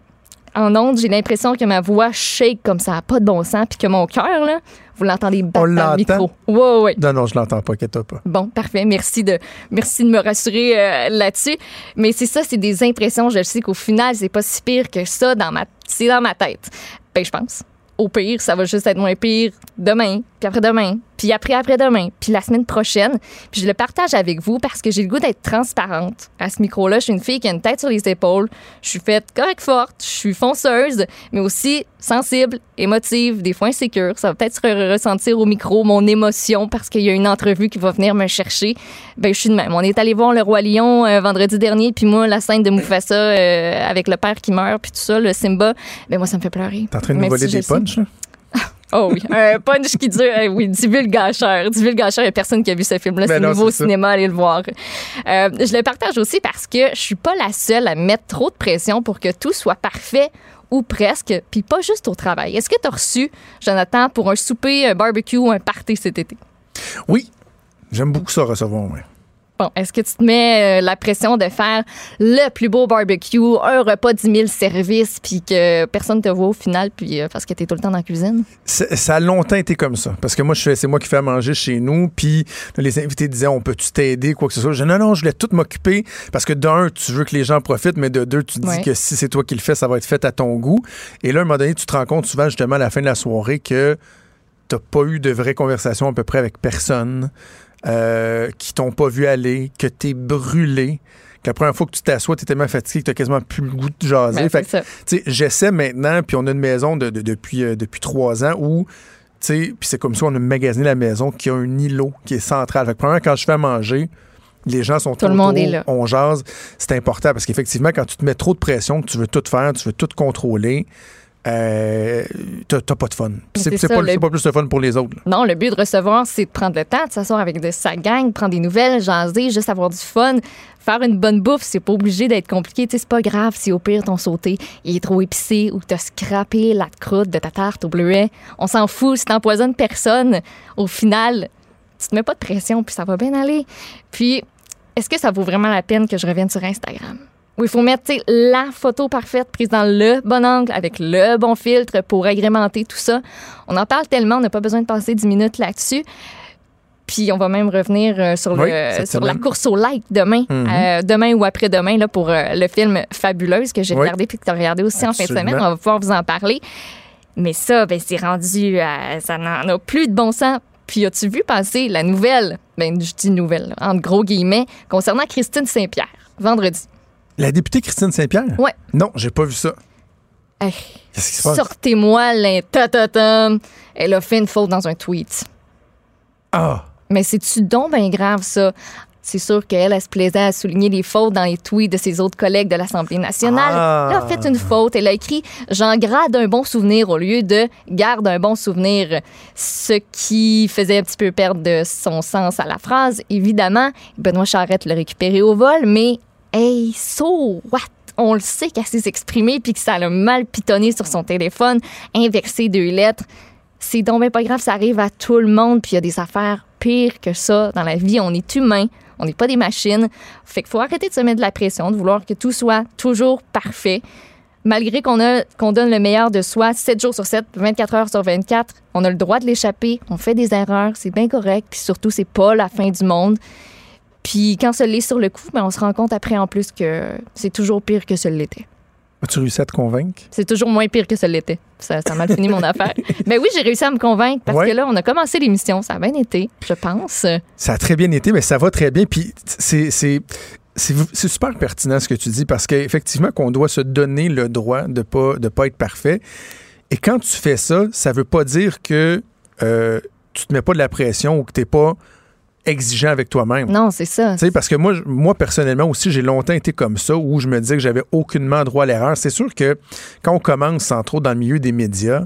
en ondes, j'ai l'impression que ma voix shake comme ça, pas de bon sens, puis que mon cœur, là, vous l'entendez battre dans le micro. Ouais, ouais. Non, non, je l'entends pas, inquiète-toi pas. Bon, parfait. Merci de, merci de me rassurer euh, là-dessus. Mais c'est ça, c'est des impressions. Je sais qu'au final, c'est pas si pire que ça dans ma, c'est dans ma tête. Ben, je pense. Au pire, ça va juste être moins pire demain, puis après-demain, puis après-après-demain, puis la semaine prochaine. Puis je le partage avec vous parce que j'ai le goût d'être transparente. À ce micro-là, je suis une fille qui a une tête sur les épaules. Je suis faite correcte forte, je suis fonceuse, mais aussi sensible, émotive, des fois insécure. Ça va peut-être se re- ressentir au micro mon émotion parce qu'il y a une entrevue qui va venir me chercher. Ben, je suis de même. On est allé voir le Roi Lion euh, vendredi dernier, puis moi, la scène de Mufasa euh, avec le père qui meurt, puis tout ça, le Simba, ben moi, ça me fait pleurer. T'es en train de Même voler si des punchs? Oh oui, un punch qui dure, euh, oui, du vulgacheur. Du vulgacheur, il n'y a personne qui a vu ce film-là. Ben C'est nouveau au cinéma, allez le voir. Euh, je le partage aussi parce que je suis pas la seule à mettre trop de pression pour que tout soit parfait ou presque, puis pas juste au travail. Est-ce que tu as reçu, Jonathan, pour un souper, un barbecue ou un party cet été? Oui. J'aime beaucoup ça recevoir, ouais. Bon, est-ce que tu te mets euh, la pression de faire le plus beau barbecue, un repas 10 000 services, puis que personne te voit au final, puis euh, parce que tu es tout le temps dans la cuisine? Ça a longtemps été comme ça. Parce que moi, c'est moi qui fais à manger chez nous. Puis les invités disaient, on peut-tu t'aider, quoi que ce soit? Je dis, non, non, je voulais tout m'occuper. Parce que d'un, tu veux que les gens profitent, mais de deux, tu te dis Ouais. que si c'est toi qui le fais, ça va être fait à ton goût. Et là, à un moment donné, tu te rends compte souvent, justement, à la fin de la soirée, que t'as pas eu de vraie conversation à peu près avec personne, euh, qui t'ont pas vu aller, que t'es brûlé. Que la première fois que tu t'assois, t'es tellement fatigué que t'as quasiment plus le goût de jaser. Ben, Fait j'essaie maintenant, puis on a une maison de, de- depuis, euh, depuis trois ans où, tu sais, puis c'est comme ça, on a magasiné la maison qui a un îlot qui est central. Fait que, premièrement, quand je fais à manger, les gens sont Tout le monde est là. on jase, c'est important parce qu'effectivement, quand tu te mets trop de pression, que tu veux tout faire, tu veux tout contrôler, euh, t'as pas de fun. C'est pas, le- c'est pas plus de fun pour les autres. là. Non, le but de recevoir, c'est de prendre le temps, de s'asseoir avec de sa gang, prendre des nouvelles, jaser, juste avoir du fun. Faire une bonne bouffe, c'est pas obligé d'être compliqué. C'est pas grave si au pire ton sauté il est trop épicé ou t'as scrappé la croûte de ta tarte au bleuet. On s'en fout, si t'empoisonnes personne, au final, tu te mets pas de pression puis ça va bien aller. Puis, est-ce que ça vaut vraiment la peine que je revienne sur Instagram? Où il faut mettre la photo parfaite prise dans le bon angle avec le bon filtre pour agrémenter tout ça. On en parle tellement, on n'a pas besoin de passer 10 minutes là-dessus. Puis on va même revenir euh, sur, Oui, le, cette sur la course au like demain, Mhm. euh, demain ou après-demain là, pour euh, le film Fabuleuse que j'ai Oui. regardé puis que tu as regardé aussi en fin de semaine. On va pouvoir vous en parler. Mais ça, ben, c'est rendu, à- ça n'en a plus de bon sens. Puis as-tu vu passer la nouvelle, ben, je dis nouvelle, là, entre gros guillemets, concernant Christine Saint-Pierre, vendredi? La députée Christine Saint-Pierre? Ouais. Non, j'ai pas vu ça. Hey, Qu'est-ce qui se passe? Sortez-moi l'intatatam. Elle a fait une faute dans un tweet. Ah! Mais c'est-tu donc bien grave, ça? C'est sûr qu'elle, elle se plaisait à souligner les fautes dans les tweets de ses autres collègues de l'Assemblée nationale. Ah. Elle a fait une faute. Elle a écrit « J'en garde un bon souvenir » au lieu de « Garde un bon souvenir », ce qui faisait un petit peu perdre de son sens à la phrase. Évidemment, Benoît Charette l'a récupéré au vol, mais « Hey, so what? » On le sait qu'elle s'est exprimée puis que ça l'a mal pitonné sur son téléphone, inversé deux lettres. C'est donc bien pas grave, ça arrive à tout le monde, puis il y a des affaires pires que ça dans la vie. On est humain, on n'est pas des machines. Fait qu'il faut arrêter de se mettre de la pression, de vouloir que tout soit toujours parfait. Malgré qu'on qu'on donne le meilleur de soi 7 jours sur 7, 24 heures sur 24, on a le droit de l'échapper, on fait des erreurs, c'est bien correct, puis surtout c'est pas la fin du monde. Puis quand ça l'est sur le coup, ben on se rend compte après en plus que c'est toujours pire que ce l'était. As-tu réussi à te convaincre? C'est toujours moins pire que ce l'était. Ça, ça a mal fini mon affaire. Mais oui, j'ai réussi à me convaincre parce Ouais. que là, on a commencé l'émission. Ça a bien été, je pense. Ça a très bien été, mais ça va très bien. Puis c'est. c'est- c'est c'est super pertinent ce que tu dis parce qu'effectivement qu'on doit se donner le droit de pas de pas être parfait. Et quand tu fais ça, ça veut pas dire que euh, tu te mets pas de la pression ou que t'es pas exigeant avec toi-même. Non, c'est ça. Tu sais, parce que moi, moi personnellement aussi, j'ai longtemps été comme ça, où je me disais que j'avais aucunement droit à l'erreur. C'est sûr que quand on commence, entre autres, dans le milieu des médias,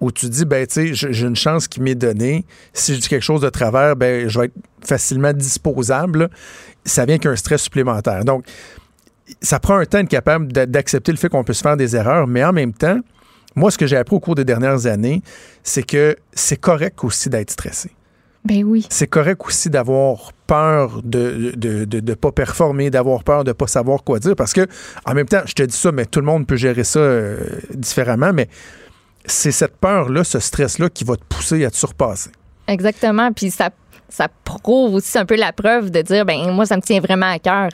où tu dis, ben, tu sais, j'ai une chance qui m'est donnée. Si je dis quelque chose de travers, ben, je vais être facilement disposable. Ça vient qu'un stress supplémentaire. Donc, ça prend un temps d'être capable d'a- d'accepter le fait qu'on peut se faire des erreurs, mais en même temps, moi, ce que j'ai appris au cours des dernières années, c'est que c'est correct aussi d'être stressé Ben oui. c'est correct aussi d'avoir peur de ne de, de, pas performer, d'avoir peur de pas savoir quoi dire. Parce que, en même temps, je te dis ça, mais tout le monde peut gérer ça euh, différemment, mais c'est cette peur-là, ce stress-là qui va te pousser à te surpasser. Exactement. Puis ça, ça prouve aussi un peu la preuve de dire, ben moi, ça me tient vraiment à cœur.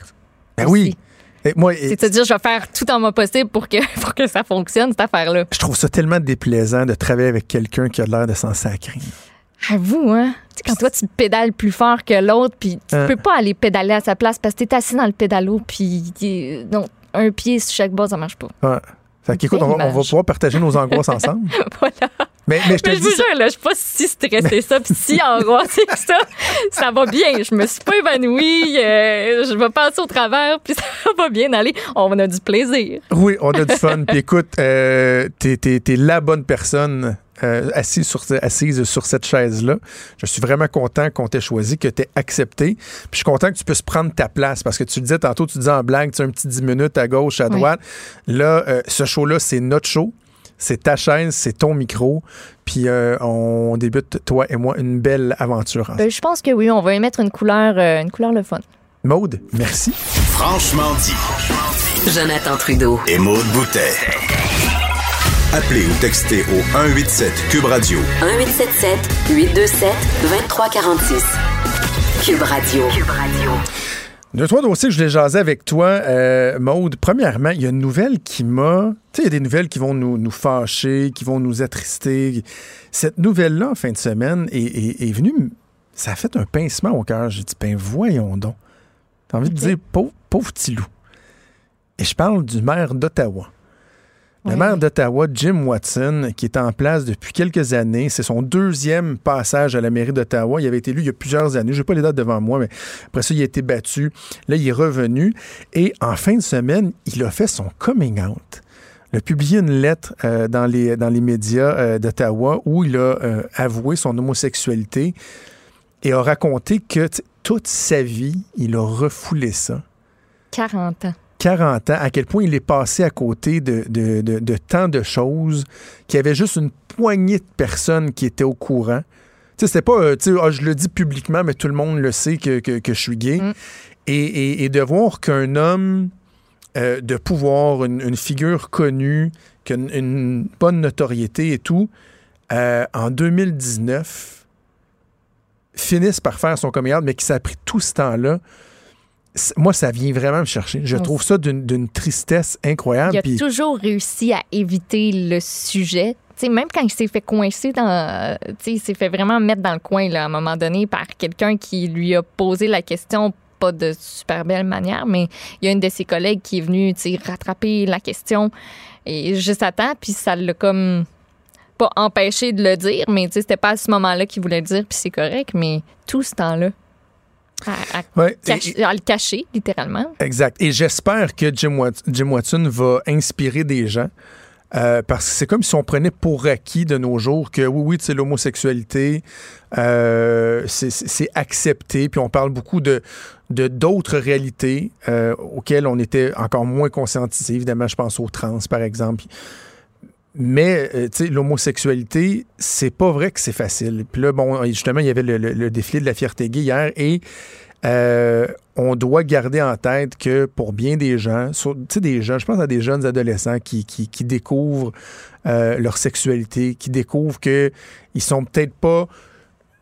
Ben aussi. oui. Et moi, et- C'est de dire, je vais faire tout en moi possible pour que, pour que ça fonctionne, cette affaire-là. je trouve ça tellement déplaisant de travailler avec quelqu'un qui a l'air de s'en sacrer. Avoue, hein? Quand toi, tu pédales plus fort que l'autre, puis tu Hein? peux pas aller pédaler à sa place parce que t'es assis dans le pédalo, puis non, un pied sur chaque bas, ça marche pas. Ouais. Fait qu'écoute, on, va- on va image. pouvoir partager nos angoisses ensemble. voilà. Mais, mais je te Mais je dis vous ça- jure, là, je suis pas si stressée ça, puis si angoissée que ça. Ça va bien. Je me suis pas évanouie. euh, je vais passer au travers, puis ça va bien aller. On a du plaisir. Oui, on a du fun. Puis écoute, euh, t'es, t'es la bonne personne euh, assise, sur, assise sur cette chaise-là. Je suis vraiment content qu'on t'ait choisi, que t'aies accepté. Puis je suis content que tu puisses prendre ta place parce que tu le disais tantôt, tu disais en blague, tu as un petit 10 minutes à gauche, à Oui. droite. Là, euh, ce show-là, c'est notre show. C'est ta chaise, c'est ton micro. Puis euh, on débute, toi et moi, une belle aventure. Ben, je pense que oui, on va émettre une couleur, euh, une couleur le fun. Maude, merci. Franchement dit. Jonathan Trudeau. Et Maude Boutet. Appelez ou textez au 187 Cube Radio 1877 827 2346. Cube Radio. Cube Radio. Deux, trois dossiers que je voulais jaser avec toi, euh, Maude. Premièrement, il y a une nouvelle qui m'a. Tu sais, il y a des nouvelles qui vont nous, nous fâcher, qui vont nous attrister. Cette nouvelle-là, en fin de semaine, est, est- est venue. Ça a fait un pincement au cœur. J'ai dit, ben voyons donc. T'as envie de dire, pauvre, pauvre petit loup. Et je parle du maire d'Ottawa. Le maire d'Ottawa, Jim Watson, qui est en place depuis quelques années, c'est son deuxième passage à la mairie d'Ottawa. Il avait été élu il y a plusieurs années. Je n'ai pas les dates devant moi, mais après ça, il a été battu. Là, il est revenu. Et en fin de semaine, il a fait son coming out. Il a publié une lettre euh, dans, les, dans les médias euh, d'Ottawa où il a euh, avoué son homosexualité et a raconté que toute sa vie, il a refoulé ça. 40 ans. 40 ans, à quel point il est passé à côté de, de, de- de tant de choses, qu'il y avait juste une poignée de personnes qui étaient au courant. Tu sais, c'était pas, euh, tu sais, Ah, je le dis publiquement, mais tout le monde le sait que, que- que je suis gay. Mm. Et, et- et de voir qu'un homme euh, de pouvoir, une, une figure connue, qui a une, une bonne notoriété et tout, euh, en 2019, finisse par faire son coming mais qui s'est pris tout ce temps-là. Moi, ça vient vraiment me chercher. Je trouve ça d'une tristesse incroyable. Il a toujours réussi à éviter le sujet. Même quand il s'est fait coincer dans. euh, il s'est fait vraiment mettre dans le coin là, à un moment donné par quelqu'un qui lui a posé la question, pas de super belle manière, mais il y a une de ses collègues qui est venue tu sais, rattraper la question et juste à temps, puis ça l'a comme pas empêché de le dire, mais tu sais, c'était pas à ce moment-là qu'il voulait le dire, puis c'est correct, mais tout ce temps-là, à, à Ouais, et- cacher- à le cacher, littéralement. Exact. Et j'espère que Jim, Wat- Jim Watson va inspirer des gens. euh, parce que c'est comme si on prenait pour acquis de nos jours que oui, oui, l'homosexualité, euh, c'est- c'est c'est accepté. Puis on parle beaucoup de de d'autres réalités euh, auxquelles on était encore moins conscientisé. Évidemment, je pense aux trans, par exemple. Mais, euh, l'homosexualité, c'est pas vrai que c'est facile. Puis là, bon, justement, il y avait le, le- défilé de la fierté gay hier et euh, on doit garder en tête que pour bien des gens, tu sais, des gens, je pense à des jeunes adolescents qui, découvrent euh, leur sexualité, qui découvrent que ils sont peut-être pas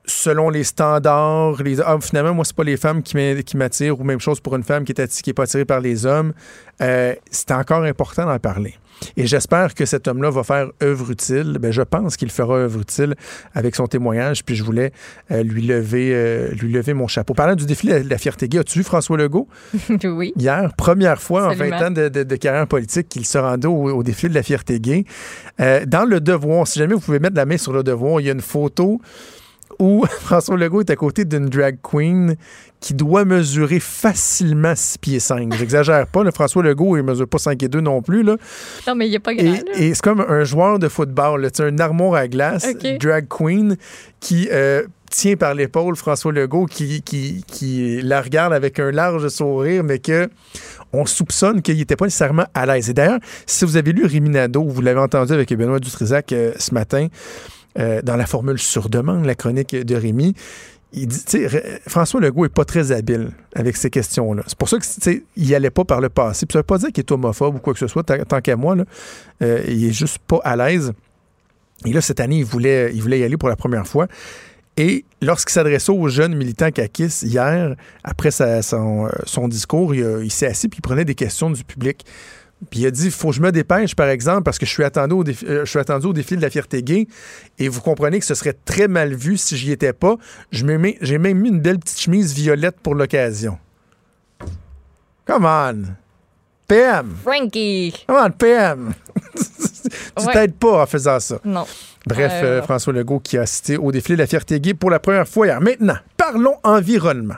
selon les standards, les ah, finalement moi c'est pas les femmes qui m'a- qui m'attirent ou même chose pour une femme qui est atti- qui est pas attirée par les hommes, euh, c'est encore important d'en parler. Et j'espère que cet homme-là va faire œuvre utile. Ben, je pense qu'il fera œuvre utile avec son témoignage. Puis je voulais euh, lui, lever, euh, lui lever mon chapeau. Parlant du défi de la fierté gay, as-tu vu François Legault? Oui. hier? Première fois en Absolument. 20 ans de, de- de carrière politique qu'il se rendait au, au défi de la fierté gay. Euh, dans le devoir, si jamais vous pouvez mettre la main sur le devoir, il y a une photo où François Legault est à côté d'une drag queen qui doit mesurer facilement 6 pieds 5. J'exagère pas, là, François Legault, il mesure pas 5 et 2 non plus. Là. Non, mais il n'y a pas grand. Et, et c'est comme un joueur de football, là, un armoire à glace, drag queen, qui euh, tient par l'épaule François Legault, qui, qui, qui la regarde avec un large sourire, mais que on soupçonne qu'il n'était pas nécessairement à l'aise. Et d'ailleurs, si vous avez lu Rémi Nadeau, vous l'avez entendu avec Benoît Dutrisac euh, ce matin, euh, dans la formule sur demande, la chronique de Rémi, il dit, François Legault est pas très habile avec ces questions-là. C'est pour ça que, tu sais, il allait pas par le passé. Puis ça veut pas dire qu'il est homophobe ou quoi que ce soit, tant, qu'à moi. Euh, il est juste pas à l'aise. Et là, cette année, il voulait, il voulait y aller pour la première fois. Et lorsqu'il s'adressait aux jeunes militants CAQIS hier, après euh, son discours, il, il s'est assis puis il prenait des questions du public. Puis il a dit, faut que je me dépêche, par exemple, parce que je suis attendu au défi, euh, je suis attendu au défi de la fierté gay. Et vous comprenez que ce serait très mal vu si j'y étais pas. J'ai même mis une belle petite chemise violette pour l'occasion. Come on! PM! Frankie! Come on, PM! tu Ouais. t'aides pas en faisant ça. Non. Bref, Euh, euh, François Legault qui a assisté au défilé de la fierté gay pour la première fois hier. Maintenant, parlons environnement.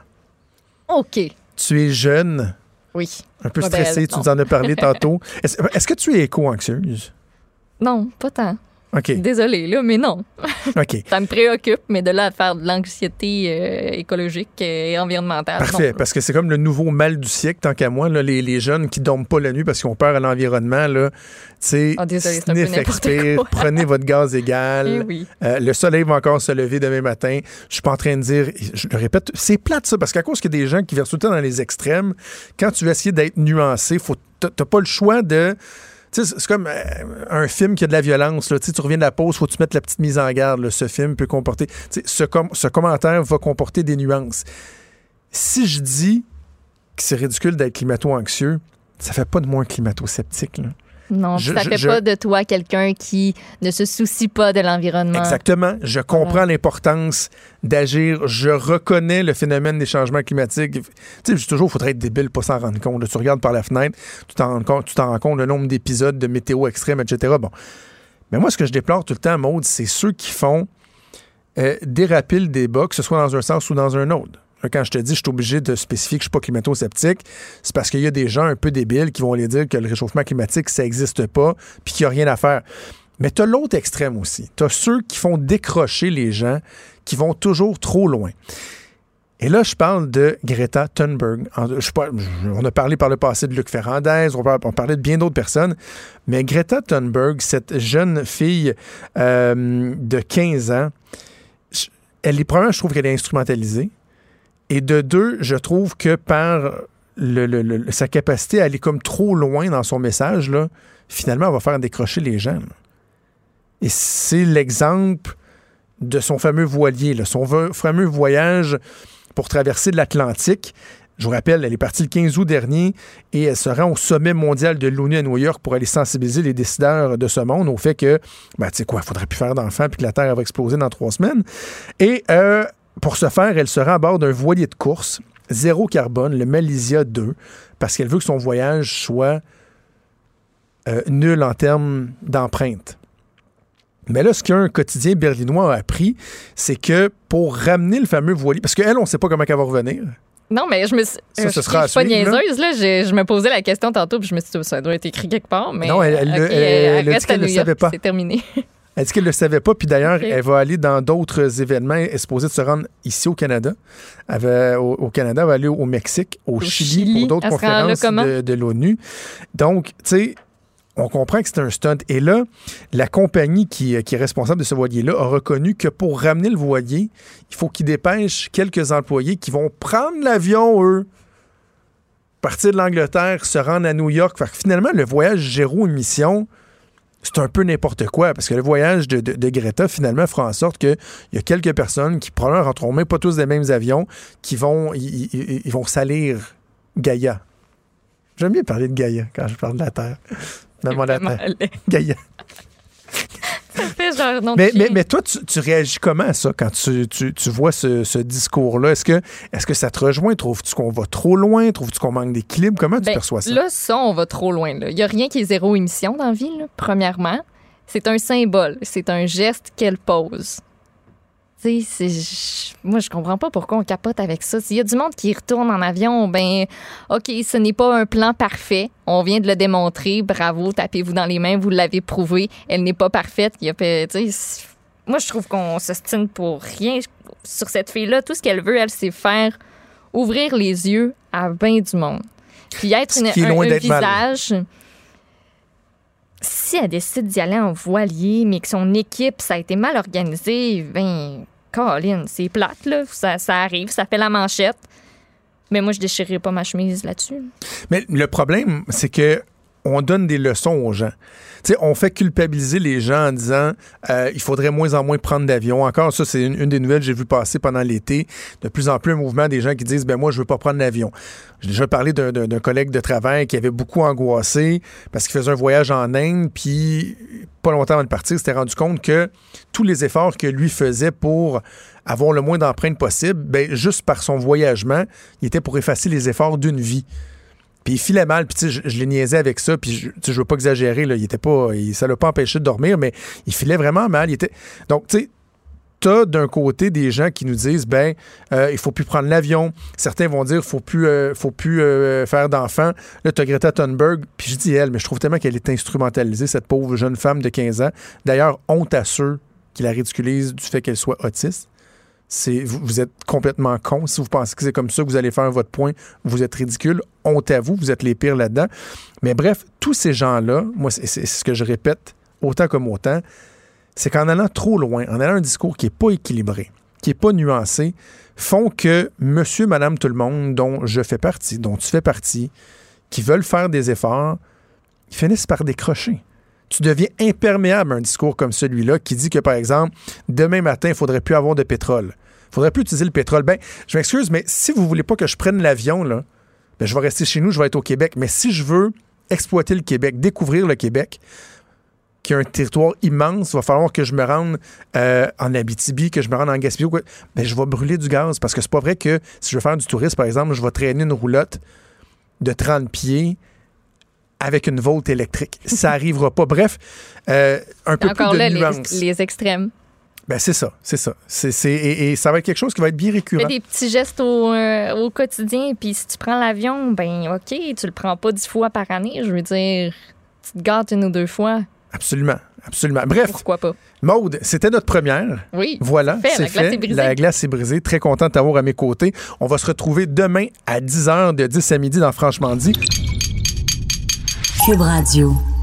OK. Tu es jeune, Oui. un peu Ouais, ben, stressé, tu nous en as parlé tantôt. Est-ce est-ce que tu es éco-anxieuse? Non, pas tant. OK, Désolée, là, mais non. OK. Ça me préoccupe, mais de là à faire de l'anxiété euh, écologique euh, et environnementale. Parfait, non. parce que c'est comme le nouveau mal du siècle, tant qu'à moi, là, les, les jeunes qui dorment pas la nuit parce qu'ils ont peur à l'environnement, là, tu sais, Ah, sniff, expire, prenez votre gaz égal. Eh oui. Euh, le soleil va encore se lever demain matin. Je suis pas en train de dire, je le répète, c'est plate ça, parce qu'à cause qu'il y a des gens qui versent tout le temps dans les extrêmes, quand tu veux essayer d'être nuancé, faut, t'as pas le choix de. C'est comme euh, un film qui a de la violence. Tu reviens de la pause, faut que tu mettes la petite mise en garde. Ce film peut comporter. Ce, ce commentaire va comporter des nuances. Si je dis que c'est ridicule d'être climato-anxieux, ça fait pas de moi un climato-sceptique. Non, Je- ça je- fait je- pas de toi quelqu'un qui ne se soucie pas de l'environnement. Exactement. Je comprends l'importance d'agir. Je reconnais le phénomène des changements climatiques. Tu sais, je dis toujours, il faudrait être débile pour s'en rendre compte. Tu regardes par la fenêtre, tu t'en rends compte, tu t'en rends compte le nombre d'épisodes de météo extrême, etc. Bon. Mais moi, ce que je déplore tout le temps, Maude, c'est ceux qui font euh, déraper le débat, que ce soit dans un sens ou dans un autre. Quand je te dis, je suis obligé de spécifier que je ne suis pas climato-sceptique, c'est parce qu'il y a des gens un peu débiles qui vont aller dire que le réchauffement climatique, ça n'existe pas, puis qu'il n'y a rien à faire. Mais tu as l'autre extrême aussi. Tu as ceux qui font décrocher les gens, qui vont toujours trop loin. Et là, je parle de Greta Thunberg. On a parlé par le passé de Luc Ferrandez, on, on parlait de bien d'autres personnes, mais Greta Thunberg, cette jeune fille euh, de 15 ans, elle est je trouve qu'elle est instrumentalisée. Et de deux, je trouve que par sa capacité à aller comme trop loin dans son message, finalement, elle va faire décrocher les gens. Et c'est l'exemple de son fameux voilier, son fameux voyage pour traverser l'Atlantique. Je vous rappelle, elle est partie le 15 août dernier et elle se rend au sommet mondial de l'ONU à New York pour aller sensibiliser les décideurs de ce monde au fait que, ben, tu sais quoi, il faudrait plus faire d'enfants puis que la Terre va exploser dans trois semaines. Et euh, pour ce faire, elle se rend à bord d'un voilier de course, zéro carbone, le Malaysia 2, parce qu'elle veut que son voyage soit euh, nul en termes d'empreinte. Mais là, ce qu'un quotidien berlinois a appris, c'est que pour ramener le fameux voilier, parce qu'elle, on ne sait pas comment elle va revenir. Non, mais je me suis. Ça, euh, ce je sera je suis pas suivre, niaiseuse, là. Je, je me posais la question tantôt, puis je me suis dit, ça doit être écrit quelque part. Mais, Non, elle- elle- ok, elle- elle dit reste à qu'elle York, savait pas. C'est terminé. Elle dit qu'elle ne le savait pas, puis d'ailleurs, elle va aller dans d'autres événements. Elle est supposée de se rendre ici au Canada. Elle va, au, au Canada, elle va aller au Mexique, au, Chili, Chili. pour d'autres conférences de, de l'ONU. Donc, tu sais, on comprend que c'est un stunt. Et là, la compagnie qui, qui est responsable de ce voilier-là a reconnu que pour ramener le voilier, il faut qu'il dépêche quelques employés qui vont prendre l'avion, eux, partir de l'Angleterre, se rendre à New York. Fait que finalement, le voyage zéro émission, c'est un peu n'importe quoi, parce que le voyage de, de- de Greta, finalement, fera en sorte qu'il y a quelques personnes qui probablement rentreront même pas tous des mêmes avions, qui vont, ils, vont salir Gaïa. J'aime bien parler de Gaïa quand je parle de la Terre. Finalement, la Terre. Gaïa. Mais, mais, mais toi, tu, tu réagis comment à ça quand tu, tu- tu vois ce, ce discours-là? Est-ce que, est que ça te rejoint? Trouves-tu qu'on va trop loin? Trouves-tu qu'on manque d'équilibre? Comment tu Ben, perçois ça? Là, ça, on va trop loin. Il n'y a rien qui est zéro émission dans la vie, là, premièrement. C'est un symbole. C'est un geste qu'elle pose. Je- moi, je comprends pas pourquoi on capote avec ça. S'il y a du monde qui retourne en avion, ben, OK, ce n'est pas un plan parfait. On vient de le démontrer. Bravo, tapez-vous dans les mains, vous l'avez prouvé. Elle n'est pas parfaite. Il y a moi, je trouve qu'on s'ostine pour rien sur cette fille-là. Tout ce qu'elle veut, elle, c'est faire ouvrir les yeux à bien du monde. Puis être une, un, un mal. Si elle décide d'y aller en voilier, mais que son équipe, ça a été mal organisé, ben, Colin, c'est plate, là. Ça, ça arrive, ça fait la manchette. Mais moi, je déchirerai pas ma chemise là-dessus. Mais le problème, c'est que on donne des leçons aux gens. On fait culpabiliser les gens en disant euh, il faudrait moins en moins prendre d'avion. Encore, ça, c'est une, des nouvelles que j'ai vu passer pendant l'été. De plus en plus, un mouvement des gens qui disent ben moi, je veux pas prendre l'avion. J'ai déjà parlé d'un collègue de travail qui avait beaucoup angoissé parce qu'il faisait un voyage en Inde, puis pas longtemps avant de partir, il s'était rendu compte que tous les efforts que lui faisait pour avoir le moins d'empreintes possible, ben, juste par son voyagement, il était pour effacer les efforts d'une vie. Puis il filait mal, puis je, je l'ai niaisé avec ça, puis je, je veux pas exagérer, là, il était pas, ça l'a pas empêché de dormir, mais il filait vraiment mal. Il était, donc, tu sais, t'as d'un côté des gens qui nous disent, ben, euh, il faut plus prendre l'avion. Certains vont dire, faut plus, euh, faut plus euh, faire d'enfants. Là, t'as Greta Thunberg, puis je dis elle, mais je trouve tellement qu'elle est instrumentalisée, cette pauvre jeune femme de 15 ans. D'ailleurs, honte à ceux qui la ridiculisent du fait qu'elle soit autiste. Vous, êtes complètement con. Si vous pensez que c'est comme ça que vous allez faire votre point, vous êtes ridicule. Honte à vous, vous êtes les pires là-dedans. Mais bref, tous ces gens-là, moi, c'est, c'est ce que je répète autant comme autant, c'est qu'en allant trop loin, en allant un discours qui n'est pas équilibré, qui n'est pas nuancé, font que monsieur, madame, tout le monde, dont je fais partie, dont tu fais partie, qui veulent faire des efforts, ils finissent par décrocher. Tu deviens imperméable à un discours comme celui-là qui dit que, par exemple, demain matin, il faudrait plus avoir de pétrole. Il faudrait plus utiliser le pétrole. Ben, je m'excuse, mais si vous voulez pas que je prenne l'avion, là, ben, je vais rester chez nous, je vais être au Québec. Mais si je veux exploiter le Québec, découvrir le Québec, qui est un territoire immense, il va falloir que je me rende euh, en Abitibi, que je me rende en Gaspésie, ben, je vais brûler du gaz parce que c'est pas vrai que si je veux faire du tourisme, par exemple, je vais traîner une roulotte de 30 pieds avec une Volt électrique. Ça arrivera pas. Bref, euh, un peu Encore plus de là, nuances. les, les extrêmes. Ben, c'est ça, c'est ça. C'est, c'est- et, et ça va être quelque chose qui va être bien Fais récurrent. des petits gestes au, euh, au quotidien, puis si tu prends l'avion, ben OK, tu le prends pas dix fois par année. Je veux dire, tu te gâtes une ou deux fois. Absolument, absolument. Bref, Pourquoi pas? Maude, c'était notre première. Oui. Voilà, Fait, c'est la glace fait. est brisée. La glace est brisée. Très content de t'avoir à mes côtés. On va se retrouver demain à 10h de 10 à midi dans Franchement dit. Cube Radio.